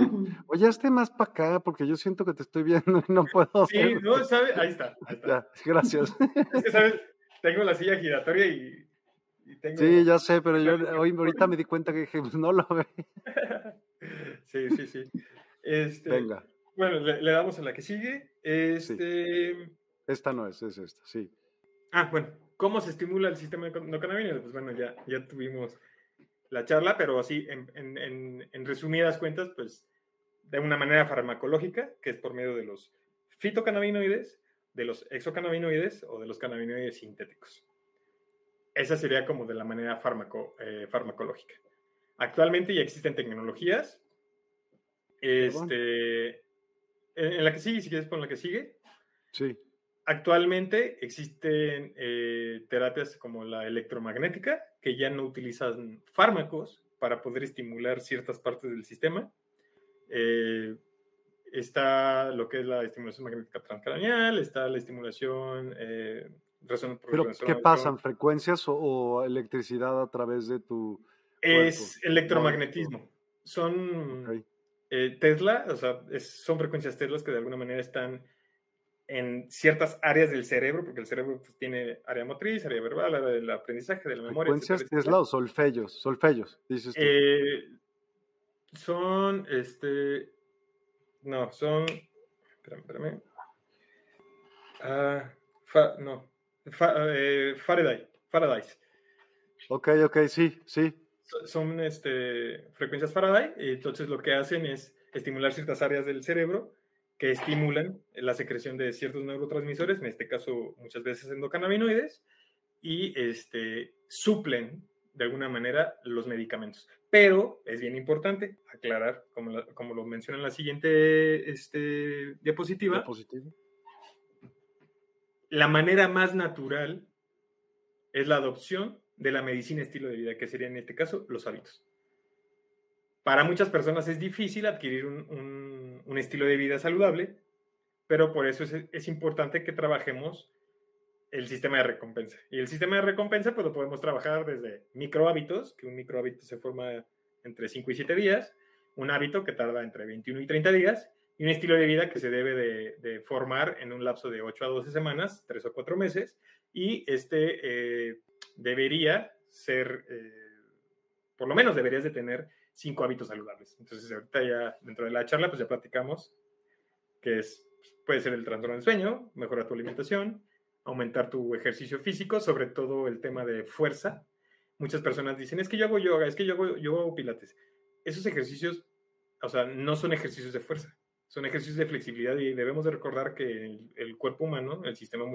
Oye, esté más para acá porque yo siento que te estoy viendo y no puedo. Sí, ver. no, ¿sabes? Ahí está. Ahí está. Ya, gracias. Es que, ¿sabes? Tengo la silla giratoria y tengo... Sí, ya sé, pero yo hoy ahorita me di cuenta que dije, pues no lo ve. sí, sí, sí. Este, Venga. Bueno, le, le, damos a la que sigue. Este... Sí. Esta no es, es esta, sí. Ah, bueno. ¿Cómo se estimula el sistema endocannabinoide? Pues bueno, ya, ya tuvimos la charla, pero así, en, en, en, resumidas cuentas, pues de una manera farmacológica, que es por medio de los fitocannabinoides, de los exocannabinoides o de los cannabinoides sintéticos. Esa sería como de la manera farmaco, eh, farmacológica. Actualmente ya existen tecnologías. Este, en, en, la que sigue, si quieres pon la que sigue. Sí. Actualmente existen eh, terapias como la electromagnética, que ya no utilizan fármacos para poder estimular ciertas partes del sistema. Eh, está lo que es la estimulación magnética transcraneal, está la estimulación eh, ¿Pero qué pasan? ¿Frecuencias o, o, electricidad a través de tu.? Es cuerpo? electromagnetismo. Son okay. Tesla, o sea, es, son frecuencias Tesla que de alguna manera están en ciertas áreas del cerebro, porque el cerebro pues, tiene área motriz, área verbal, área del aprendizaje, de la memoria. ¿Frecuencias etcétera, Tesla o solfellos? Solfellos, dices tú. Eh, son, este. No, son. Espérame, espérame. Ah, fa, no, eh, Faraday, Faraday. Ok, ok, sí, sí. Son este, frecuencias Faraday, y entonces lo que hacen es estimular ciertas áreas del cerebro que estimulan la secreción de ciertos neurotransmisores, en este caso muchas veces endocannabinoides, y este, suplen de alguna manera los medicamentos. Pero es bien importante aclarar, como, como lo menciona en la siguiente este, diapositiva, Diapositiva. la manera más natural es la adopción de la medicina estilo de vida, que sería en este caso los hábitos. Para muchas personas es difícil adquirir un, un- estilo de vida saludable, pero por eso es, es importante que trabajemos el sistema de recompensa. Y el sistema de recompensa, pues lo podemos trabajar desde micro hábitos, que un micro hábito se forma entre 5 y 7 días, un hábito que tarda entre 21 y 30 días, y un estilo de vida que se debe de, de formar en un lapso de 8 a 12 semanas, 3 o 4 meses, y este eh, debería ser, eh, por lo menos deberías de tener 5 hábitos saludables. Entonces ahorita ya dentro de la charla, pues ya platicamos que es, puede ser el trastorno del sueño, mejorar tu alimentación, aumentar tu ejercicio físico, sobre todo el tema de fuerza. Muchas personas dicen, es que yo hago yoga, es que yo hago, yo hago pilates. Esos ejercicios, o sea, no son ejercicios de fuerza, son ejercicios de flexibilidad y debemos de recordar que el, el cuerpo humano, el sistema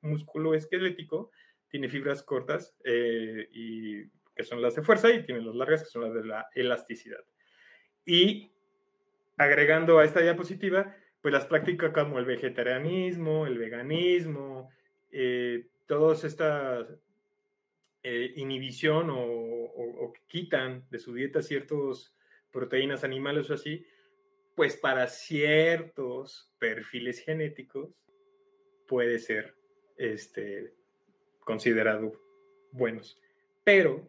musculoesquelético, tiene fibras cortas eh, y que son las de fuerza y tiene las largas que son las de la elasticidad. Y agregando a esta diapositiva, pues las prácticas como el vegetarianismo, el veganismo, eh, todas estas eh, inhibición o, o- o quitan de su dieta ciertas proteínas animales o así, pues para ciertos perfiles genéticos puede ser este, considerado buenos. Pero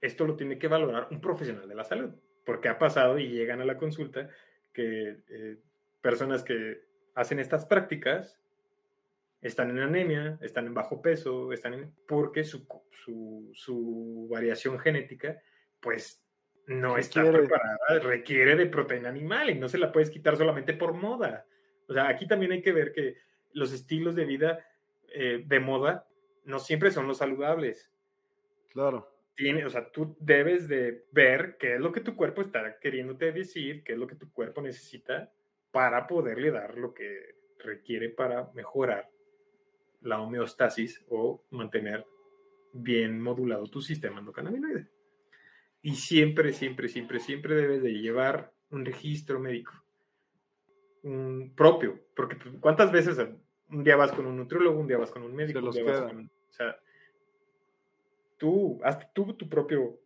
esto lo tiene que valorar un profesional de la salud, porque ha pasado y llegan a la consulta que eh, personas que hacen estas prácticas están en anemia, están en bajo peso, están en, porque su, su, su variación genética, pues no está preparada, requiere de proteína animal y no se la puedes quitar solamente por moda. O sea, aquí también hay que ver que los estilos de vida eh, de moda no siempre son los saludables. Claro. O sea, tú debes de ver qué es lo que tu cuerpo está queriéndote decir, qué es lo que tu cuerpo necesita para poderle dar lo que requiere para mejorar la homeostasis o mantener bien modulado tu sistema endocannabinoide. Y siempre, siempre, siempre, siempre debes de llevar un registro médico, un propio, porque pues, ¿cuántas veces un día vas con un nutriólogo, un día vas con un médico, un los día vas con, o sea, tú, haz tú tu propio,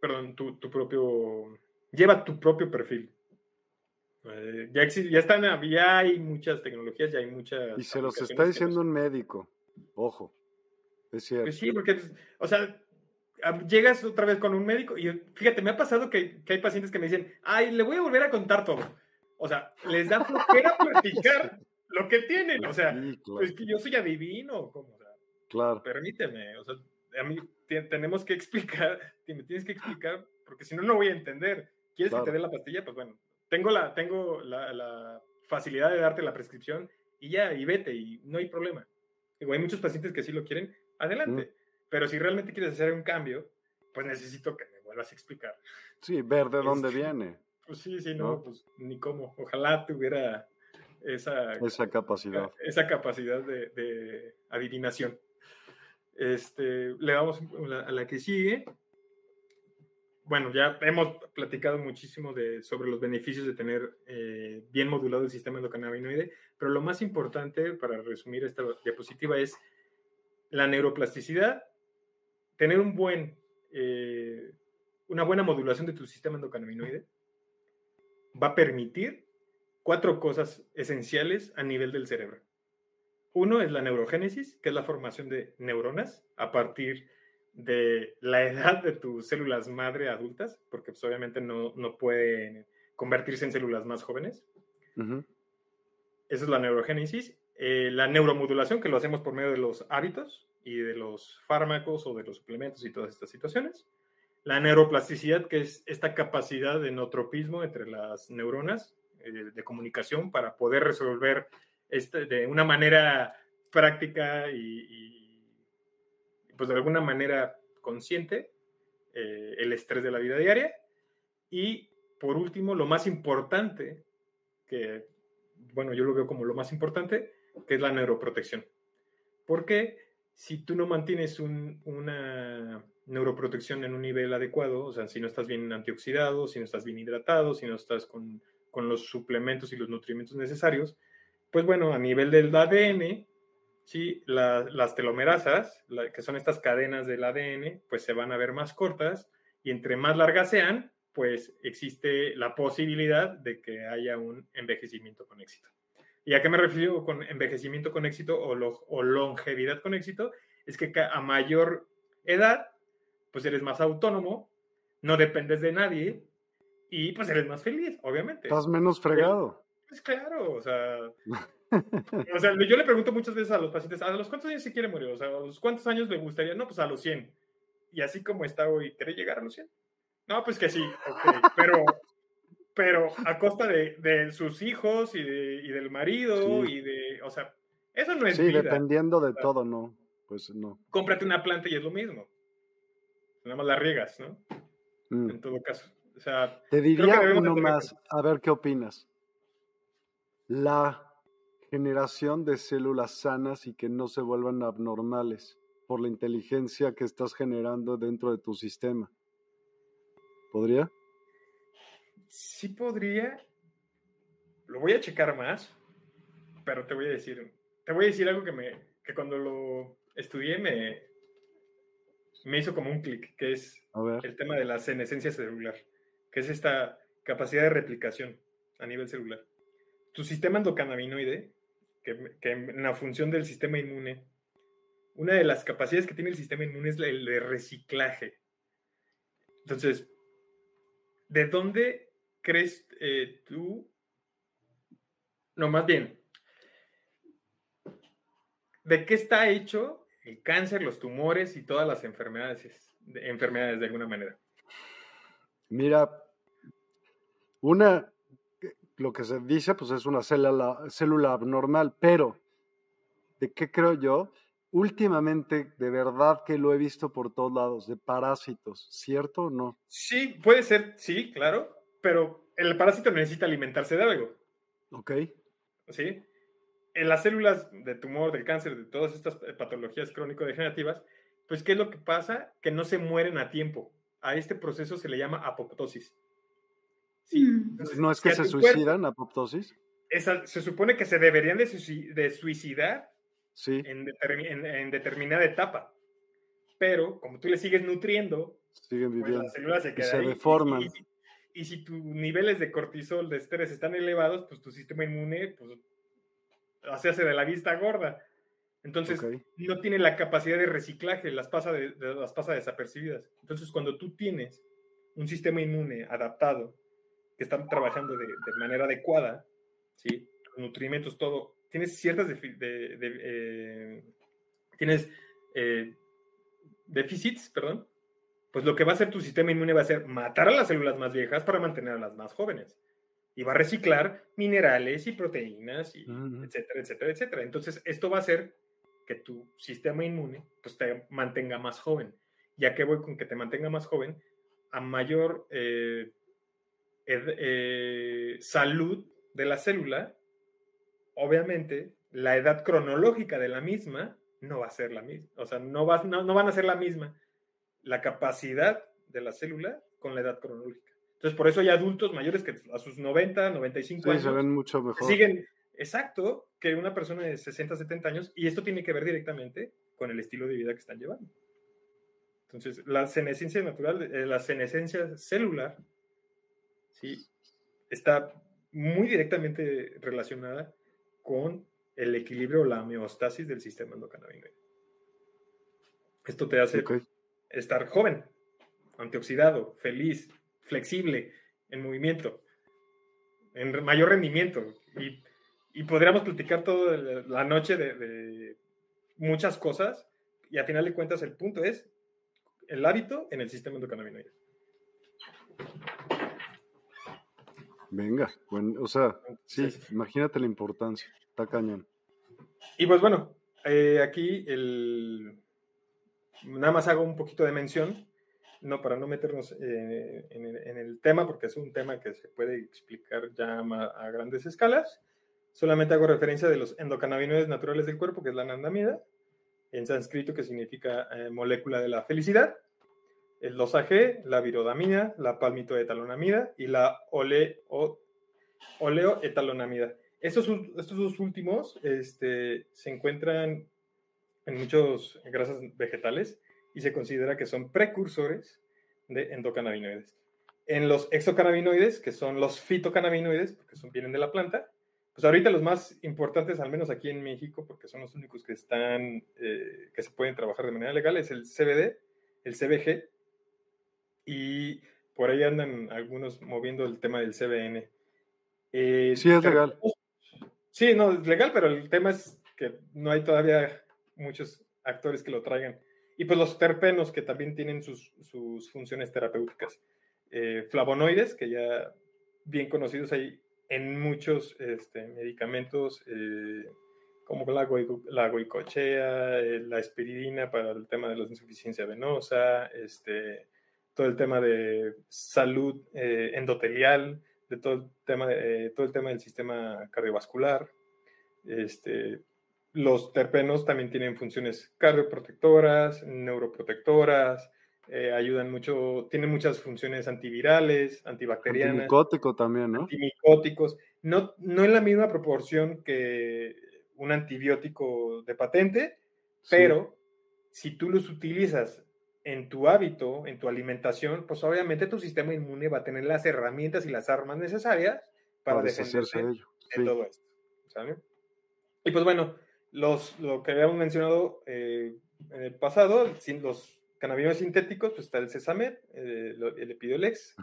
perdón, tu, tu propio, lleva tu propio perfil. Eh, ya, exi- ya están, ya hay muchas tecnologías, ya hay muchas. Y se los está diciendo nos- un médico. Ojo. Es cierto. Pues sí, porque, o sea, a- llegas otra vez con un médico y fíjate, me ha pasado que, que hay pacientes que me dicen, ay, le voy a volver a contar todo. O sea, les da flojera platicar lo que tienen. O sea, Sí, claro, es que yo soy adivino, como, o sea, claro. permíteme, o sea, a mí te- tenemos que explicar, te- me tienes que explicar, porque si no, no voy a entender. ¿Quieres Claro. que te dé la pastilla? Pues bueno, tengo la, tengo la, la facilidad de darte la prescripción y ya, y vete, y no hay problema. Digo, hay muchos pacientes que sí lo quieren, adelante. Pero si realmente quieres hacer un cambio, pues necesito que me vuelvas a explicar. Sí, ver de dónde Este, viene Pues sí, sí, no, ¿No? pues ni cómo. Ojalá tuviera esa, esa capacidad. esa capacidad de, de adivinación. Este, le damos a la, que sigue. Bueno, ya hemos platicado muchísimo sobre los beneficios de tener eh, bien modulado el sistema endocannabinoide, pero lo más importante, para resumir esta diapositiva, es la neuroplasticidad, tener un buen, eh, una buena modulación de tu sistema endocannabinoide va a permitir cuatro cosas esenciales a nivel del cerebro. Uno es la neurogénesis, que es la formación de neuronas a partir de la edad de tus células madre adultas, porque pues, obviamente no, no pueden convertirse en células más jóvenes. Esa es la neurogénesis. Eh, la neuromodulación, que lo hacemos por medio de los hábitos y de los fármacos o de los suplementos y todas estas situaciones. La neuroplasticidad, que es esta capacidad de notropismo entre las neuronas eh, de comunicación para poder resolver este, de una manera práctica y, pues de alguna manera consciente eh, el estrés de la vida diaria. Y por último, lo más importante, que bueno, yo lo veo como lo más importante, que es la neuroprotección. Porque si tú no mantienes una neuroprotección en un nivel adecuado, o sea, si no estás bien antioxidado, si no estás bien hidratado, si no estás con, con los suplementos y los nutrimentos necesarios, pues bueno, a nivel del ADN, ¿sí? las telomerasas, que son estas cadenas del ADN, pues se van a ver más cortas y entre más largas sean, pues existe la posibilidad de que haya un envejecimiento con éxito. ¿Y a qué me refiero con envejecimiento con éxito o, o longevidad con éxito? Es que a mayor edad, pues eres más autónomo, no dependes de nadie y pues eres más feliz, obviamente. Estás menos fregado. Pues claro, o sea, o sea, yo le pregunto muchas veces a los pacientes, ¿a los cuántos años se quiere morir? O sea, ¿a los cuántos años le gustaría? No, pues a los 100. Y así como está hoy, ¿quiere llegar a los 100? No, pues que sí, pero, pero a costa de, de sus hijos y, de, y del marido y de, o sea, eso no es Sí, dependiendo de todo, no, pues no. Cómprate una planta y es lo mismo. Nada más la riegas, ¿no? Mm. En todo caso. O sea, Te diría uno más, a ver qué opinas. La generación de células sanas y que no se vuelvan abnormales por la inteligencia que estás generando dentro de tu sistema. ¿Podría? Sí podría. Lo voy a checar más, pero te voy a decir, te voy a decir algo que me, que cuando lo estudié me, me hizo como un clic, que es el tema de la senescencia celular, que es esta capacidad de replicación a nivel celular. Tu sistema endocannabinoide, que, que en la función del sistema inmune, una de las capacidades que tiene el sistema inmune es el de reciclaje. Entonces, ¿de dónde crees eh, tú? No, más bien, ¿de qué está hecho el cáncer, los tumores y todas las enfermedades, enfermedades de alguna manera? Mira, una, lo que se dice, pues es una célula, célula abnormal, pero ¿de qué creo yo? últimamente de verdad que lo he visto por todos lados, de parásitos, ¿cierto o no? Sí, puede ser, sí, claro, pero el parásito necesita alimentarse de algo. Ok. ¿Sí? En las células de tumor, del cáncer, de todas estas patologías crónico-degenerativas, pues ¿qué es lo que pasa? Que no se mueren a tiempo. A este proceso se le llama apoptosis. Sí. Mm. ¿No es que se suicidan, apoptosis? se supone que se deberían de, suicidar en, determinada etapa. Pero como tú le sigues nutriendo, siguen pues, viviendo. las células se, quedan deforman. Y, si tus niveles de cortisol, de estrés están elevados, pues tu sistema inmune pues, se hace de la vista gorda. Entonces, no tiene la capacidad de reciclaje, las pasa, de, las pasa desapercibidas. Entonces, cuando tú tienes un sistema inmune adaptado, que está trabajando de, de manera adecuada, ¿sí? nutrimentos, todo, tienes ciertas eh, tienes eh, déficits, perdón, pues lo que va a hacer tu sistema inmune va a ser matar a las células más viejas para mantener a las más jóvenes. Y va a reciclar minerales y proteínas, y etcétera, etcétera, etcétera. Entonces, esto va a hacer que tu sistema inmune pues, te mantenga más joven. Ya que voy con que te mantenga más joven, a mayor eh, salud de la célula, obviamente la edad cronológica de la misma no va a ser la misma, o sea, no, va, no, van a ser la misma la capacidad de la célula con la edad cronológica. Entonces, por eso hay adultos mayores que a sus 90, 95 sí, años se ven mucho mejor. siguen exacto que una persona de 60, 70 años y esto tiene que ver directamente con el estilo de vida que están llevando. Entonces, la senescencia natural, eh, la senescencia celular, ¿sí? está muy directamente relacionada con el equilibrio o la homeostasis del sistema endocannabinoide. Esto te hace estar joven, antioxidado, feliz, flexible, en movimiento, en mayor rendimiento. Y, podríamos platicar toda la noche de, de, muchas cosas y a final de cuentas el punto es el hábito en el sistema endocannabinoide. Venga, bueno, o sea, sí, imagínate la importancia, está cañón. Y pues bueno, eh, aquí el, nada más hago un poquito de mención, no para no meternos eh, en, el, tema, porque es un tema que se puede explicar ya a, grandes escalas, solamente hago referencia de los endocannabinoides naturales del cuerpo, que es la anandamida, en sánscrito que significa eh, molécula de la felicidad, el 2AG, la virodamina, la palmitoetalonamida y la oleo, oleoetalonamida. Estos, estos dos últimos este, se encuentran en muchos grasas vegetales y se considera que son precursores de endocannabinoides. En los exocannabinoides, que son los fitocannabinoides, porque son, vienen de la planta, pues ahorita los más importantes, al menos aquí en México, porque son los únicos que están, eh, que se pueden trabajar de manera legal, es el CBD, el CBG, y por ahí andan algunos moviendo el tema del CBN. Eh, sí, es legal. Sí, no, es legal, pero el tema es que no hay todavía muchos actores que lo traigan. Y pues los terpenos que también tienen sus, sus funciones terapéuticas. Eh, flavonoides, que ya bien conocidos hay en muchos este, medicamentos, eh, como la, la goicochea, eh, la espiridina para el tema de la insuficiencia venosa, este, todo el tema de salud endotelial, de todo el tema, de, todo el tema del sistema cardiovascular. Este, los terpenos también tienen funciones cardioprotectoras, neuroprotectoras, eh, ayudan mucho, tienen muchas funciones antivirales, antibacterianas. Antimicótico también, ¿no? Antimicóticos. No, no en la misma proporción que un antibiótico de patente, pero si tú los utilizas en tu hábito, en tu alimentación, pues obviamente tu sistema inmune va a tener las herramientas y las armas necesarias para, defenderse de, ello. todo esto. Y pues bueno, los, lo que habíamos mencionado eh, en el pasado, los cannabinoides sintéticos, pues está el Cesamet, eh, el Epidolex,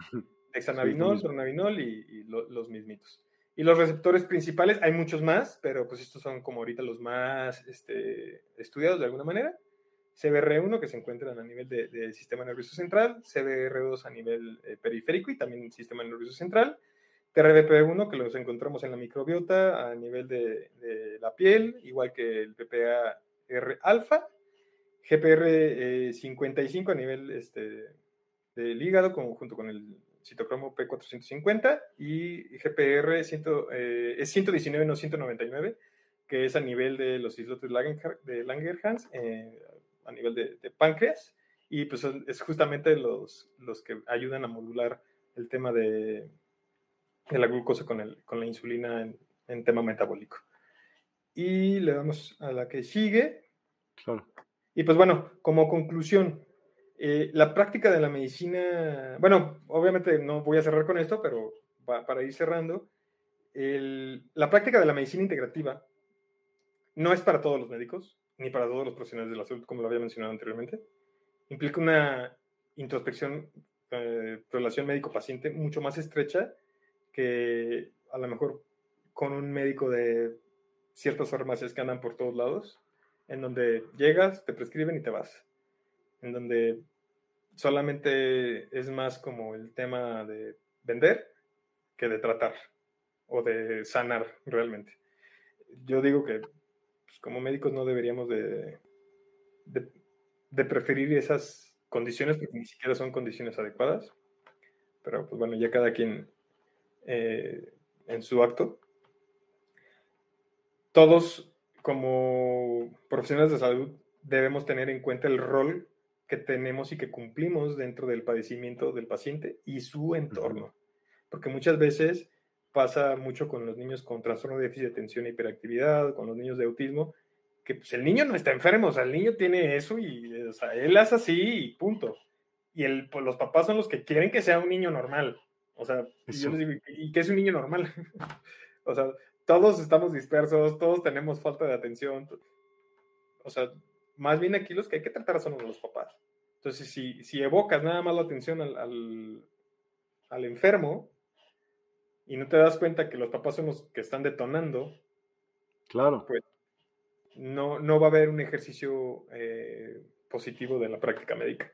Hexanabinol, Dronabinol y, los mismitos. Y los receptores principales, hay muchos más, pero pues estos son como ahorita los más este, estudiados de alguna manera. CBR1, que se encuentran a nivel del sistema nervioso central, CBR2 a nivel eh, periférico y también sistema nervioso central, TRBP1, que los encontramos en la microbiota a nivel de, la piel, igual que el PPAR alfa, GPR55 a nivel este, del hígado, junto con el citocromo P450, y GPR 100, eh, es 119, no 199, que es a nivel de los islotes de Langerhans, eh, a nivel de, páncreas, y pues es justamente los, los que ayudan a modular el tema de de la glucosa con, el, con la insulina en, tema metabólico. Y le damos a la que sigue. Y pues bueno, como conclusión, eh, la práctica de la medicina, bueno, obviamente no voy a cerrar con esto, pero para ir cerrando, la práctica de la medicina integrativa no es para todos los médicos, ni para todos los profesionales de la salud, como lo había mencionado anteriormente. Implica una introspección, eh, relación médico-paciente mucho más estrecha que a lo mejor con un médico de ciertas farmacias que andan por todos lados, en donde llegas, te prescriben y te vas, en donde solamente es más como el tema de vender que de tratar o de sanar realmente. Yo digo que pues, como médicos no deberíamos de, de, preferir esas condiciones porque ni siquiera son condiciones adecuadas, pero pues bueno, ya cada quien eh, en su acto. Todos, como profesionales de salud, debemos tener en cuenta el rol que tenemos y que cumplimos dentro del padecimiento del paciente y su entorno. Porque muchas veces pasa mucho con los niños con trastorno de déficit de atención e hiperactividad, con los niños de autismo, que pues, el niño no está enfermo, o sea, el niño tiene eso y, o sea, él hace así y punto. Y el, pues, los papás son los que quieren que sea un niño normal. O sea, yo les digo, ¿y qué es un niño normal? o sea, todos estamos dispersos, todos tenemos falta de atención. O sea, más bien aquí los que hay que tratar son los papás. Entonces, si, si evocas nada más la atención al, al, enfermo y no te das cuenta que los papás son los que están detonando, claro. pues no, no va a haber un ejercicio eh, positivo de la práctica médica.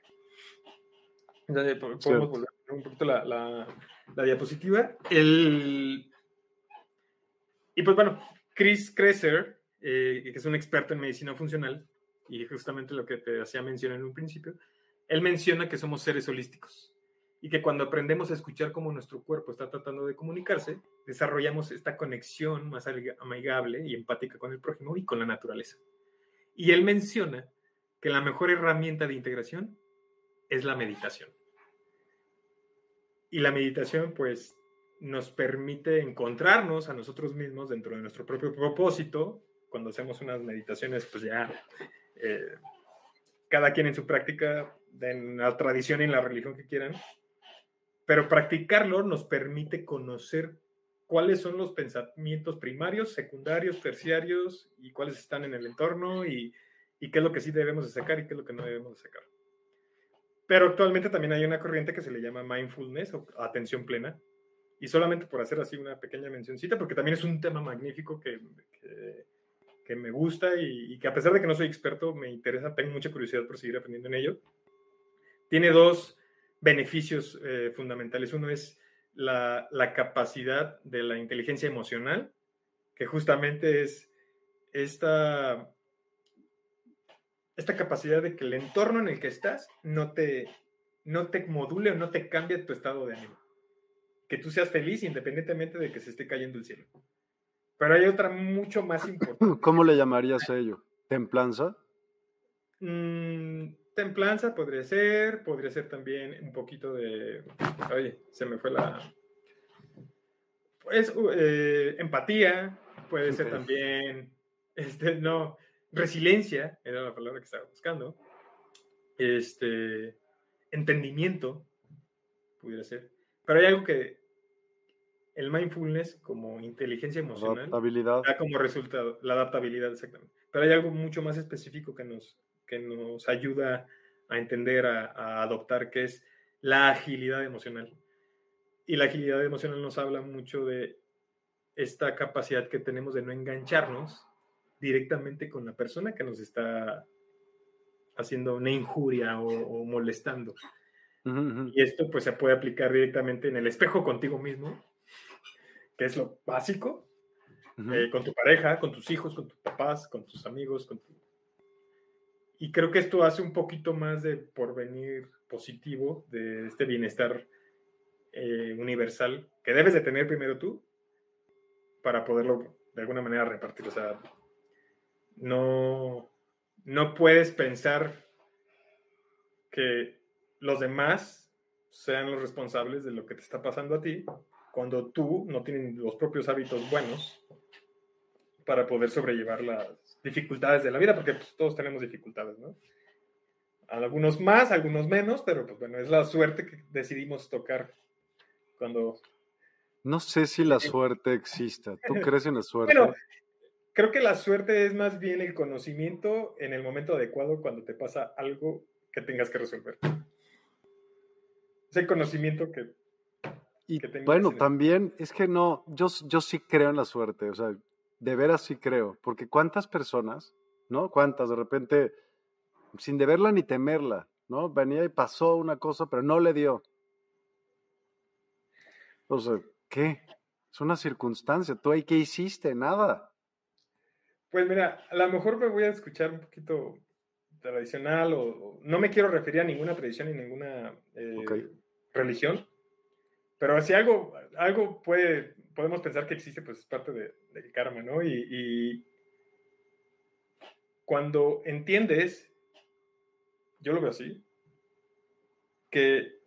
Entonces, podemos volver un poquito la, la, diapositiva. El... Y pues bueno, Chris Kresser, eh, que es un experto en medicina funcional, y justamente lo que te hacía mencionar en un principio, él menciona que somos seres holísticos y que cuando aprendemos a escuchar cómo nuestro cuerpo está tratando de comunicarse, desarrollamos esta conexión más amigable y empática con el prójimo y con la naturaleza. Y él menciona que la mejor herramienta de integración es la meditación. Y la meditación, pues, nos permite encontrarnos a nosotros mismos dentro de nuestro propio propósito. Cuando hacemos unas meditaciones, pues ya eh, cada quien en su práctica, en la tradición y en la religión que quieran, pero practicarlo nos permite conocer cuáles son los pensamientos primarios, secundarios, terciarios y cuáles están en el entorno y, y, qué es lo que sí debemos de sacar y qué es lo que no debemos de sacar. Pero actualmente también hay una corriente que se le llama mindfulness o atención plena. Y solamente por hacer así una pequeña mencioncita, porque también es un tema magnífico que, que, me gusta y, y que a pesar de que no soy experto, me interesa, tengo mucha curiosidad por seguir aprendiendo en ello. Tiene dos beneficios eh, fundamentales. Uno es la, capacidad de la inteligencia emocional, que justamente es esta, esta capacidad de que el entorno en el que estás no te, no te module o no te cambie tu estado de ánimo. Que tú seas feliz independientemente de que se esté cayendo el cielo. Pero hay otra mucho más importante. ¿Cómo le llamarías a ello? ¿Templanza? Mm, Templanza podría ser, podría ser también un poquito de. Oye, se me fue la. Pues eh, empatía, puede ser también. Este, no, resiliencia, era la palabra que estaba buscando. Este, entendimiento, pudiera ser. Pero hay algo que el mindfulness como inteligencia emocional adaptabilidad. da como resultado, la adaptabilidad exactamente. Pero hay algo mucho más específico que nos, que nos ayuda a entender, a, adoptar, que es la agilidad emocional. Y la agilidad emocional nos habla mucho de esta capacidad que tenemos de no engancharnos directamente con la persona que nos está haciendo una injuria o, molestando. Y esto pues se puede aplicar directamente en el espejo contigo mismo, que es lo básico, eh, con tu pareja, con tus hijos, con tus papás, con tus amigos, con tu y creo que esto hace un poquito más de porvenir positivo, de este bienestar eh, universal que debes de tener primero tú para poderlo de alguna manera repartir. O sea, no, no puedes pensar que los demás sean los responsables de lo que te está pasando a ti cuando tú no tienes los propios hábitos buenos para poder sobrellevar las dificultades de la vida, porque pues, todos tenemos dificultades, ¿no? Algunos más, algunos menos, pero pues bueno, es la suerte que decidimos tocar cuando... No sé si la suerte exista. ¿Tú crees en la suerte? Bueno, creo que la suerte es más bien el conocimiento en el momento adecuado cuando te pasa algo que tengas que resolver. Ese conocimiento que... Y bueno, también es que no, yo, yo sí creo en la suerte, o sea, de veras sí creo, porque cuántas personas, ¿no? Cuántas de repente, sin deberla ni temerla, ¿no? Venía y pasó una cosa, pero no le dio. Entonces, ¿qué? Es una circunstancia. ¿Tú ahí qué hiciste? Nada. Pues mira, a lo mejor me voy a escuchar un poquito tradicional o, no me quiero referir a ninguna tradición ni ninguna eh, religión, pero si algo, algo puede podemos pensar que existe, pues es parte de, del karma, ¿no? Y, cuando entiendes, yo lo veo así, que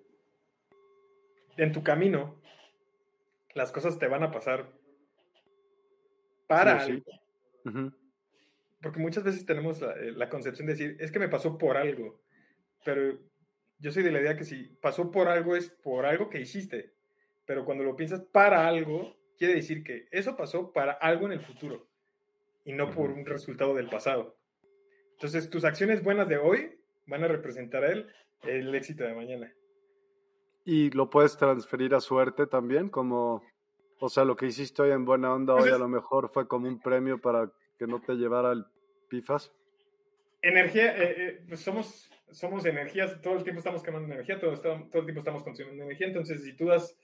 en tu camino las cosas te van a pasar para algo. Porque muchas veces tenemos la, eh, la, concepción de decir, es que me pasó por algo, pero yo soy de la idea que si pasó por algo es por algo que hiciste pero cuando lo piensas para algo, quiere decir que eso pasó para algo en el futuro y no por un resultado del pasado. Entonces, tus acciones buenas de hoy van a representar el, el éxito de mañana. ¿Y lo puedes transferir a suerte también? Como, o sea, lo que hiciste hoy en buena onda, hoy a lo mejor fue como un premio para que no te llevara el pifas. Energía, eh, eh, pues somos, somos energías, todo el tiempo estamos quemando energía, todo, todo el tiempo estamos consumiendo energía, entonces si tú das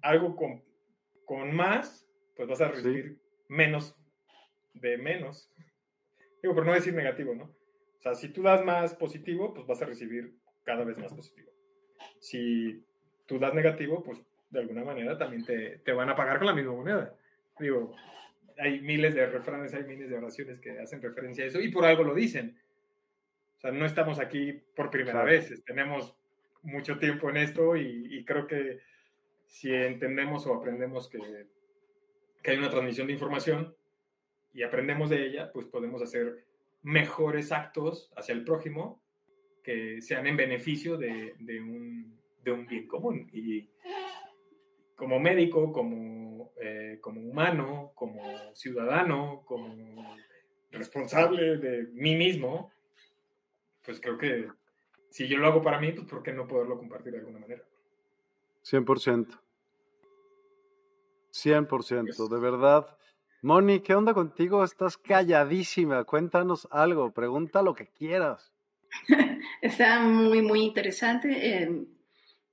algo con, con más, pues vas a recibir menos de menos. Digo, por no decir negativo, ¿no? O sea, si tú das más positivo, pues vas a recibir cada vez más positivo. si tú das negativo, pues de alguna manera también te, te van a pagar con la misma moneda. Digo, hay miles de refranes, hay miles de oraciones que hacen referencia a eso y por algo lo dicen. O sea, no estamos aquí por primera vez, tenemos mucho tiempo en esto y, creo que si entendemos o aprendemos que, que, hay una transmisión de información y aprendemos de ella, pues podemos hacer mejores actos hacia el prójimo que sean en beneficio de, de, un, de un, bien común. Y como médico, como, eh, como humano, como ciudadano, como responsable de mí mismo, pues creo que si yo lo hago para mí, pues ¿por qué no poderlo compartir de alguna manera? 100%. 100%, de verdad. Moni, ¿qué onda contigo? Estás calladísima. Cuéntanos algo, pregunta lo que quieras. Está muy, muy interesante. Eh,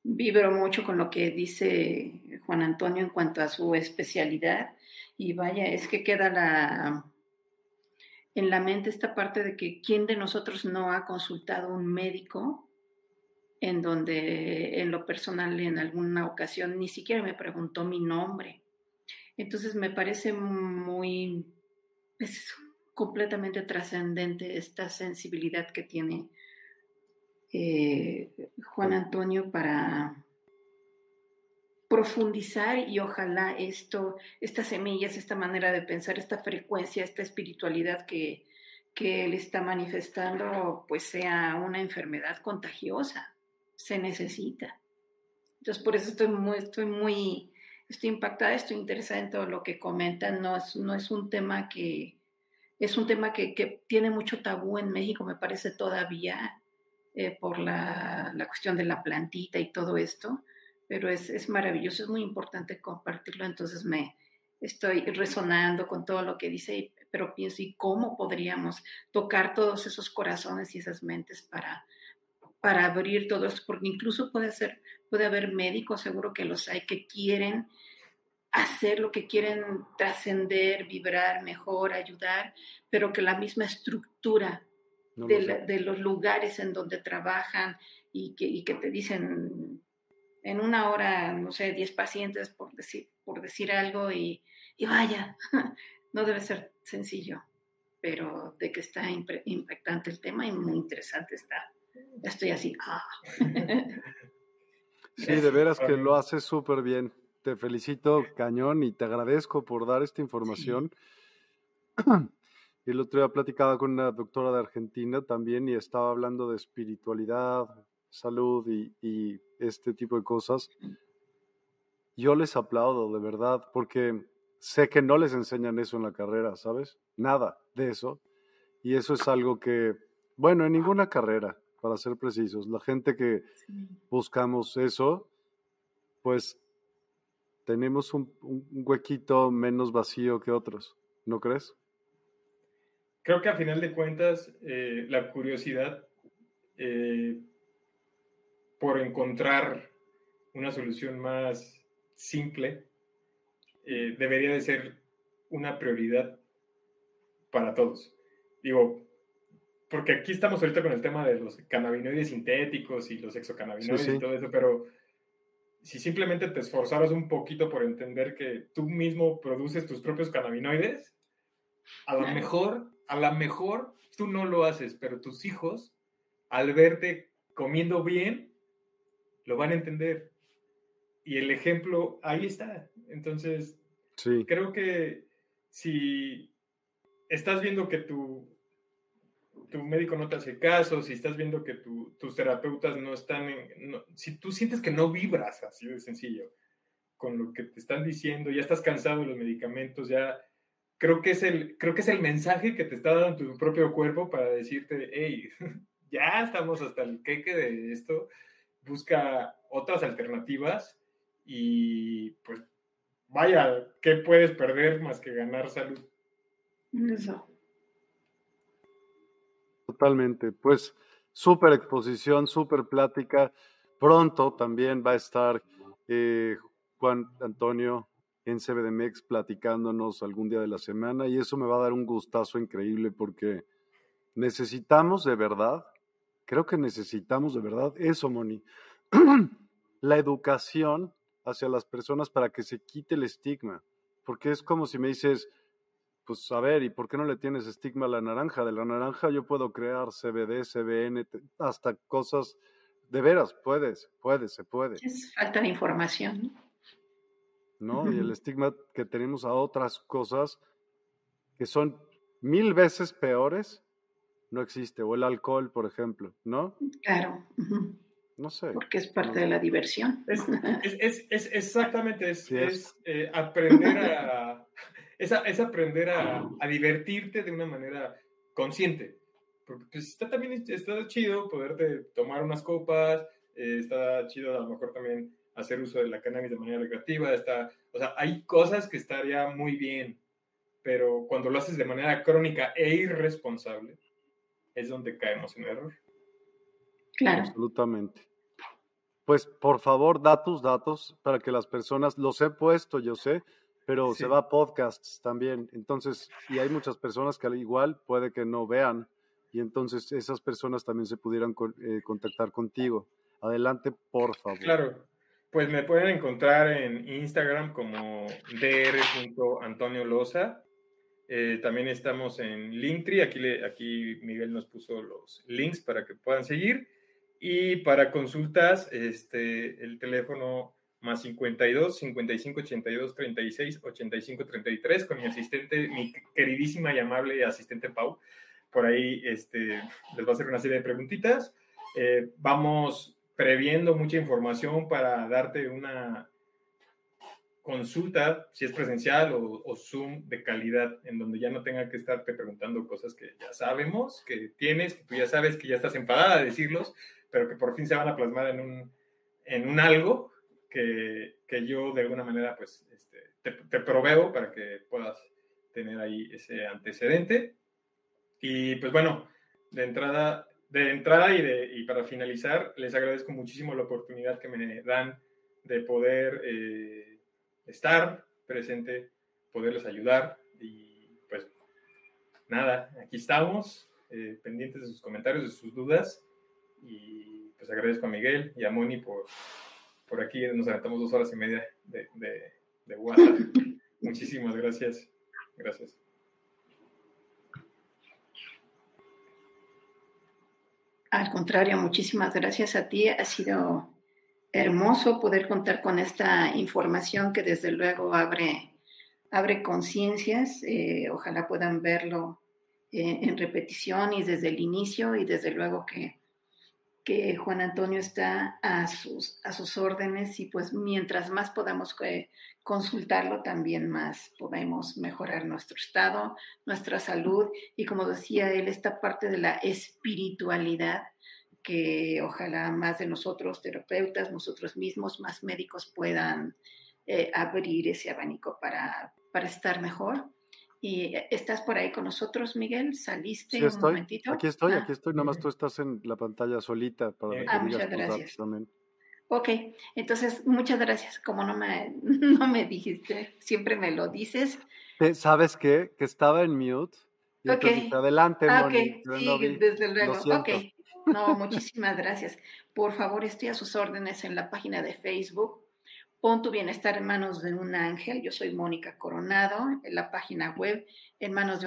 vibro mucho con lo que dice Juan Antonio en cuanto a su especialidad. Y vaya, es que queda la, en la mente esta parte de que quién de nosotros no ha consultado un médico en donde en lo personal en alguna ocasión ni siquiera me preguntó mi nombre. Entonces me parece muy, es completamente trascendente esta sensibilidad que tiene eh, Juan Antonio para profundizar y ojalá esto, estas semillas, esta manera de pensar, esta frecuencia, esta espiritualidad que, que él está manifestando, pues sea una enfermedad contagiosa. Se necesita. Entonces, por eso estoy muy, estoy muy, estoy impactada, estoy interesada en todo lo que comentan. No es, no es un tema que, es un tema que, que tiene mucho tabú en México, me parece todavía, eh, por la, la, cuestión de la plantita y todo esto pero es, es maravilloso, es muy importante compartirlo, entonces me estoy resonando con todo lo que dice, pero pienso, ¿y cómo podríamos tocar todos esos corazones y esas mentes para, para abrir todo esto? Porque incluso puede, ser, puede haber médicos, seguro que los hay, que quieren hacer lo que quieren trascender, vibrar mejor, ayudar, pero que la misma estructura de, de, los lugares en donde trabajan y que, y que te dicen en una hora, no sé, 10 pacientes por decir, por decir algo y, vaya, no debe ser sencillo, pero de que está impactante el tema y muy interesante está. Estoy así. Ah. Sí, de veras que lo haces súper bien. Te felicito, cañón, y te agradezco por dar esta información. El otro día platicaba con una doctora de Argentina también y estaba hablando de espiritualidad, salud y, este tipo de cosas, yo les aplaudo de verdad porque sé que no les enseñan eso en la carrera, ¿sabes? Nada de eso. Y eso es algo que, bueno, en ninguna carrera, para ser precisos, la gente que buscamos eso, pues tenemos un, huequito menos vacío que otros, ¿no crees? Creo que a final de cuentas, eh, la curiosidad eh, por encontrar una solución más simple, eh, debería de ser una prioridad para todos. Digo, porque aquí estamos ahorita con el tema de los cannabinoides sintéticos y los exocannabinoides y todo eso, pero si simplemente te esforzaras un poquito por entender que tú mismo produces tus propios cannabinoides, a lo mejor, a lo mejor tú no lo haces, pero tus hijos, al verte comiendo bien, lo van a entender. Y el ejemplo ahí está. Entonces, sí. creo que si estás viendo que tu, tu médico no te hace caso, si estás viendo que tus terapeutas no están, en, si tú sientes que no vibras, así de sencillo, con lo que te están diciendo, ya estás cansado de los medicamentos, ya creo que es el, creo que es el mensaje que te está dando tu propio cuerpo para decirte, hey, ya estamos hasta el queque de esto, busca otras alternativas y pues vaya, ¿qué puedes perder más que ganar salud? Eso. Totalmente, pues súper exposición, súper plática. Pronto también va a estar eh, Juan Antonio en CBDMX platicándonos algún día de la semana y eso me va a dar un gustazo increíble porque necesitamos de verdad Creo que necesitamos de verdad eso, Moni. la educación hacia las personas para que se quite el estigma. Porque es como si me dices, pues a ver, ¿y por qué no le tienes estigma a la naranja? De la naranja yo puedo crear CBD, CBN, hasta cosas de veras, puedes, puedes, se puede. Es falta de información. ¿No? Y el estigma que tenemos a otras cosas que son mil veces peores, no existe. O el alcohol, por ejemplo, ¿no? Claro. No sé. Porque es parte de la diversión. Es, es, exactamente, es, eh, aprender a... Es, aprender a, a, divertirte de una manera consciente. Porque pues, está también está chido poderte tomar unas copas, eh, está chido a lo mejor también hacer uso de la cannabis de manera recreativa, está, o sea, hay cosas que estaría muy bien, pero cuando lo haces de manera crónica e irresponsable, es donde caemos en error. Claro. Absolutamente. Pues por favor, da tus datos para que las personas, los he puesto, yo sé, pero se va a podcasts también. Entonces, y hay muchas personas que al igual puede que no vean, y entonces esas personas también se pudieran eh, contactar contigo. Adelante, por favor. Claro, pues me pueden encontrar en Instagram como dr.antonioloza. Eh, también estamos en Linktree, aquí, le, aquí Miguel nos puso los links para que puedan seguir. Y para consultas, este, el teléfono más 52 55 82 36 85 33 con mi asistente, mi queridísima y amable asistente Pau. Por ahí este, les va a hacer una serie de preguntitas. Eh, vamos previendo mucha información para darte una consulta, si es presencial o, o, Zoom de calidad, en donde ya no tenga que estarte preguntando cosas que ya sabemos, que tienes, que tú ya sabes, que ya estás enfadada de decirlos, pero que por fin se van a plasmar en un, en un algo que, que yo de alguna manera pues este, te, te, proveo para que puedas tener ahí ese antecedente. Y pues bueno, de entrada, de entrada y, de, y para finalizar, les agradezco muchísimo la oportunidad que me dan de poder... Eh, estar presente, poderles ayudar y pues nada, aquí estamos, eh, pendientes de sus comentarios, de sus dudas y pues agradezco a Miguel y a Moni por, por aquí, nos aventamos dos horas y media de, de, de WhatsApp. Muchísimas gracias. Gracias. Al contrario, muchísimas gracias a ti. Ha sido hermoso poder contar con esta información que desde luego abre, abre conciencias. Eh, ojalá puedan verlo eh, en repetición y desde el inicio y desde luego que, que Juan Antonio está a sus, a sus órdenes y pues mientras más podamos eh, consultarlo, también más podemos mejorar nuestro estado, nuestra salud y como decía él, esta parte de la espiritualidad que ojalá más de nosotros, terapeutas, nosotros mismos, más médicos puedan eh, abrir ese abanico para, para estar mejor. ¿Y eh, estás por ahí con nosotros, Miguel? ¿Saliste sí, estoy. un momentito? Aquí estoy, aquí ah. estoy. Nada más tú estás en la pantalla solita para ah, muchas gracias. También. Ok, entonces muchas gracias. Como no me, no me dijiste, siempre me lo dices. ¿Sabes qué? Que estaba en mute. Y okay. adelante, ah, Moni. sí, desde luego. Ok, no, muchísimas gracias. Por favor, estoy a sus órdenes en la página de Facebook. Pon tu bienestar en manos de un ángel. Yo soy Mónica Coronado, en la página web en manos.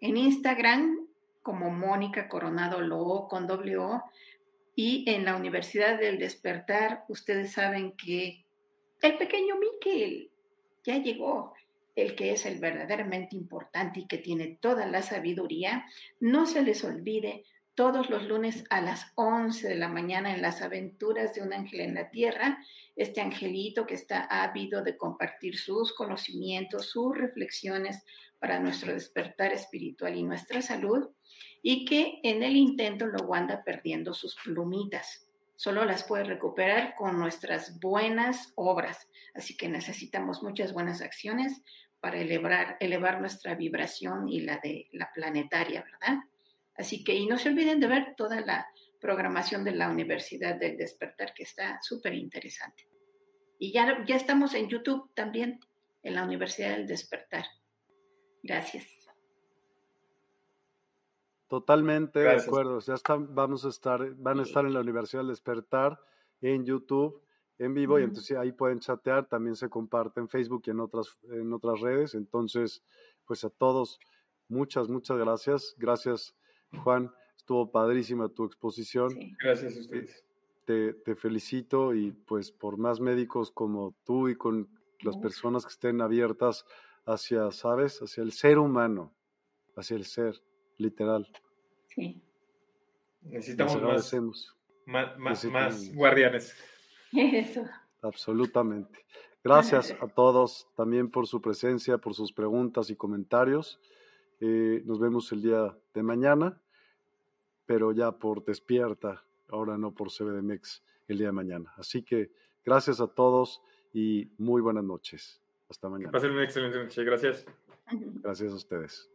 En Instagram, como Mónica Coronado Lo con doble O. Y en la Universidad del Despertar, ustedes saben que el pequeño Miquel ya llegó el que es el verdaderamente importante y que tiene toda la sabiduría, no se les olvide todos los lunes a las 11 de la mañana en las aventuras de un ángel en la tierra, este angelito que está ávido de compartir sus conocimientos, sus reflexiones para nuestro despertar espiritual y nuestra salud, y que en el intento luego anda perdiendo sus plumitas. Solo las puede recuperar con nuestras buenas obras. Así que necesitamos muchas buenas acciones para elevar, elevar nuestra vibración y la de la planetaria, ¿verdad? Así que, y no se olviden de ver toda la programación de la Universidad del Despertar, que está súper interesante. Y ya, ya estamos en YouTube también, en la Universidad del Despertar. Gracias. Totalmente de acuerdo. Ya están, vamos a estar, van a estar en la Universidad del Despertar, en YouTube, en vivo, y entonces ahí pueden chatear, también se comparte en Facebook y en otras, en otras redes. Entonces, pues a todos, muchas, muchas gracias. Gracias, Juan. Estuvo padrísima tu exposición. Gracias a ustedes. Te, te, felicito y pues por más médicos como tú y con las personas que estén abiertas hacia, ¿sabes? Hacia el ser humano, hacia el ser, literal. Sí. Necesitamos más, más, más, guardianes. Eso. Absolutamente. Gracias a todos también por su presencia, por sus preguntas y comentarios. Eh, nos vemos el día de mañana, pero ya por despierta, ahora no por CBDMX el día de mañana. Así que gracias a todos y muy buenas noches. Hasta mañana. Que pasen una excelente noche. Gracias. Gracias a ustedes.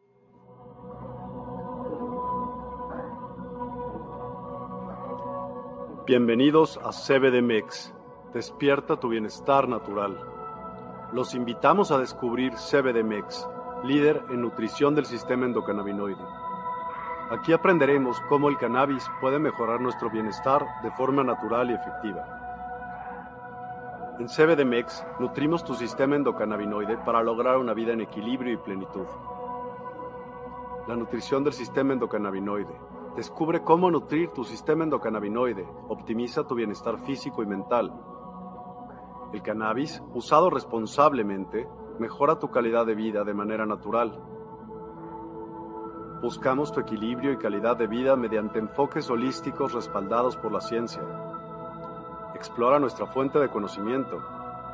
Bienvenidos a CBDMEX. Despierta tu bienestar natural. Los invitamos a descubrir CBDMEX, líder en nutrición del sistema endocannabinoide. Aquí aprenderemos cómo el cannabis puede mejorar nuestro bienestar de forma natural y efectiva. En CBDMEX nutrimos tu sistema endocannabinoide para lograr una vida en equilibrio y plenitud. La nutrición del sistema endocannabinoide Descubre cómo nutrir tu sistema endocannabinoide, optimiza tu bienestar físico y mental. El cannabis, usado responsablemente, mejora tu calidad de vida de manera natural. Buscamos tu equilibrio y calidad de vida mediante enfoques holísticos respaldados por la ciencia. Explora nuestra fuente de conocimiento.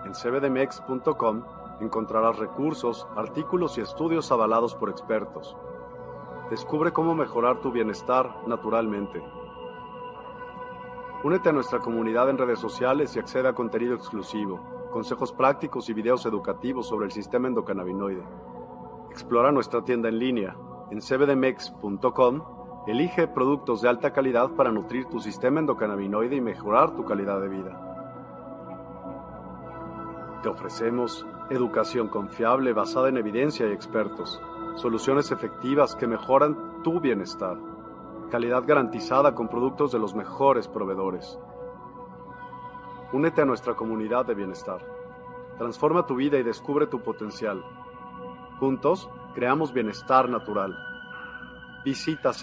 En cbdmex.com encontrarás recursos, artículos y estudios avalados por expertos. Descubre cómo mejorar tu bienestar naturalmente. Únete a nuestra comunidad en redes sociales y accede a contenido exclusivo, consejos prácticos y videos educativos sobre el sistema endocannabinoide. Explora nuestra tienda en línea en cbdmex.com. Elige productos de alta calidad para nutrir tu sistema endocannabinoide y mejorar tu calidad de vida. Te ofrecemos educación confiable basada en evidencia y expertos soluciones efectivas que mejoran tu bienestar, calidad garantizada con productos de los mejores proveedores. Únete a nuestra comunidad de bienestar. Transforma tu vida y descubre tu potencial. Juntos, creamos bienestar natural. Visita